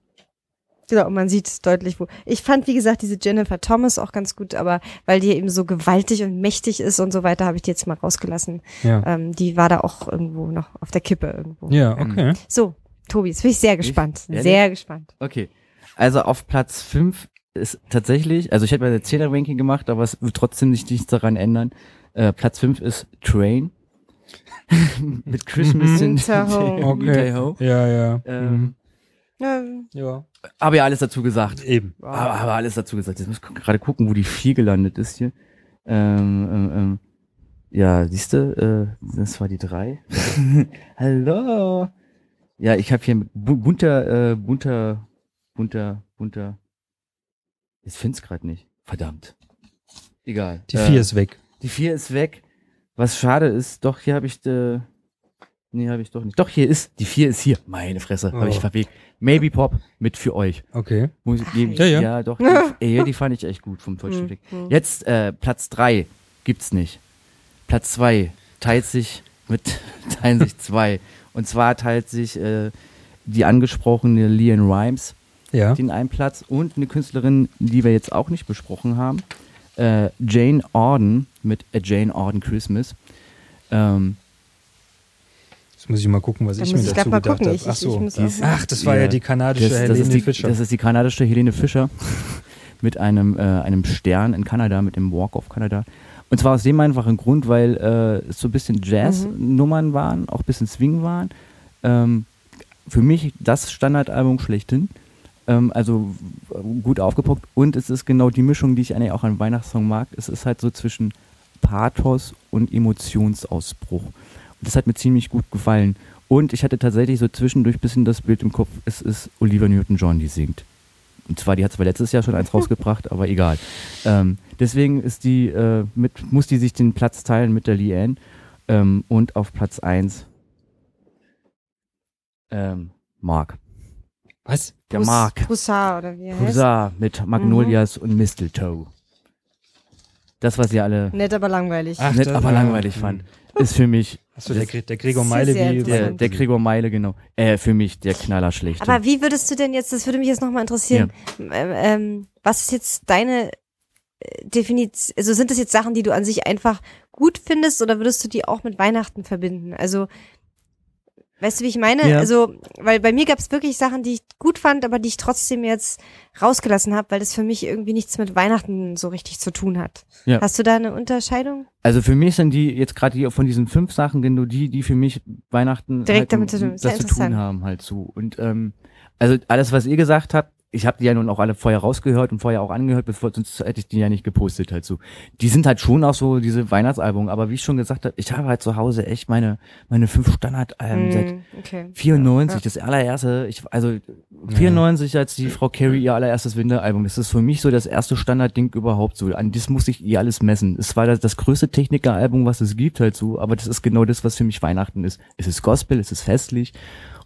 Genau, und man sieht deutlich, wo. Ich fand, wie gesagt, diese Jennifer Thomas auch ganz gut, aber weil die eben so gewaltig und mächtig ist und so weiter, habe ich die jetzt mal rausgelassen. Ja. Ähm, die war da auch irgendwo noch auf der Kippe irgendwo. Ja, okay. So, Tobi, jetzt bin ich sehr gespannt. Ehrlich? Sehr gespannt. Okay. Also auf Platz 5 ist tatsächlich, also ich hätte mal eine 10er Ranking gemacht, aber es wird trotzdem nicht nichts daran ändern. Äh, Platz 5 ist Train. <laughs> Mit Christmas in Winter <laughs> Home. Okay. Ho. Ja, ja. Ähm, Ähm, ja. Habe ja alles dazu gesagt. Eben. Aber, aber alles dazu gesagt. Jetzt muss ich gerade gucken, wo die 4 gelandet ist hier. Ähm, ähm, ähm. Ja, siehst du, äh, das war die 3. <laughs> Hallo. Ja, ich habe hier bunter, äh, bunter, bunter, bunter. Ich find's gerade nicht. Verdammt. Egal. Die Äh, 4 ist weg. Die 4 ist weg. Was schade ist, doch, hier habe ich, äh, nee, habe ich doch nicht. Doch, hier ist, die 4 ist hier. Meine Fresse, habe ich Oh. verwegt. Maybe Pop mit für euch. Okay. Muss ich geben. Ja, ja. ja doch. Die, <laughs> ey, die fand ich echt gut vom deutschen Blick. hm. Jetzt äh, Platz 3 gibt's nicht. Platz 2 teilt sich mit <laughs> teilen sich zwei. Und zwar teilt sich äh, die angesprochene Leon Rhymes Ja. den einen Platz und eine Künstlerin, die wir jetzt auch nicht besprochen haben, äh, Jane Auden mit A Jane Auden Christmas. Ähm, Jetzt muss ich mal gucken, was Da ich mir ich dazu mal gedacht habe. Ich- Ach so. Ach, das war ja, Ja, die kanadische das, das, Helene ist die, Fischer. das ist die kanadische Helene Fischer <laughs> mit einem, äh, einem Stern in Kanada, mit dem Walk of Canada. Und zwar aus dem einfachen Grund, weil äh, es so ein bisschen Jazz-Nummern waren, auch ein bisschen Swing waren. Ähm, für mich das Standardalbum schlechthin. Ähm, also gut aufgepockt. Und es ist genau die Mischung, die ich eigentlich auch an Weihnachtssong mag. Es ist halt so zwischen Pathos und Emotionsausbruch. Und das hat mir ziemlich gut gefallen. Und ich hatte tatsächlich so zwischendurch ein bisschen das Bild im Kopf, es ist Olivia Newton-John, die singt. Und zwar, die hat zwar letztes Jahr schon eins <laughs> rausgebracht, aber egal. Ähm, deswegen ist die, äh, mit, muss die sich den Platz teilen mit der Leanne. Ähm, und auf Platz 1 ähm, Mark. Was? Der Mark. Broussard oder wie er heißt. Hussar mit Magnolias und Mistletoe. Das, was ihr alle Nett, aber langweilig. Ach, nett, aber ja. langweilig fand, ist für mich Achso, der, der Gregor Meile wie der, der Gregor Meile, genau. Äh, für mich der Knaller schlecht. Aber wie würdest du denn jetzt, das würde mich jetzt nochmal interessieren, ähm, ähm, was ist jetzt deine Definition, also sind das jetzt Sachen, die du an sich einfach gut findest oder würdest du die auch mit Weihnachten verbinden? Also, weißt du, wie ich meine? Ja. Also, weil bei mir gab es wirklich Sachen, die ich gut fand, aber die ich trotzdem jetzt rausgelassen habe, weil das für mich irgendwie nichts mit Weihnachten so richtig zu tun hat. Ja. Hast du da eine Unterscheidung? Also für mich sind die jetzt gerade die von diesen fünf Sachen genau die, die für mich Weihnachten Direkt halt, damit zu tun. das zu tun haben halt so. Und ähm, also alles, was ihr gesagt habt, ich habe die ja nun auch alle vorher rausgehört und vorher auch angehört, bevor sonst hätte ich die ja nicht gepostet halt so. Die sind halt schon auch so diese Weihnachtsalbum, aber wie ich schon gesagt habe, ich habe halt zu Hause echt meine meine fünf Standardalben seit Hm, okay. 94, Ja. das allererste, ich, also 94 als die Frau Carey ihr allererstes Winteralbum. Das ist für mich so das erste Standardding überhaupt so. An das muss ich ihr alles messen. Es war das, das größte Technikeralbum, was es gibt halt so, aber das ist genau das, was für mich Weihnachten ist. Es ist Gospel, es ist festlich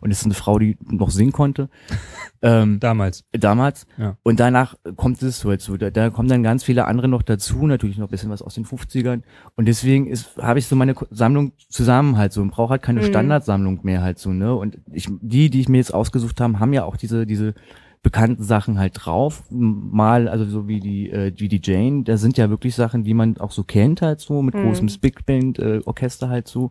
und es ist eine Frau, die noch singen konnte. <laughs> ähm, Damals. damals. Ja. Und danach kommt es so halt so. Da, da kommen dann ganz viele andere noch dazu, natürlich noch ein bisschen was aus den 50ern. Und deswegen ist, habe ich so meine Sammlung zusammen halt so und brauche halt keine Mhm. Standardsammlung mehr halt so, ne? Und ich, die, die ich mir jetzt ausgesucht habe, haben ja auch diese, diese bekannten Sachen halt drauf. Mal, also so wie die, äh, wie die Jane, da sind ja wirklich Sachen, die man auch so kennt halt so, mit Mhm. großem Big Band, äh, Orchester halt so.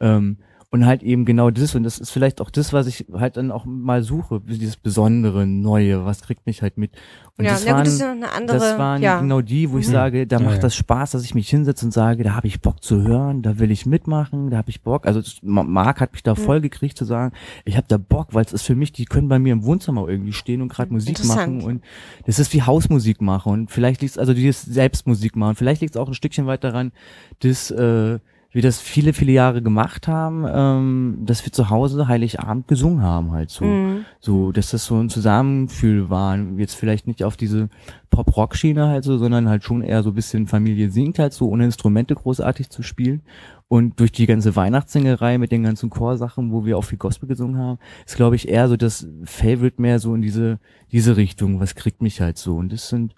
Ähm, und halt eben genau das, und das ist vielleicht auch das, was ich halt dann auch mal suche, dieses Besondere, Neue, was kriegt mich halt mit. Und ja, das na gut, waren, das ist ja noch eine andere. das waren ja. genau die, wo ich Mhm. sage, da Ja, macht ja. das Spaß, dass ich mich hinsetze und sage, da habe ich Bock zu hören, da will ich mitmachen, da habe ich Bock. Also das- Ma- Marc hat mich da Mhm. voll gekriegt zu sagen, ich habe da Bock, weil es ist für mich, die können bei mir im Wohnzimmer irgendwie stehen und gerade Musik machen und das ist wie Hausmusik machen und vielleicht liegt also dieses Selbstmusik machen, vielleicht liegt es auch ein Stückchen weit daran, dass äh, wir das viele, viele Jahre gemacht haben, ähm, dass wir zu Hause Heiligabend gesungen haben halt so. Mhm. So, dass das so ein Zusammenfühl war. Jetzt vielleicht nicht auf diese Pop-Rock-Schiene halt so, sondern halt schon eher so ein bisschen Familie singt halt so, ohne Instrumente großartig zu spielen. Und durch die ganze Weihnachtssingerei mit den ganzen Chorsachen, wo wir auch viel Gospel gesungen haben, ist glaube ich eher so das Favorite mehr so in diese, diese Richtung. Was kriegt mich halt so? Und das sind,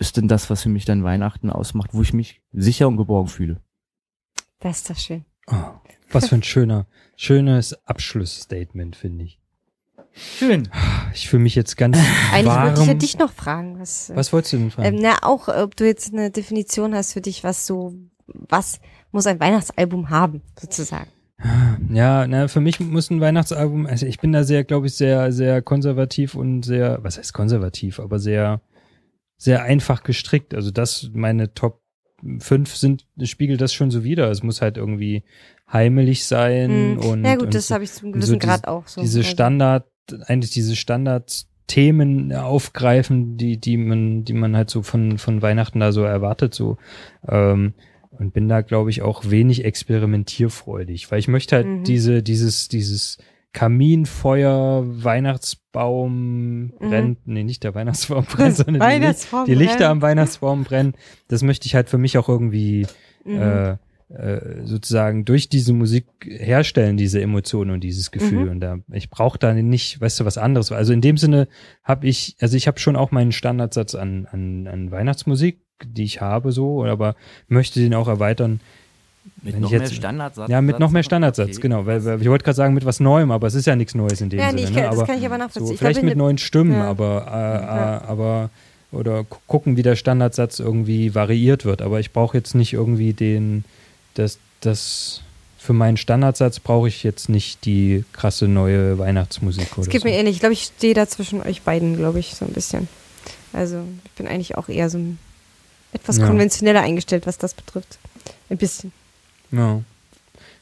ist denn das, was für mich dann Weihnachten ausmacht, wo ich mich sicher und geborgen fühle. Das ist doch schön. Oh, was für ein schöner, schönes Abschlussstatement, finde ich. Schön. Ich fühle mich jetzt ganz <laughs> Eigentlich warm. wollte ich ja dich noch fragen, was, Was wolltest du denn fragen? ähm, na auch, ob du jetzt eine Definition hast für dich, was so, was muss ein Weihnachtsalbum haben, sozusagen. Ja, na, für mich muss ein Weihnachtsalbum, also ich bin da sehr, glaube ich, sehr, sehr konservativ und sehr, was heißt konservativ, aber sehr, sehr einfach gestrickt. Also das, meine Top 5 sind, spiegelt das schon so wider. Es muss halt irgendwie heimelig sein Mhm. und, ja gut, und das so, habe ich zum so gewissen diese- Grad auch so. diese Also, Standard, eigentlich diese Standardthemen aufgreifen, die, die man, die man halt so von, von Weihnachten da so erwartet, so, ähm, und bin da, glaube ich, auch wenig experimentierfreudig, weil ich möchte halt Mhm. diese, dieses, dieses Kaminfeuer, Weihnachtsbaum brennt, nee, nicht der Weihnachtsbaum <laughs> brennt, sondern die, Weihnachtsbaum die Lichter brennen. am Weihnachtsbaum brennen. Das möchte ich halt für mich auch irgendwie Mhm. äh, äh, sozusagen durch diese Musik herstellen, diese Emotionen und dieses Gefühl. Mhm. Und da, ich brauche da nicht, weißt du, was anderes. Also in dem Sinne habe ich, also ich habe schon auch meinen Standardsatz an, an, an Weihnachtsmusik, die ich habe so, aber möchte den auch erweitern. Mit Wenn noch jetzt- mehr Standardsatz. Ja, mit noch mehr Standardsatz, Okay. genau. Weil, weil ich wollte gerade sagen, mit was Neuem, aber es ist ja nichts Neues in dem Ja, Sinne. nee, ich ne? kann, das aber kann ich aber nachvollziehen. so, ich vielleicht mit neuen Stimmen, Ja. aber, äh, Ja. äh, aber oder gu- gucken, wie der Standardsatz irgendwie variiert wird. Aber ich brauche jetzt nicht irgendwie den, das, das für meinen Standardsatz brauche ich jetzt nicht die krasse neue Weihnachtsmusik Es geht so. mir ähnlich. Ich glaube, ich stehe da zwischen euch beiden, glaube ich, so ein bisschen. Also, ich bin eigentlich auch eher so ein etwas Ja. konventioneller eingestellt, was das betrifft. Ein bisschen. Ja.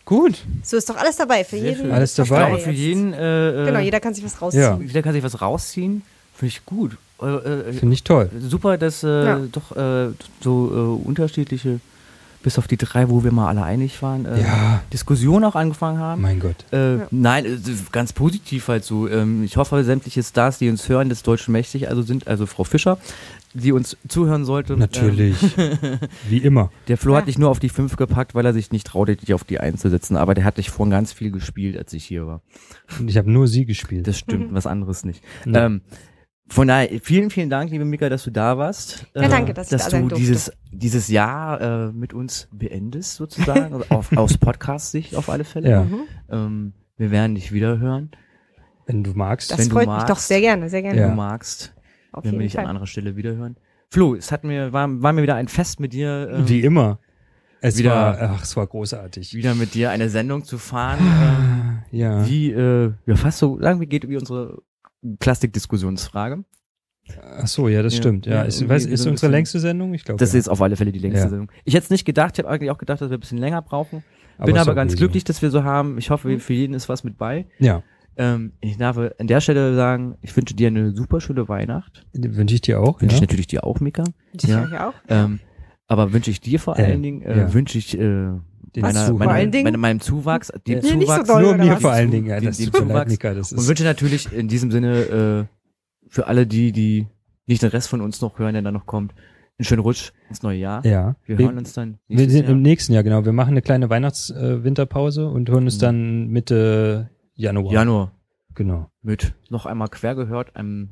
Gut. So ist doch alles dabei für Sehr jeden. schön. Alles dabei. Ich glaube, für jeden, äh, äh, Genau, jeder kann sich was rausziehen. Ja. jeder kann sich was rausziehen. Finde ich gut. Äh, äh, Finde ich toll. super, dass äh, Ja. doch äh, so äh, unterschiedliche, bis auf die drei, wo wir mal alle einig waren, äh, Ja, Diskussionen auch angefangen haben. mein Gott. Äh, Ja. Nein, äh, ganz positiv halt so. Ähm, ich hoffe, sämtliche Stars, die uns hören, des Deutschen mächtig, also sind, also Frau Fischer, die uns zuhören sollte. Natürlich. Ähm, <laughs> Wie immer. der Flo Ja. hat dich nur auf die 5 gepackt, weil er sich nicht traute, dich auf die 1 zu setzen, aber der hat dich vorhin ganz viel gespielt, als ich hier war. Und ich habe nur sie gespielt. Das stimmt, was anderes nicht. Nee. Ähm, von daher, vielen, vielen Dank, liebe Mika, dass du da warst. Äh, Ja, danke, dass ich da du sein durfte. dieses, dieses Jahr äh, mit uns beendest, sozusagen, <laughs> auf, aus Podcast-Sicht auf alle Fälle. Ja. Mhm. Ähm, wir werden dich wieder hören, Wenn du magst. Das Wenn du freut mich magst. doch sehr gerne, sehr gerne. wenn Ja. du magst. Auf Wenn wir dich an anderer Stelle wieder hören. Flo, es hat mir, war, war mir wieder ein Fest mit dir, ähm, Wie immer. Es wieder- war, ach, es war großartig. wieder mit dir eine Sendung zu fahren, ähm, Ja. die, äh, ja, fast so lang wie geht wie unsere Klassikdiskussionsfrage. Ach so, ja, das Ja, stimmt. Ja, ja, ist, ist unsere längste Sendung? Ich glaube. Das ja. ist auf alle Fälle die längste Ja. Sendung. Ich hätte es nicht gedacht, ich habe eigentlich auch gedacht, dass wir ein bisschen länger brauchen. Aber Bin aber ganz okay glücklich, dass wir so haben. Ich Mhm. hoffe, für jeden ist was mit bei. Ja, Ähm, ich darf an der Stelle sagen, ich wünsche dir eine super schöne Weihnacht. wünsche ich dir auch. Wünsche ich natürlich dir auch, Mika. Das Ja. ich auch. Ähm, aber wünsche ich dir vor Äh, allen Dingen, äh, ja. wünsche ich äh, Den meiner, Zuwachs. meiner, meiner, meinem Zuwachs, dem. Nee, nicht so Zuwachs doll, Nur mir vor allen Dingen. Ja, mir leid, Zuwachs. Das und wünsche natürlich in diesem Sinne äh, für alle die, die nicht den Rest von uns noch hören, der dann noch kommt, einen schönen Rutsch ins neue Jahr. ja. Wir Wir, hören uns dann wir sind Jahr. im nächsten Jahr, genau. Wir machen eine kleine Weihnachts-Winterpause und hören uns Mhm. dann Mitte Januar. Januar Genau. mit noch einmal quer gehört, einem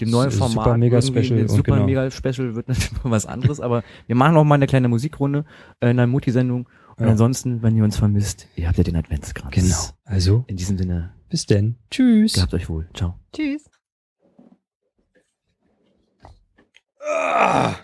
dem neuen S- Format. Super Mega. Special Super genau. Mega Special wird <laughs> natürlich noch was anderes, aber wir machen noch mal eine kleine Musikrunde äh, in einer Mutti-Sendung. Und Ja. ansonsten, wenn ihr uns vermisst, ihr habt ja den Adventskranz. Genau. Also, In diesem Sinne, bis denn. Tschüss. gehabt euch wohl. Ciao. Tschüss. Ah.